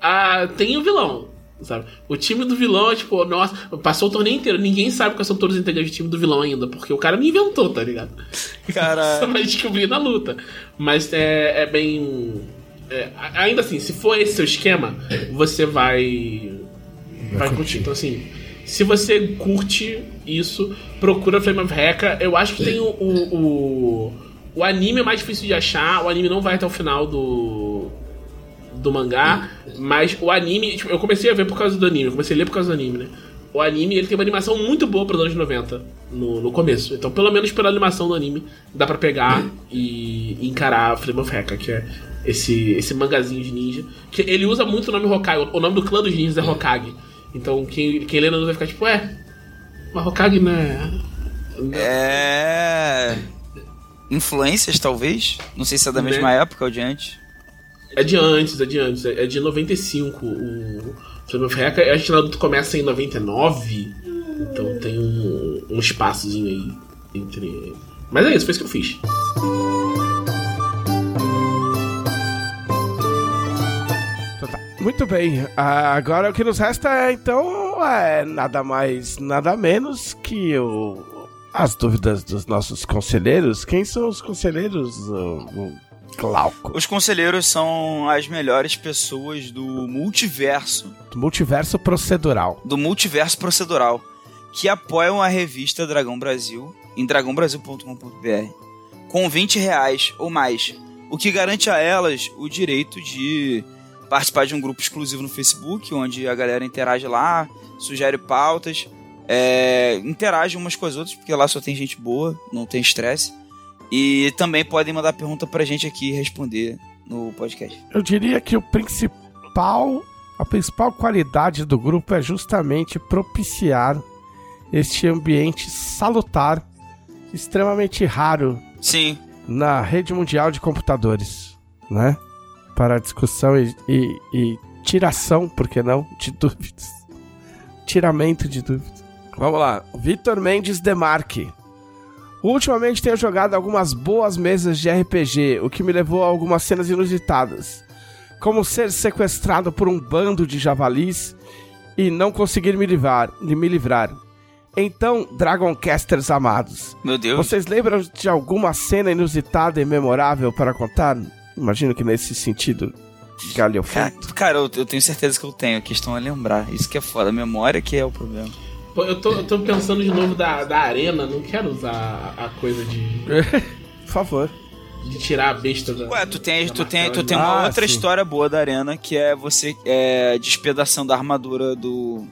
Ah, tem o vilão. Sabe? O time do vilão é tipo, nossa, passou o torneio inteiro, ninguém sabe quais são todos os integrantes do time do vilão ainda, porque o cara me inventou, tá ligado? Só Cara, vai descobrir na luta. Mas é, é bem. é, ainda assim, se for esse seu esquema, você vai. Vai curtir. Então, assim, se você curte isso, procura Flame of Hecka. Eu acho que tem o, o, o. o anime é mais difícil de achar, o anime não vai até o final do. Do mangá, mas o anime, tipo, eu comecei a ver por causa do anime, eu comecei a ler por causa do anime, né? O anime ele tem uma animação muito boa para os anos 90 no, no começo. Então, pelo menos pela animação do anime, dá pra pegar e, e encarar Flame of Hecka, que é esse, esse mangazinho de ninja. Que ele usa muito o nome Hokage. O nome do clã dos ninjas é Hokage. Então, quem, quem lê na vai ficar tipo, ué, mas Hokage não é. não é- é. Influências, talvez? Não sei se é da Né? mesma época ou de antes. É de antes, é de antes. É de 95 o Flame of. A gente Naruto começa em 99. Então tem um, um espaçozinho aí entre. Mas é isso, foi isso que eu fiz. Então tá. Muito bem. Ah, agora o que nos resta é, então, é nada mais, nada menos que o, as dúvidas dos nossos conselheiros. Quem são os conselheiros, o, o Glauco? Os conselheiros são as melhores pessoas do multiverso, Multiverso procedural. do multiverso procedural, que apoiam a revista Dragão Brasil em dragãobrasil.com.br com 20 reais ou mais, o que garante a elas o direito de participar de um grupo exclusivo no Facebook, onde a galera interage lá, sugere pautas, é, interage umas com as outras, porque lá só tem gente boa, não tem estresse. E também podem mandar pergunta pra gente aqui responder no podcast. Eu diria que o principal, a principal qualidade do grupo é justamente propiciar este ambiente salutar, extremamente raro Sim, na rede mundial de computadores, né? Para discussão e, e- e tiração, por que não, de dúvidas. Tiramento de dúvidas. Vamos lá. Vitor Mendes Demarque. Ultimamente tenho jogado algumas boas mesas de RPG, o que me levou a algumas cenas inusitadas. Como ser sequestrado por um bando de javalis e não conseguir me livrar. Me livrar. Então, Dragoncasters amados, meu Deus. vocês lembram de alguma cena inusitada e memorável para contar? Imagino que nesse sentido, Cara, galhofento. cara, eu, eu tenho certeza que eu tenho. A questão é lembrar. Isso que é foda. A memória que é o problema. Pô, eu tô, eu tô pensando de novo da, da arena, não quero usar a, coisa de, Por favor. de tirar a besta da. Ué, tu tem, da tu tem, tu tem uma Ah, outra sim. história boa da arena, que é você é, despedaçando a armadura do,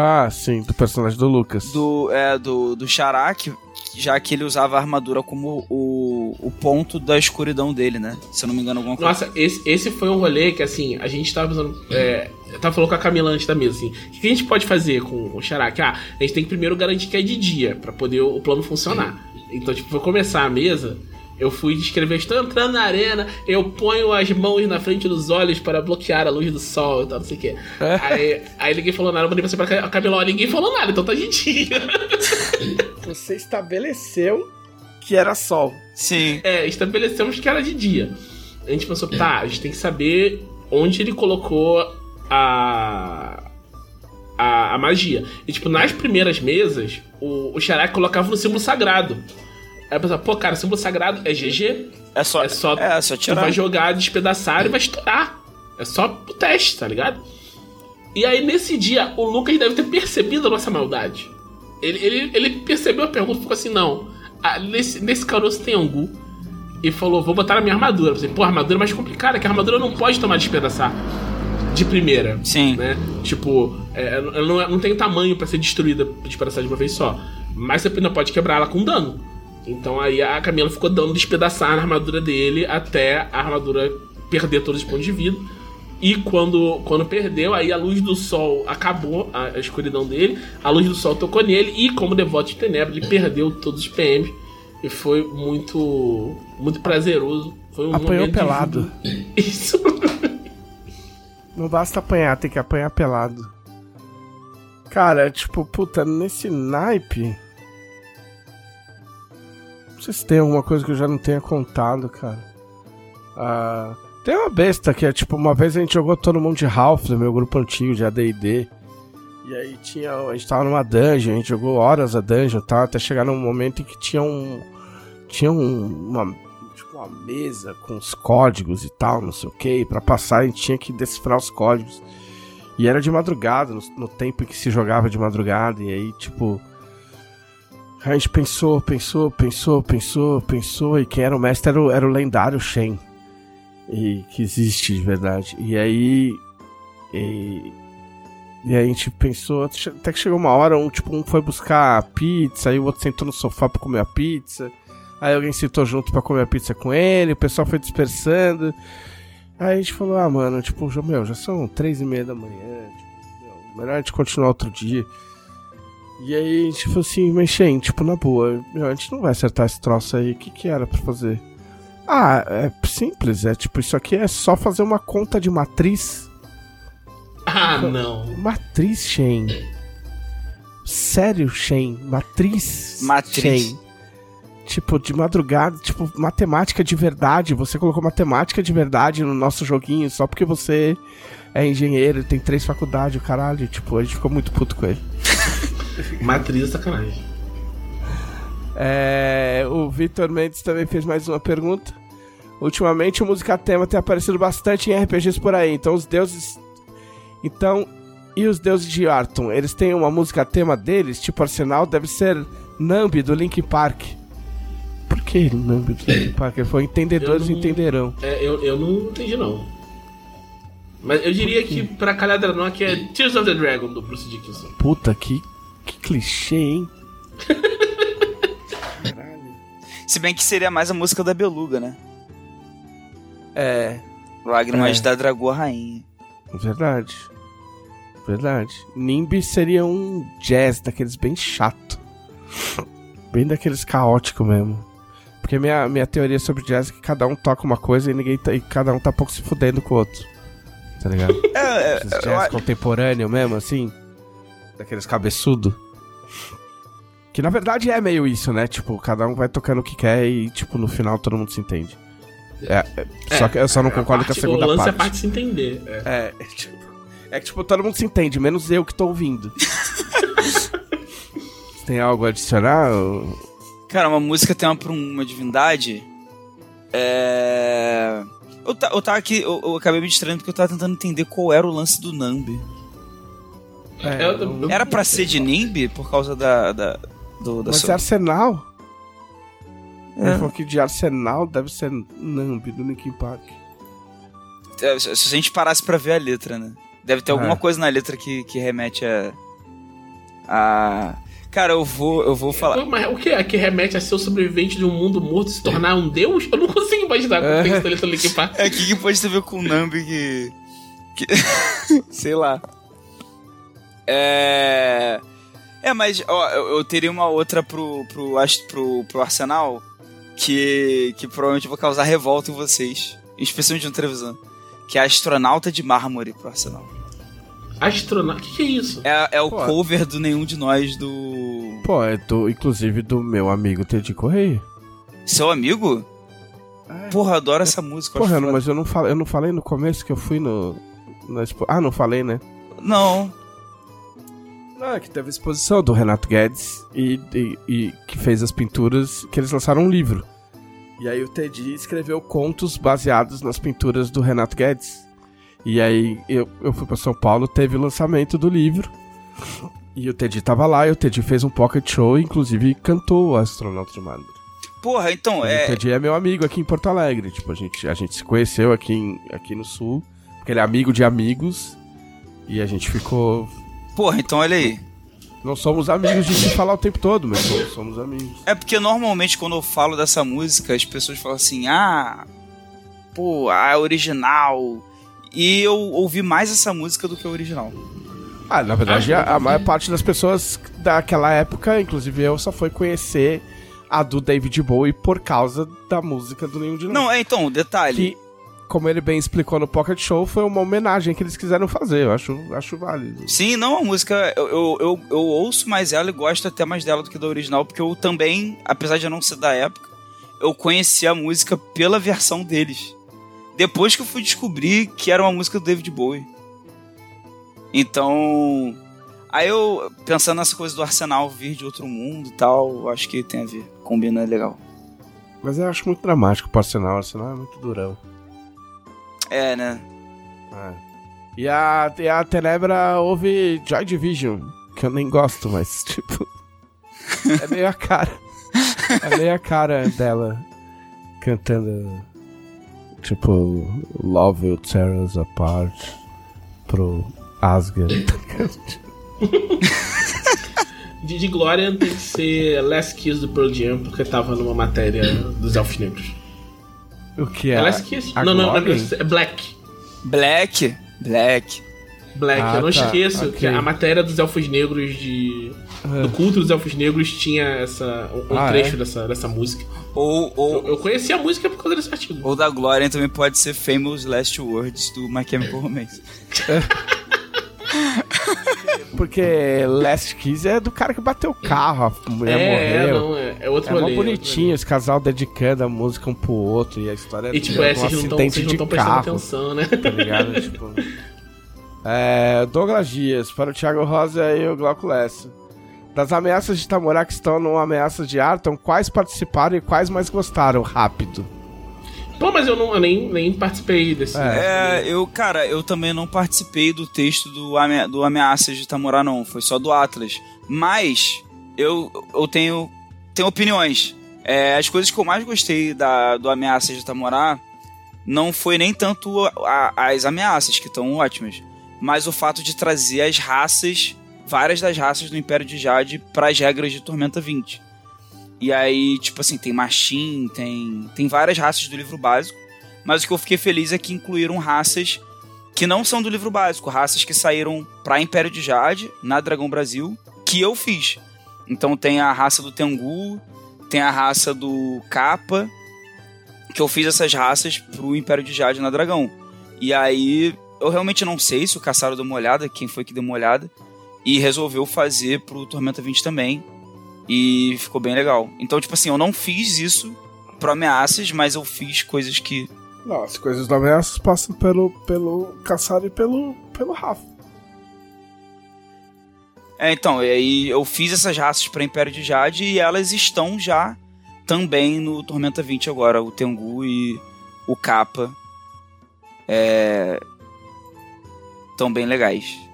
Ah, sim, do personagem do Lucas. do, é, do, do Sharak, já que ele usava a armadura como o, o ponto da escuridão dele, né? Se eu não me engano, alguma coisa. Nossa, esse, esse foi um rolê que, assim, a gente tava pensando. É, eu tava falando com a Camila antes da mesa, assim. O que a gente pode fazer com o Xaraque? Ah, a gente tem que primeiro garantir que é de dia, pra poder o, o plano funcionar. Então, tipo, vou começar a mesa. Eu fui descrever, estou entrando na arena, eu ponho as mãos na frente dos olhos para bloquear a luz do sol e tal, não sei o quê. aí, aí ninguém falou nada, eu mandei pra você pra Camila, ó, ninguém falou nada, então tá de dia. Você estabeleceu que era sol. Sim. É, estabelecemos que era de dia. A gente pensou, tá, a gente tem que saber onde ele colocou a. a, a magia. E, tipo, nas primeiras mesas, o, o colocava no símbolo sagrado. Aí eu pensava, pô, cara, símbolo sagrado é GG. É só, É só, é só tu tirar. vai jogar, despedaçar e vai estourar. É só o teste, tá ligado? E aí, nesse dia, o Lucas deve ter percebido a nossa maldade. Ele, ele, ele percebeu a pergunta e ficou assim: não, ah, nesse, nesse caroço tem angu. E falou: vou botar na minha armadura. Eu falei, pô, a armadura é mais complicada, que a armadura não pode tomar despedaçar de primeira. Sim. Né? Tipo, é, ela não, é- não tem tamanho pra ser destruída, despedaçar de uma vez só. Mas você ainda pode quebrar ela com dano. Então aí a Camila ficou dando despedaçar na armadura dele até a armadura perder todos os pontos de vida. E quando, quando perdeu, aí a luz do sol acabou, a, a escuridão dele, a luz do sol tocou nele, e como devoto de Tenebra, ele perdeu todos os PM. E foi muito. muito prazeroso. Foi um Apanhou pelado. Isso. Não basta apanhar, tem que apanhar pelado. Cara, tipo, puta, nesse naipe. Não sei se tem alguma coisa que eu já não tenha contado, cara. Ah, tem uma besta que é tipo, uma vez a gente jogou todo mundo de Ralph, do meu grupo antigo de ADD. E aí tinha. A gente tava numa dungeon, a gente jogou horas a dungeon tal, até chegar num momento em que tinha um. Tinha um, uma. Tipo, uma mesa com os códigos e tal, não sei o que. Pra passar a gente tinha que decifrar os códigos. E era de madrugada, no, no tempo em que se jogava de madrugada. E aí, tipo. A gente pensou, pensou, pensou, pensou, pensou. E quem era o mestre era o, era o lendário Shen. E que existe de verdade. E aí. E, e aí a gente pensou, até que chegou uma hora, um tipo, um foi buscar a pizza, aí o outro sentou no sofá pra comer a pizza. Aí alguém sentou junto pra comer a pizza com ele, o pessoal foi dispersando. Aí a gente falou, ah, mano, tipo, meu, já são três e meia da manhã, tipo, meu, melhor a gente continuar outro dia. E aí a gente falou assim, mas Shen, tipo, na boa, meu, a gente não vai acertar esse troço aí, o que que era pra fazer? Ah, é simples, é tipo, isso aqui é só fazer uma conta de matriz Ah, não. Matriz Shen. Sério, Shen? Matriz? Matriz. Shen. Tipo, de madrugada, tipo, matemática de verdade. Você colocou matemática de verdade no nosso joguinho só porque você é engenheiro e tem três faculdades, o caralho. Tipo, a gente ficou muito puto com ele. Matriz é sacanagem. É, o Vitor Mendes também fez mais uma pergunta. Ultimamente o música tema tem aparecido bastante em RPGs por aí. Então os deuses. Então. E os deuses de Arton? Eles têm uma música tema deles? Tipo Arsenal? Deve ser Nambi do Linkin Park. Por que Nambi do Linkin Park? Falou: entendedores não- entenderão. É, eu, eu não entendi, não. Mas eu diria que pra aqui é Tears of the Dragon do Bruce Dickinson. Puta, que, que clichê, hein? Se bem que seria mais a música da Beluga, né? É, Lágrimas É. da Dragoa Rainha. verdade. Verdade. Nimbi seria um jazz daqueles bem chato. Bem daqueles caótico mesmo. Porque minha, minha teoria sobre jazz é que cada um toca uma coisa e ninguém tá, e cada um tá pouco se fudendo com o outro. Tá ligado? É, é, jazz eu- contemporâneo mesmo, assim. Daqueles cabeçudo. Que na verdade é meio isso, né? Tipo, cada um vai tocando o que quer e, tipo, no final todo mundo se entende. É, é, só que eu só não concordo com a parte- segunda O lance parte. é a parte de se entender. É. É, é tipo, é que tipo, todo mundo se entende, menos eu que tô ouvindo. Tem algo a adicionar? ou- Cara, uma música tema pra uma divindade. É. Eu, eu tava aqui, eu, eu acabei me distraindo porque eu tava tentando entender qual era o lance do Nambi. É, Eu- não- eu- Era pra ser de Nimbi por causa da. da do, da Mas sua- é Arsenal? Ele É. falou que de Arsenal deve ser Nambi do Linkin Park. É, Se a gente parasse pra ver a letra, né? Deve ter alguma É. coisa na letra que, que remete a. Ah. Cara, eu vou, eu vou falar. Mas o que é que remete a ser o sobrevivente de um mundo morto e se tornar um deus? Eu não consigo imaginar como é. isso ali Linkin Park. É, o que, que pode ter a ver com o Nambi que. que... Sei lá. É. É, mas ó, eu, eu teria uma outra pro, pro, pro, pro Arsenal que, que provavelmente vai causar revolta em vocês. Especialmente no televisão. Que é Astronauta de Mármore pro Arsenal. Astronauta? O que, que, é isso? É, é o Pô. cover do Nenhum de Nós do. Pô, é do, inclusive do meu amigo Teddy Correia. Seu amigo? É. Porra, adoro essa música. Porra, não, mas eu não, falei, eu não falei no começo que eu fui no. Expo... Ah, não falei, né? Não. Ah, que teve a exposição do Renato Guedes e, e, e, que fez as pinturas, que eles lançaram um livro. E aí o Teddy escreveu contos baseados nas pinturas do Renato Guedes. E aí eu, eu fui para São Paulo, teve o lançamento do livro. E o Teddy tava lá, e o Teddy fez um pocket show, inclusive cantou o Astronauta de Mármore. Porra, então é. O Teddy é meu amigo aqui em Porto Alegre. Tipo, a gente, a gente se conheceu aqui, em, aqui no Sul, porque ele é amigo de amigos. E a gente ficou Porra, então olha aí. Não somos amigos de se falar o tempo todo, mas somos, somos amigos. É porque normalmente quando eu falo dessa música, as pessoas falam assim, ah, pô, a original. E eu ouvi mais essa música do que a original. Ah, na verdade, a, a maior parte das pessoas daquela época, inclusive eu, só foi conhecer a do David Bowie por causa da música do Nenhum de Nós. Não, é então, detalhe. Que como ele bem explicou no Pocket Show, foi uma homenagem que eles quiseram fazer. Eu acho, acho válido. Sim, não, a música. Eu, eu, eu, eu ouço mais ela e gosto até mais dela do que da original, porque eu também, apesar de não ser da época, eu conheci a música pela versão deles. Depois que eu fui descobrir que era uma música do David Bowie. Então. Aí eu, pensando nessa coisa do Arsenal vir de outro mundo e tal, acho que tem a ver. Combina legal. Mas eu acho muito dramático pro Arsenal. O Arsenal é muito durão. É, né? É. E a, e a Tenebra ouve Joy Division, que eu nem gosto, mas, tipo. é meio a cara. É meio a cara dela cantando. Tipo, Love Will Tear Us Apart pro Asgard. de, de Glória tem que ser Last Kiss do Pearl Jam, porque tava numa matéria dos Elfos Negros. O que é? Last Kiss? Não, não, não, é Black. Black? Black. Black. Ah, eu não tá. esqueço okay. que a matéria dos Elfos Negros de. É. Do culto dos Elfos Negros tinha essa, um, ah, trecho é? dessa, dessa música. Ou, ou eu, eu conheci a música por causa desse artigo. Ou da Glória também pode ser Famous Last Words do My Chemical Romance. Porque Last Kiss é do cara que bateu o carro, a mulher é, morreu. É, não, é, é outro é rolê. É bonitinho, esse casal dedicando a música um pro outro e a história e, tipo, é, um acidente não tão, de carro. atenção, né? Tá ligado? tipo... É, Douglas Dias, para o Thiago Rosa e o Glauco Lessa. Das ameaças de Tamorá que estão no Ameaças de Arton, quais participaram e quais mais gostaram? Rápido. Pô, mas eu, não, eu nem, nem participei desse. É, eu, cara, eu também não participei do texto do, do Ameaças de Tamorá, não. Foi só do Atlas. Mas eu, eu tenho, tenho opiniões. É, as coisas que eu mais gostei da, do Ameaças de Tamorá não foi nem tanto a, a, as ameaças, que estão ótimas, mas o fato de trazer as raças, várias das raças do Império de Jade, para as regras de Tormenta 20. E aí, tipo assim, tem Machin, tem, tem várias raças do livro básico. Mas o que eu fiquei feliz é que incluíram raças que não são do livro básico, raças que saíram pra Império de Jade, na Dragão Brasil, que eu fiz. Então tem a raça do Tengu, tem a raça do Kappa, que eu fiz essas raças pro Império de Jade na Dragão. E aí, eu realmente não sei se o Caçaro deu uma olhada, quem foi que deu uma olhada, e resolveu fazer pro Tormenta 20 também. E ficou bem legal. Então, tipo assim, eu não fiz isso pro Ameaças, mas eu fiz coisas que. Não, as coisas do Ameaças passam pelo, pelo Caçar e pelo, pelo Rafa. É, então, e aí eu fiz essas raças para Império de Jade e elas estão já também no Tormenta 20 agora, o Tengu e o Kappa. É... Estão bem legais.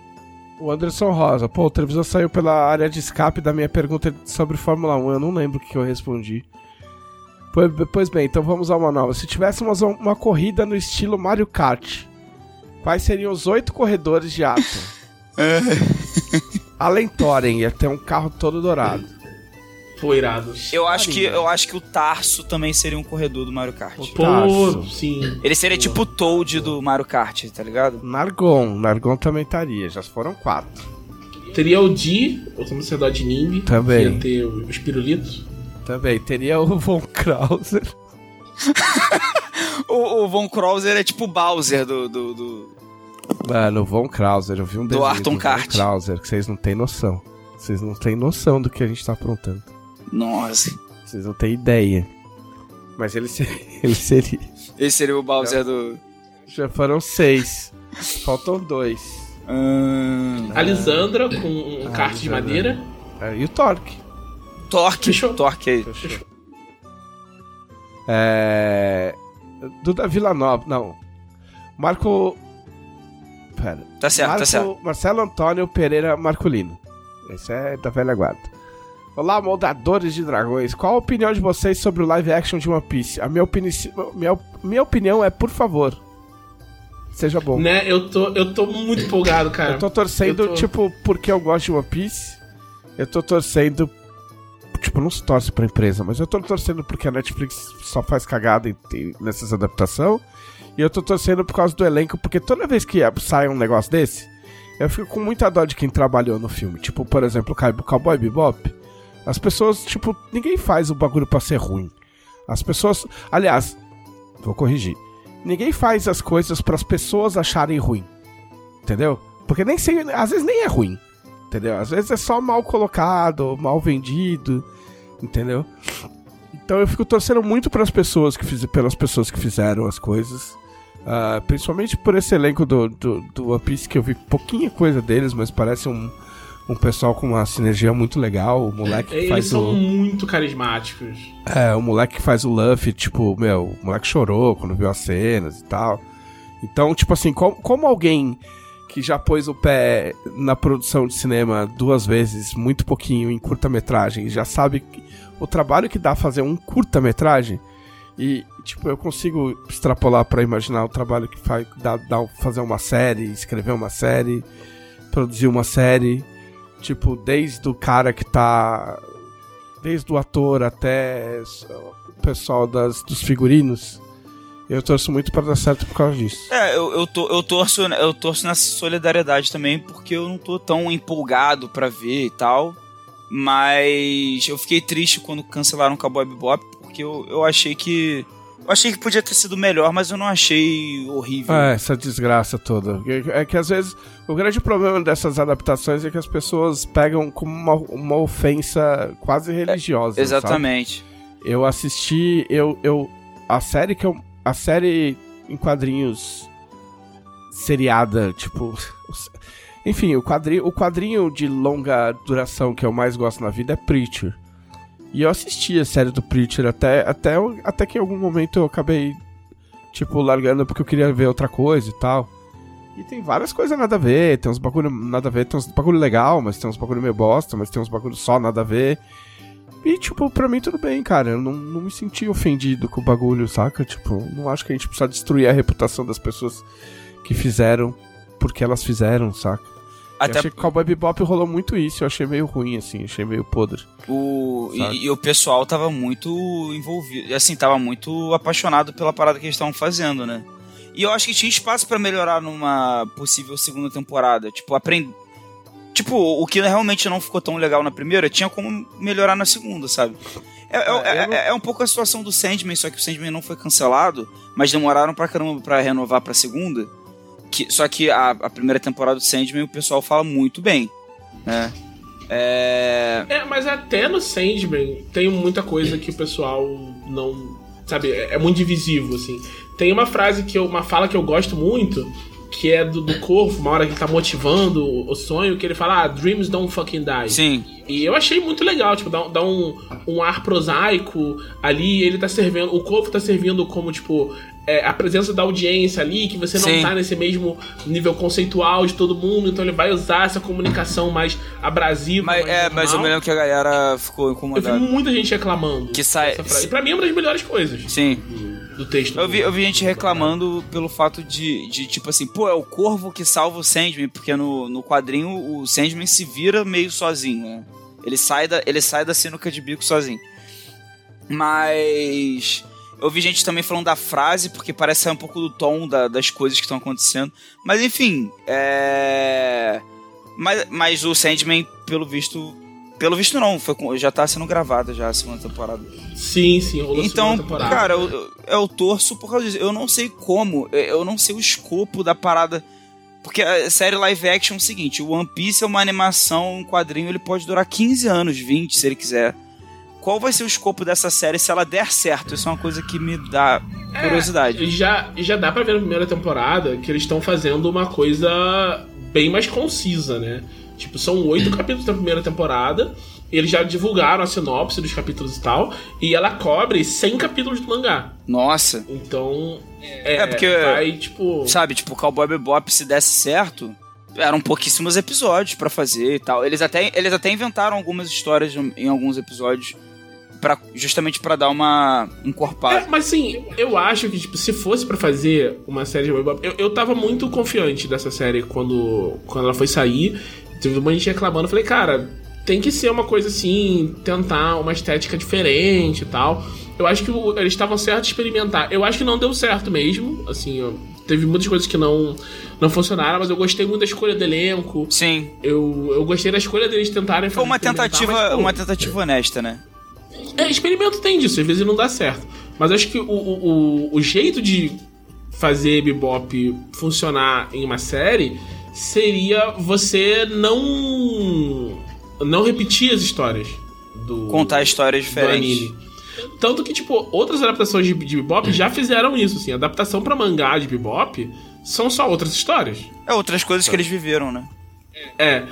O Anderson Rosa. Pô, o televisor saiu pela área de escape da minha pergunta sobre Fórmula 1. Eu não lembro o que eu respondi. Pois, pois bem, então vamos a uma nova. Se tivéssemos uma corrida no estilo Mario Kart, quais seriam os oito corredores de Atom? Além Thorin, ia ter um carro todo dourado. Eu acho, que, eu acho que o Tarso também seria um corredor do Mario Kart. Pô, Tarso. sim. Ele seria tipo o Toad do Mario Kart, tá ligado? Nargon, Nargon também estaria, já foram quatro. Teria o Di, o sacerdote Nimbi. Também. Ia ter os pirulitos. Também, teria o Von Krauser. O, o Von Krauser é tipo o Bowser do, do, do- Mano, o Von Krauser, eu vi um desenho Arton do Von Kart. Krauser que vocês não têm noção. Vocês não têm noção do que a gente tá aprontando. Nossa. Vocês não têm ideia. Mas ele, se- ele seria. Esse seria o Bowser do. Já foram seis. Faltam dois. A Lisandra com um Ah, kart de madeira. É, e o Torque. Torque. Fechou. Torque aí. É. Duda Villanova. Não. Marco. Pera. Tá certo, Marco, tá certo. Marcelo Antônio Pereira Marculino. Esse é da velha guarda. Olá, moldadores de dragões. Qual a opinião de vocês sobre o live action de One Piece? A minha, opini minha, minha opinião é, por favor, seja bom. Né, eu tô, eu tô muito empolgado, cara. Eu tô torcendo, Eu tô- tipo, porque eu gosto de One Piece. Eu tô torcendo. Tipo, não se torce pra empresa, mas eu tô torcendo porque a Netflix só faz cagada em- em- nessas adaptações. E eu tô torcendo por causa do elenco, porque toda vez que sai um negócio desse, eu fico com muita dó de quem trabalhou no filme. Tipo, por exemplo, o Cow- Cowboy Bebop. As pessoas, tipo, ninguém faz o bagulho pra ser ruim. As pessoas. Aliás, vou corrigir. Ninguém faz as coisas para as pessoas acharem ruim. Entendeu? Porque nem sei, às vezes nem é ruim. Entendeu? Às vezes é só mal colocado, mal vendido, entendeu? Então eu fico torcendo muito para as pessoas que fiz, pelas pessoas que fizeram as coisas. Ah, principalmente por esse elenco do, do, do One Piece que eu vi pouquinha coisa deles, mas parece um, um pessoal com uma sinergia muito legal. O moleque que Eles faz são o. muito carismáticos. É, o moleque que faz o Luffy, tipo, meu, o moleque chorou quando viu as cenas e tal. Então, tipo assim, como, como alguém que já pôs o pé na produção de cinema duas vezes, muito pouquinho, em curta-metragem, já sabe o trabalho que dá fazer um curta-metragem, e, tipo, eu consigo extrapolar pra imaginar o trabalho que faz dá, dá fazer uma série, escrever uma série, produzir uma série, tipo, desde o cara que tá desde o ator até o pessoal das, dos figurinos. Eu torço muito para dar certo por causa disso. É, eu, eu, tô, eu, torço, eu torço nessa solidariedade também, porque eu não tô tão empolgado pra ver e tal. Mas eu fiquei triste quando cancelaram o Cowboy Bebop, porque eu, eu achei que. Eu achei que podia ter sido melhor, mas eu não achei horrível. É, essa desgraça toda. É é que às vezes o grande problema dessas adaptações é que as pessoas pegam como uma, uma ofensa quase religiosa. sabe? Exatamente. Eu assisti, eu, eu a série que eu a série em quadrinhos seriada, tipo, enfim, o quadrinho, o quadrinho de longa duração que eu mais gosto na vida é Preacher. E eu assisti a série do Preacher até até até que em algum momento eu acabei tipo largando porque eu queria ver outra coisa e tal. E tem várias coisas nada a ver, tem uns bagulho nada a ver, tem uns bagulho legal, mas tem uns bagulho meio bosta, mas tem uns bagulho só nada a ver. E, tipo, pra mim tudo bem, cara. Eu não, não me senti ofendido com o bagulho, saca? Tipo, não acho que a gente precisa destruir a reputação das pessoas que fizeram porque elas fizeram, saca? Eu Até achei que Cowboy Bebop rolou muito isso, eu achei meio ruim, assim, achei meio podre. o. E, e o pessoal tava muito envolvido. Assim, tava muito apaixonado pela parada que eles estavam fazendo, né? E eu acho que tinha espaço pra melhorar numa possível segunda temporada. Tipo, aprender. Tipo, o que realmente não ficou tão legal na primeira, tinha como melhorar na segunda, sabe? É, é- É, eu é- não- é um pouco a situação do Sandman, só que o Sandman não foi cancelado, mas demoraram pra caramba pra renovar pra segunda. Que, só que a, a primeira temporada do Sandman o pessoal fala muito bem, né? É... É, mas até no Sandman tem muita coisa que o pessoal não. Sabe, é, é muito divisivo, assim. Tem uma frase que eu. Uma fala que eu gosto muito, que é do, do Corvo, uma hora que ele tá motivando o, sonho, que ele fala, ah, dreams don't fucking die. Sim, E eu achei muito legal, tipo, dá, dá um, um ar prosaico ali, ele tá servindo, o Corvo tá servindo como, tipo, é, a presença da audiência ali, que você não Sim. tá nesse mesmo nível conceitual de todo mundo, então ele vai usar essa comunicação mais abrasiva. mas, mais é, mas eu normal. me lembro que a galera ficou Eu vi incomodada. muita gente reclamando. Que sai-. E pra mim é uma das melhores coisas. Sim. do texto. Eu vi, eu vi do- gente do- reclamando pelo fato de, de, tipo assim, pô, é o corvo que salva o Sandman, porque no, no quadrinho o Sandman se vira meio sozinho, né? Ele sai da, ele sai da sinuca de bico sozinho. Mas. Eu vi gente também falando da frase, porque parece sair um pouco do tom da- das coisas que estão acontecendo. Mas enfim, é. Mas, mas o Sandman, pelo visto. Pelo visto, não, foi já tá sendo gravada já a segunda temporada. Sim, sim, rolou Então, temporada. cara, eu, eu, torço por causa disso. Eu não sei como, eu- eu não sei o escopo da parada. Porque a série live action é o seguinte: o One Piece é uma animação, um quadrinho, ele pode durar 15 anos, 20, se ele quiser. Qual vai ser o escopo dessa série se ela der certo? Isso é uma coisa que me dá curiosidade. Já, já dá pra ver na primeira temporada que eles estão fazendo uma coisa bem mais concisa, né? Tipo, são oito capítulos da primeira temporada. Eles já divulgaram a sinopse dos capítulos e tal. E ela cobre 100 capítulos do mangá. Nossa. Então. É, É, porque- Vai, tipo. Sabe, tipo, o Cowboy Bebop, se desse certo, eram pouquíssimos episódios pra fazer e tal. Eles até, eles até inventaram algumas histórias em alguns episódios, pra, justamente pra dar uma encorpada. É, mas assim, eu acho que, tipo, se fosse pra fazer uma série de eu, eu tava muito confiante dessa série quando, quando ela foi sair. Teve uma gente reclamando. Eu falei, cara, tem que ser uma coisa assim, tentar uma estética diferente e tal. Eu acho que eles estavam certos de experimentar. Eu acho que não deu certo mesmo. Assim, ó, teve muitas coisas que não, não funcionaram, mas eu gostei muito da escolha do elenco. Sim. Eu, eu gostei da escolha deles tentarem Foi uma tentativa, mas, pô, uma tentativa honesta, né? É, experimento tem disso, às vezes não dá certo. Mas acho que o, o, o, jeito de fazer Bebop funcionar em uma série seria você não não repetir as histórias do Contar histórias diferentes. anime. Tanto que, tipo, outras adaptações de, de Bebop já fizeram isso, assim. Adaptação pra mangá de Bebop são só outras histórias. É outras coisas que eles viveram, né? É,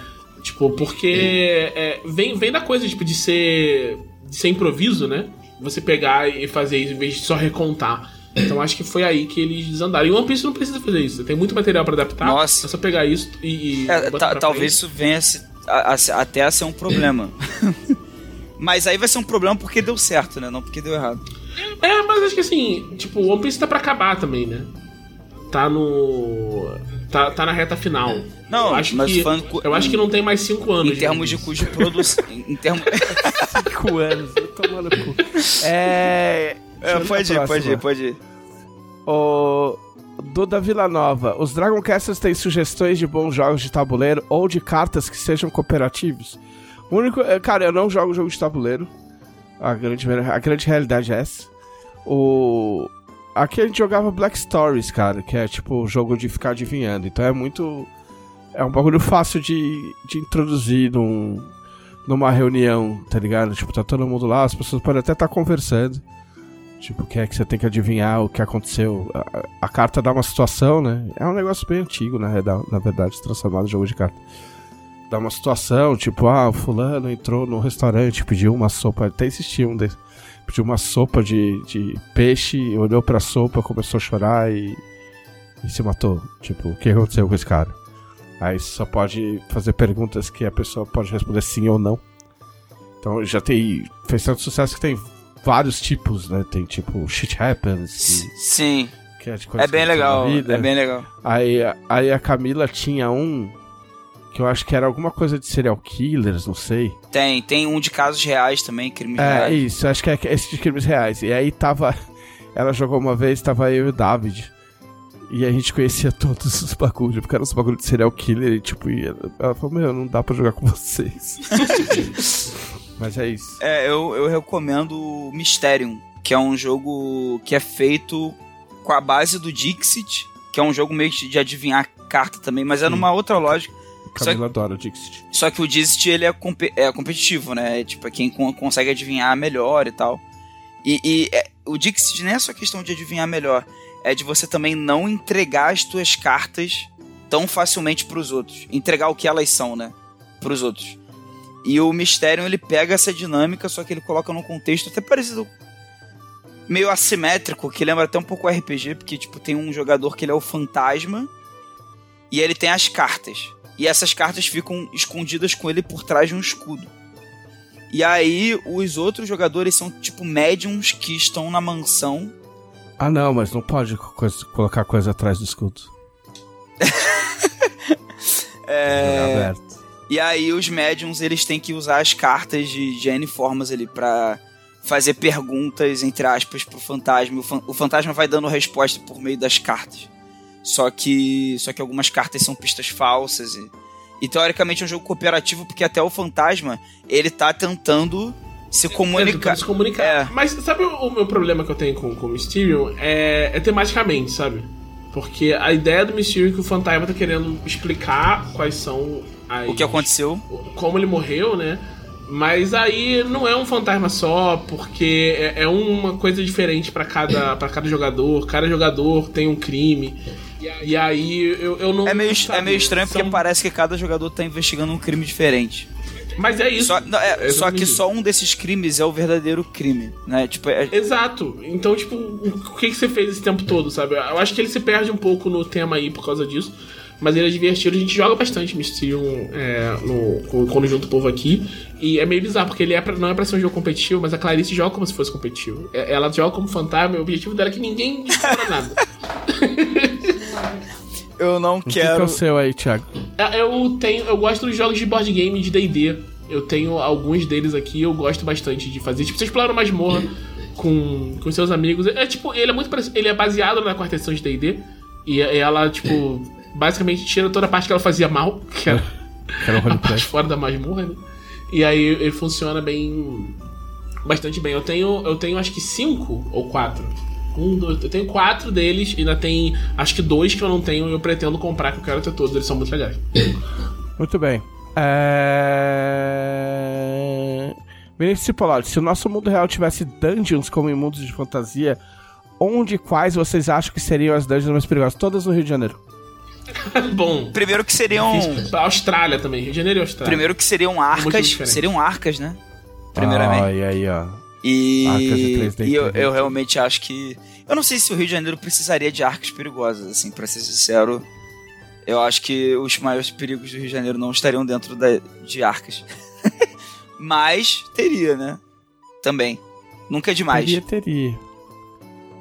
tipo, porque é, vem, vem da coisa, tipo, de ser, ser improviso, né? Você pegar e fazer isso em vez de só recontar. Então acho que foi aí que eles desandaram. E One Piece não precisa fazer isso. Tem muito material pra adaptar. Nossa. É só pegar isso e. e É, talvez isso venha a- a- até a ser um problema. Mas aí vai ser um problema porque deu certo, né? Não porque deu errado. É, mas acho que assim, tipo, o One Piece tá pra acabar também, né? Tá no. Tá, tá na reta final. Não, eu acho mas que, eu acho que não tem mais cinco anos. Em termos de custo de produção. em termos. Cinco anos, eu tô maluco. É. É, pode ir, pode ir, pode ir. O Duda Vila Nova. Os Dragon Casters têm sugestões de bons jogos de tabuleiro ou de cartas que sejam cooperativos? O único. é, Cara, eu não jogo jogo de tabuleiro. A grande, a grande realidade é essa. O. Aqui a gente jogava Black Stories, cara, que é tipo o jogo de ficar adivinhando. Então é muito. É um bagulho fácil de, de introduzir num, numa reunião, tá ligado? Tipo, tá todo mundo lá, as pessoas podem até estar conversando. Tipo, que é que você tem que adivinhar o que aconteceu. A, a- carta dá uma situação, né? É um negócio bem antigo, na, na verdade, transformado em jogo de carta. Dá uma situação, tipo, ah, o fulano entrou no restaurante, pediu uma sopa. Até existia um desse. Pediu uma sopa de, de peixe, olhou pra sopa, começou a chorar e, e se matou. Tipo, o que aconteceu com esse cara? Aí só pode fazer perguntas que a pessoa pode responder sim ou não. Então já tem. Fez tanto sucesso que tem vários tipos, né? Tem tipo Shit Happens, que, Sim, que é de é bem legal. É bem legal. Aí, aí a Camila tinha um que eu acho que era alguma coisa de serial killers, não sei. Tem, tem um de casos reais também, crimes É, reais. isso, acho que é esse de crimes reais. E aí tava. Ela jogou uma vez, tava eu e o David. E a gente conhecia todos os bagulhos, porque eram os bagulhos de serial killer e tipo, e ela, falou, meu, não dá pra jogar com vocês. Mas é isso. É, eu, eu recomendo o Mysterium, que é um jogo que é feito com a base do Dixit, que é um jogo meio que de adivinhar carta também, mas é numa outra lógica. Camila adora o Dixit. Só que o Dixit ele é, compe- é competitivo, né? É, tipo, é quem con- consegue adivinhar melhor e tal. E, e, é, o Dixit não é só questão de adivinhar melhor, é de você também não entregar as tuas cartas tão facilmente pros outros. Entregar o que elas são, né? Pros outros. E o Mysterium ele pega essa dinâmica, só que ele coloca num contexto até parecido meio assimétrico, que lembra até um pouco RPG, porque tipo tem um jogador que ele é o fantasma e ele tem as cartas. E essas cartas ficam escondidas com ele por trás de um escudo. E aí os outros jogadores são tipo médiums que estão na mansão Ah, não, mas não pode coisa- colocar coisa atrás do escudo. É aberto. E aí os médiums, eles têm que usar as cartas de, de N formas ali pra fazer perguntas, entre aspas, pro fantasma. O, fan- o fantasma vai dando resposta por meio das cartas. Só que, só que algumas cartas são pistas falsas. E, e teoricamente é um jogo cooperativo, porque até o fantasma, ele tá tentando se É, comunicar. tentando se comunicar. É. Mas sabe o meu problema que eu tenho com, com o Mysterium? É, é tematicamente, sabe? Porque a ideia do Mysterium é que o fantasma tá querendo explicar quais são as... O que aconteceu? como ele morreu, né? Mas aí não é um fantasma só, porque é, é uma coisa diferente pra cada, pra cada jogador. Cada jogador tem um crime. E aí eu, eu não. É meio, é meio estranho porque são- parece que cada jogador tá investigando um crime diferente. Mas é isso. Só, não, é, É só que só um desses crimes é o verdadeiro crime, né? Tipo, é- Exato. Então, tipo, o que, que você fez esse tempo todo, sabe? Eu acho que ele se perde um pouco no tema aí por causa disso. Mas ele é divertido. A gente joga bastante Mysterium é, no, quando junta o povo aqui. E é meio bizarro, porque ele é pra- não é pra ser um jogo competitivo, mas a Clarice joga como se fosse competitivo. É- Ela joga como fantasma, e o objetivo dela é que ninguém descubra nada. eu não O que, que é quero. o seu aí, Thiago? É, Eu tenho. Eu gosto dos jogos de board game de DD. Eu tenho alguns deles aqui, eu gosto bastante de fazer. Tipo, você explora uma masmorra com, com seus amigos. É tipo, ele é muito parecido- Ele é baseado na quarta edição de DD. E ela, tipo, basicamente tira toda a parte que ela fazia mal, que era era o a parte fora da masmorra, né? E aí ele funciona bem. Bastante bem. Eu tenho, eu tenho acho que cinco ou quatro. Um, dois, eu tenho quatro deles, e ainda tem acho que dois que eu não tenho e eu pretendo comprar, que eu quero ter todos, eles são muito legais. Muito bem. É... Vinícius se o nosso mundo real tivesse dungeons como em mundos de fantasia, onde e quais vocês acham que seriam as dungeons mais perigosas? Todas no Rio de Janeiro. Bom, Primeiro que seriam. Pra Austrália também, Rio de Janeiro e Austrália. Primeiro que seriam arcas. Seriam arcas, né? Primeiramente. Ah, e aí, ó. E, Arcas de 3D e eu, eu realmente acho que. Eu não sei se o Rio de Janeiro precisaria de arcas perigosas, assim, pra ser sincero. Eu acho que os maiores perigos do Rio de Janeiro não estariam dentro da, de arcas. Mas teria, né? Também. Nunca é demais. Teria, teria.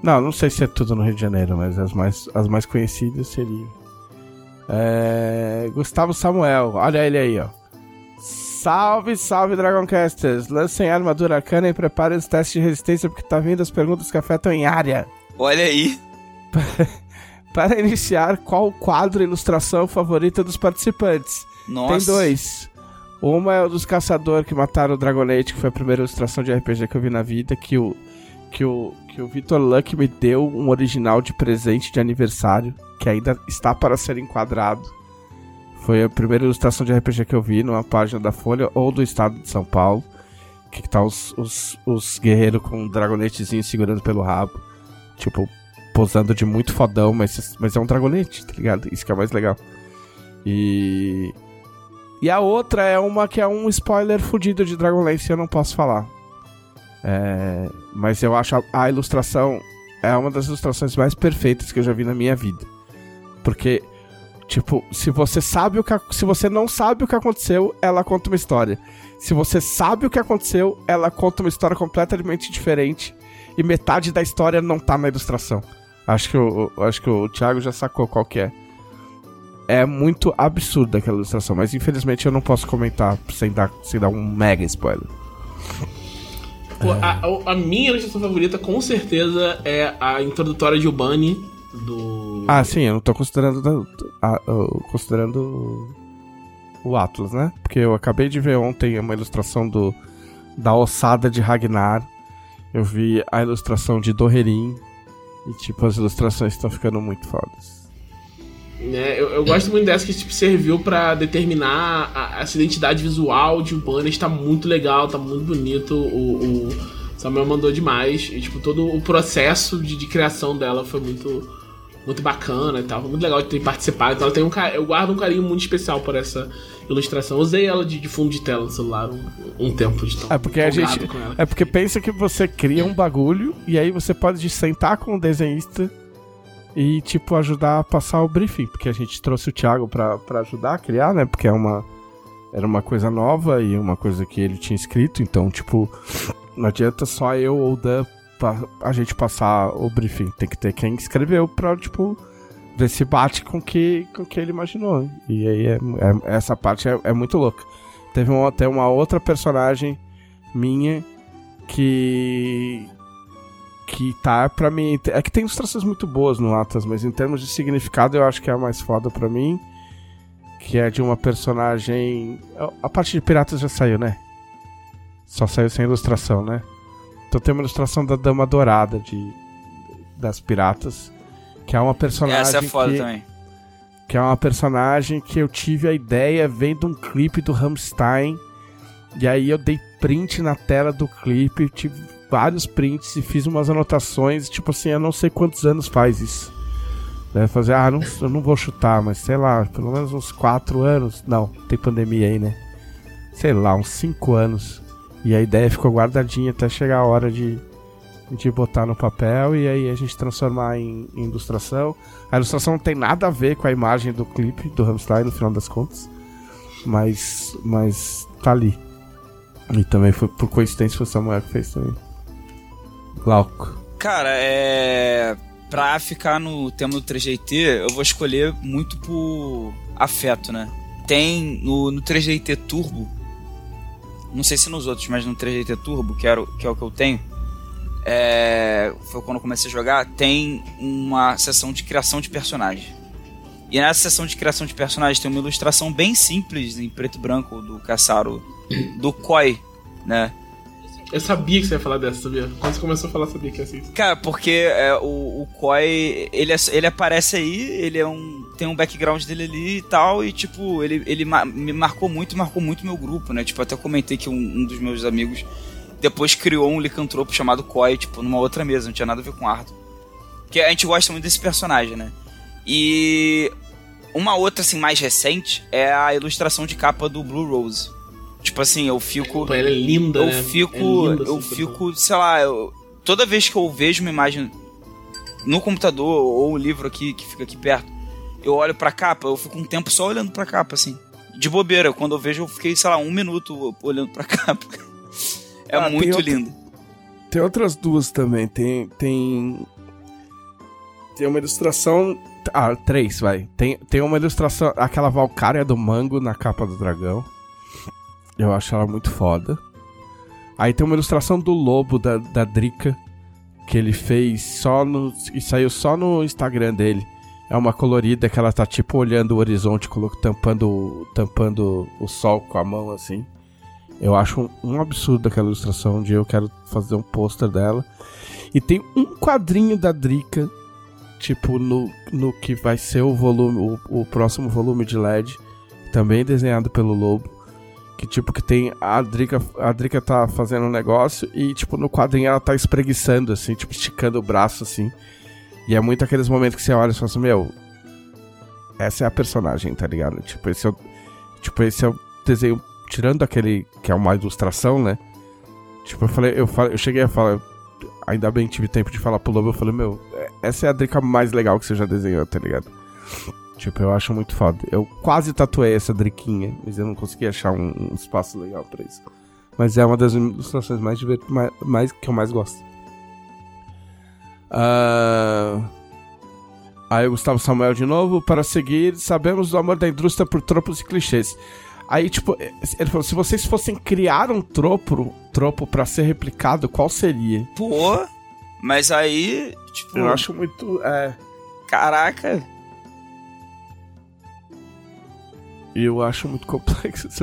Não, não sei se é tudo no Rio de Janeiro, mas as mais, as mais conhecidas seriam. É... Gustavo Samuel, olha ele aí, ó. Salve, salve, Dragoncasters! Lancem a armadura arcana e preparem os testes de resistência porque tá vindo as perguntas que afetam em área. Olha aí. Para iniciar, qual o quadro e ilustração favorita dos participantes? Nossa. Tem dois. Uma é o dos caçadores que mataram o Dragonite, que foi a primeira ilustração de RPG que eu vi na vida, que o que o que o Victor Luck me deu um original de presente de aniversário, que ainda está para ser enquadrado. Foi a primeira ilustração de RPG que eu vi numa página da Folha ou do estado de São Paulo. Que tá os, os, os guerreiros com um dragonetezinho segurando pelo rabo. Tipo, posando de muito fodão, mas, mas é um dragonete, tá ligado? Isso que é mais legal. E. E a outra é uma que é um spoiler fudido de Dragonlance, eu não posso falar. É, mas eu acho a, a ilustração é uma das ilustrações mais perfeitas que eu já vi na minha vida. Porque, tipo, se você sabe o que. Se você não sabe o que aconteceu, ela conta uma história. Se você sabe o que aconteceu, ela conta uma história completamente diferente. E metade da história não tá na ilustração. Acho que o, o- acho que o Thiago já sacou qual que é. É muito absurda aquela ilustração, mas infelizmente eu não posso comentar sem dar, sem dar um mega spoiler. A, a- a minha ilustração favorita, com certeza, é a introdutória de Ubani do. Ah, sim, eu não tô considerando a- o- considerando o Atlas, né? Porque eu acabei de ver ontem uma ilustração do da ossada de Ragnar. Eu vi a ilustração de Doherin e tipo as ilustrações estão ficando muito fodas. né? Eu, eu gosto muito dessa que tipo, serviu pra determinar a, essa identidade visual de Urbana. Está muito legal, tá muito bonito. O, o Samuel mandou demais. E, tipo, todo o processo de, de criação dela foi muito, muito bacana e tal. Muito legal de ter participado. Então, ela tem um, eu guardo um carinho muito especial por essa ilustração. Eu usei ela de, de fundo de tela no celular um, um tempo de tão É porque a gente é porque pensa que você cria um bagulho e aí você pode sentar com o desenhista e tipo ajudar a passar o briefing, porque a gente trouxe o Thiago pra, pra ajudar a criar, né? Porque é uma era uma coisa nova e uma coisa que ele tinha escrito, então tipo não adianta só eu ou o Dan pra a gente passar o briefing. Tem que ter quem escreveu pra, tipo, ver se bate com que, o com que ele imaginou. E aí é, é- essa parte é, é muito louca. Teve um, até uma outra personagem minha que. Que tá pra mim. É que tem ilustrações muito boas no Atlas, mas em termos de significado eu acho que é a mais foda pra mim. Que é de uma personagem. A parte de piratas já saiu, né? Só saiu sem ilustração, né? Então tem uma ilustração da Dama Dourada de, das Piratas. Que é uma personagem. Essa é foda que, também. que é uma personagem que eu tive a ideia vendo um clipe do Rammstein. E aí eu dei print na tela do clipe, tive vários prints e fiz umas anotações, tipo assim, eu não sei quantos anos faz isso. Deve fazer, ah, não, eu não vou chutar, mas sei lá, pelo menos uns 4 anos. Não, tem pandemia aí, né? Sei lá, uns 5 anos. E a ideia ficou guardadinha até chegar a hora de, de botar no papel e aí a gente transformar em, em ilustração. A ilustração não tem nada a ver com a imagem do clipe do Rammstein, no final das contas. Mas, mas tá ali. E também foi, por coincidência, foi o Samuel que fez também. Glauco. Cara, é. Pra ficar no tema do 3GT, eu vou escolher muito por afeto, né? Tem no, no 3GT Turbo, não sei se nos outros, mas no 3GT Turbo, que, era, que é o que eu tenho, é, foi quando eu comecei a jogar, tem uma seção de criação de personagem. E nessa seção de criação de personagens tem uma ilustração bem simples, em preto e branco, do Caçaro, do Koi, né? Eu sabia que você ia falar dessa, sabia? Quando você começou a falar, sabia que ia ser isso. Cara, porque é, o, o Koi, ele, ele aparece aí, ele é um. Tem um background dele ali e tal, e tipo, ele, ele ma- me marcou muito, marcou muito meu grupo, né? Tipo, até comentei que um, um dos meus amigos depois criou um licantropo chamado Koi, tipo, numa outra mesa, não tinha nada a ver com Arthur. Porque a gente gosta muito desse personagem, né? E uma outra, assim, mais recente é a ilustração de capa do Blue Rose. Tipo assim, eu fico Pô, ela é linda, eu né? fico, É linda, eu fico, sei lá, eu- toda vez que eu vejo uma imagem no computador ou um livro aqui que fica aqui perto, eu olho pra capa, eu fico um tempo só olhando pra capa, assim. De bobeira, quando eu vejo, eu fiquei, sei lá, um minuto olhando pra capa. É Ah, tem muito outra- lindo. Tem outras duas também. Tem. Tem. Tem uma ilustração. Ah, três, vai. Tem, tem uma ilustração. Aquela Valkyria do Mango na capa do dragão. Eu acho ela muito foda. Aí tem uma ilustração do lobo da, da Drica. Que ele fez só no. E saiu só no Instagram dele. É uma colorida que ela tá tipo olhando o horizonte, tampando, tampando o sol com a mão assim. Eu acho um, um absurdo aquela ilustração. Dia eu quero fazer um pôster dela. E tem um quadrinho da Drica, tipo, no, no que vai ser o volume, o, o próximo volume de LED, também desenhado pelo Lobo. Que tipo, que tem a Drica, a Drica tá fazendo um negócio e, tipo, no quadrinho ela tá espreguiçando, assim, tipo, esticando o braço, assim. E é muito aqueles momentos que você olha e fala assim, meu, essa é a personagem, tá ligado? Tipo, esse é o, tipo, esse é o desenho tirando aquele que é uma ilustração, né? Tipo, eu falei, eu falei, eu cheguei a falar, ainda bem que tive tempo de falar pro Lobo, eu falei, meu, é- essa é a Drica mais legal que você já desenhou, tá ligado? Tipo, eu acho muito foda. Eu quase tatuei essa Driquinha, mas eu não consegui achar um, um espaço legal pra isso. Mas é uma das ilustrações mais divertidas, mais, mais- que eu mais gosto. Ah, Aí o Gustavo Samuel de novo. Para seguir, sabemos do amor da indústria por tropos e clichês. Aí, tipo, ele falou: se vocês fossem criar um tropo, tropo para ser replicado, qual seria? Pô, mas aí, tipo, Eu acho muito. É. caraca. Eu acho muito complexo.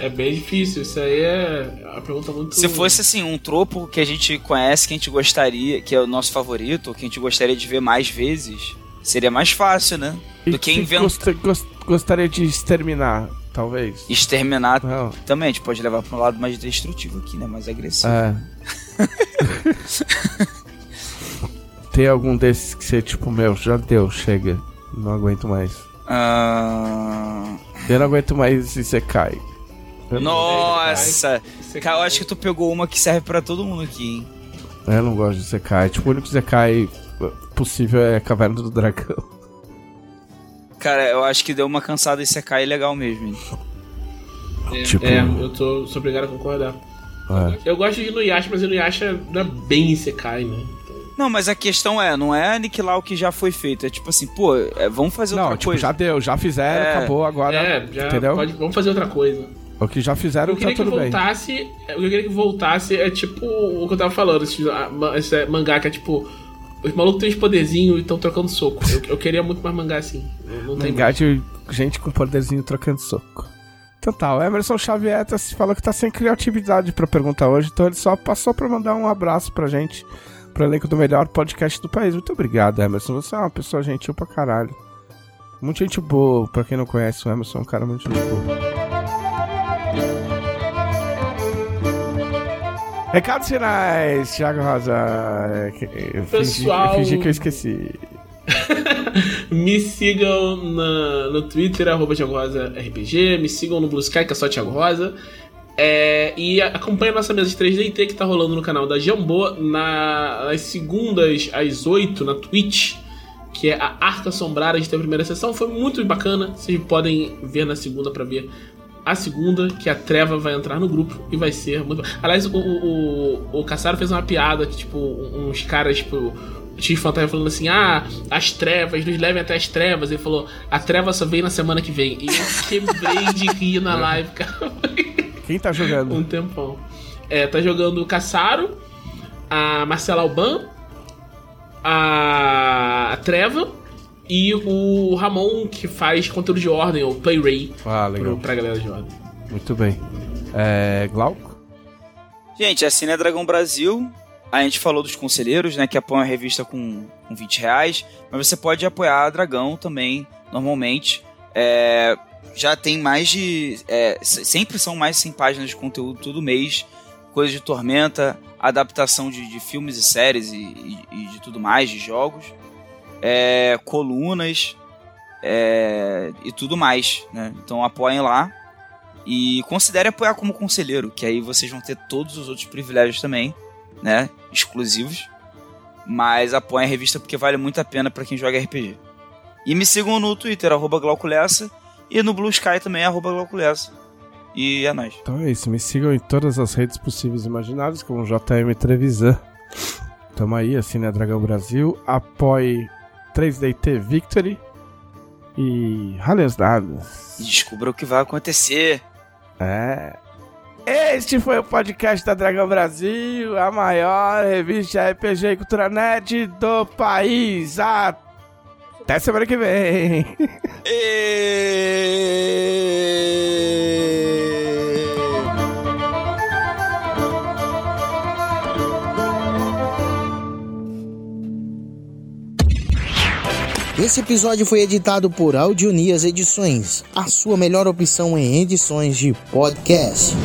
É bem difícil, isso aí é a pergunta muito... Se fosse assim, um tropo que a gente conhece, que a gente gostaria, que é o nosso favorito, ou que a gente gostaria de ver mais vezes, seria mais fácil, né? E Do que que inventar. gosta- gos- gostaria de exterminar, talvez. Exterminar Não. também, a gente pode levar pra um lado mais destrutivo aqui, né? Mais agressivo. É. Tem algum desses que você, tipo, meu, já deu, chega. Não aguento mais. Ah, Eu não aguento mais e você cai. Nossa! Cara, eu acho que tu pegou uma que serve pra todo mundo aqui, hein? Eu não gosto de Zekai. Tipo, o único Zekai possível é Caverna do Dragão. Cara, eu acho que deu uma cansada e legal mesmo. hein? É, Tipo- é, eu tô sou obrigado a concordar. É. Eu gosto de Inuyasha, mas Inuyasha não é bem Isekai, né? Não, mas a questão é, não é aniquilar o que já foi feito. É tipo assim, pô, é, vamos fazer Não, outra tipo, coisa. já deu, já fizeram, É. acabou agora. É, já entendeu? pode- vamos fazer outra coisa. O que já fizeram tá tudo bem. voltasse. O que eu queria que voltasse é tipo o que eu tava falando, esse, esse mangá que é tipo. Os malucos têm os poderzinhos e estão trocando soco. Eu, eu queria muito mais mangá assim. Não, Mangá mais. de gente com poderzinho trocando soco. Então tá, o Emerson Xavier tá- falou que tá sem criatividade pra perguntar hoje, então ele só passou pra mandar um abraço pra gente, pro elenco do melhor podcast do país. Muito obrigado, Emerson. Você é uma pessoa gentil pra caralho. Muito gente boa, pra quem não conhece o Emerson, é um cara muito gente boa. Recados finais, Thiago Rosa. É, que- Eu fingi- Pessoal- eu fingi que eu esqueci. Me sigam na- no Twitter, arroba Thiago Rosa RPG. Me sigam no Blue Sky, que é só Thiago Rosa. É, e a- acompanhe a nossa mesa de 3DT que tá rolando no canal da Jambô na- nas segundas às 8 na Twitch, que é a Arca Assombrada. A gente a primeira sessão, foi muito bacana. Vocês podem ver na segunda pra ver a segunda, que a Treva vai entrar no grupo e vai ser muito. Aliás, o, o, o, o Caçaro fez uma piada que, tipo, uns caras, tipo. Tinha fantasma falando assim: ah, as trevas, nos levem até as trevas. Ele falou: a treva só vem na semana que vem. E eu quebrei de rir na live, cara. Quem tá jogando? um tempão. É, tá jogando o Caçaro, a Marcela Alban, a, a Treva e o Ramon, que faz conteúdo de ordem, o Play Ray, Ah, pro, legal. pra galera de ordem. Muito bem. É. Glauco? Gente, a Cine Dragão Brasil. A gente falou dos conselheiros, né? Que apoiam a revista com, com 20 reais. Mas você pode apoiar a Dragão também, normalmente. É, já tem mais de. é, se- sempre são mais de 100 páginas de conteúdo todo mês. Coisa de Tormenta, adaptação de, de filmes e séries e, e- e de tudo mais, de jogos. É, colunas é, e tudo mais, né? Então apoiem lá. E considere apoiar como conselheiro, que aí vocês vão ter todos os outros privilégios também, né? Exclusivos. Mas apoiem a revista porque vale muito a pena pra quem joga RPG. E me sigam no Twitter, arroba Glauculessa, e no Blue Sky também, arroba Glauculessa. E é nóis. Então é isso, me sigam em todas as redes possíveis e imagináveis, como JM Trevisan. Tamo aí, assim, né, Dragão Brasil. Apoie 3DT Victory. E rale os dados. E descubra o que vai acontecer. É. Este foi o podcast da Dragão Brasil, a maior revista RPG e Cultura Nerd do país. Até semana que vem. E... Esse episódio foi editado por Audionias Edições, a sua melhor opção em edições de podcast.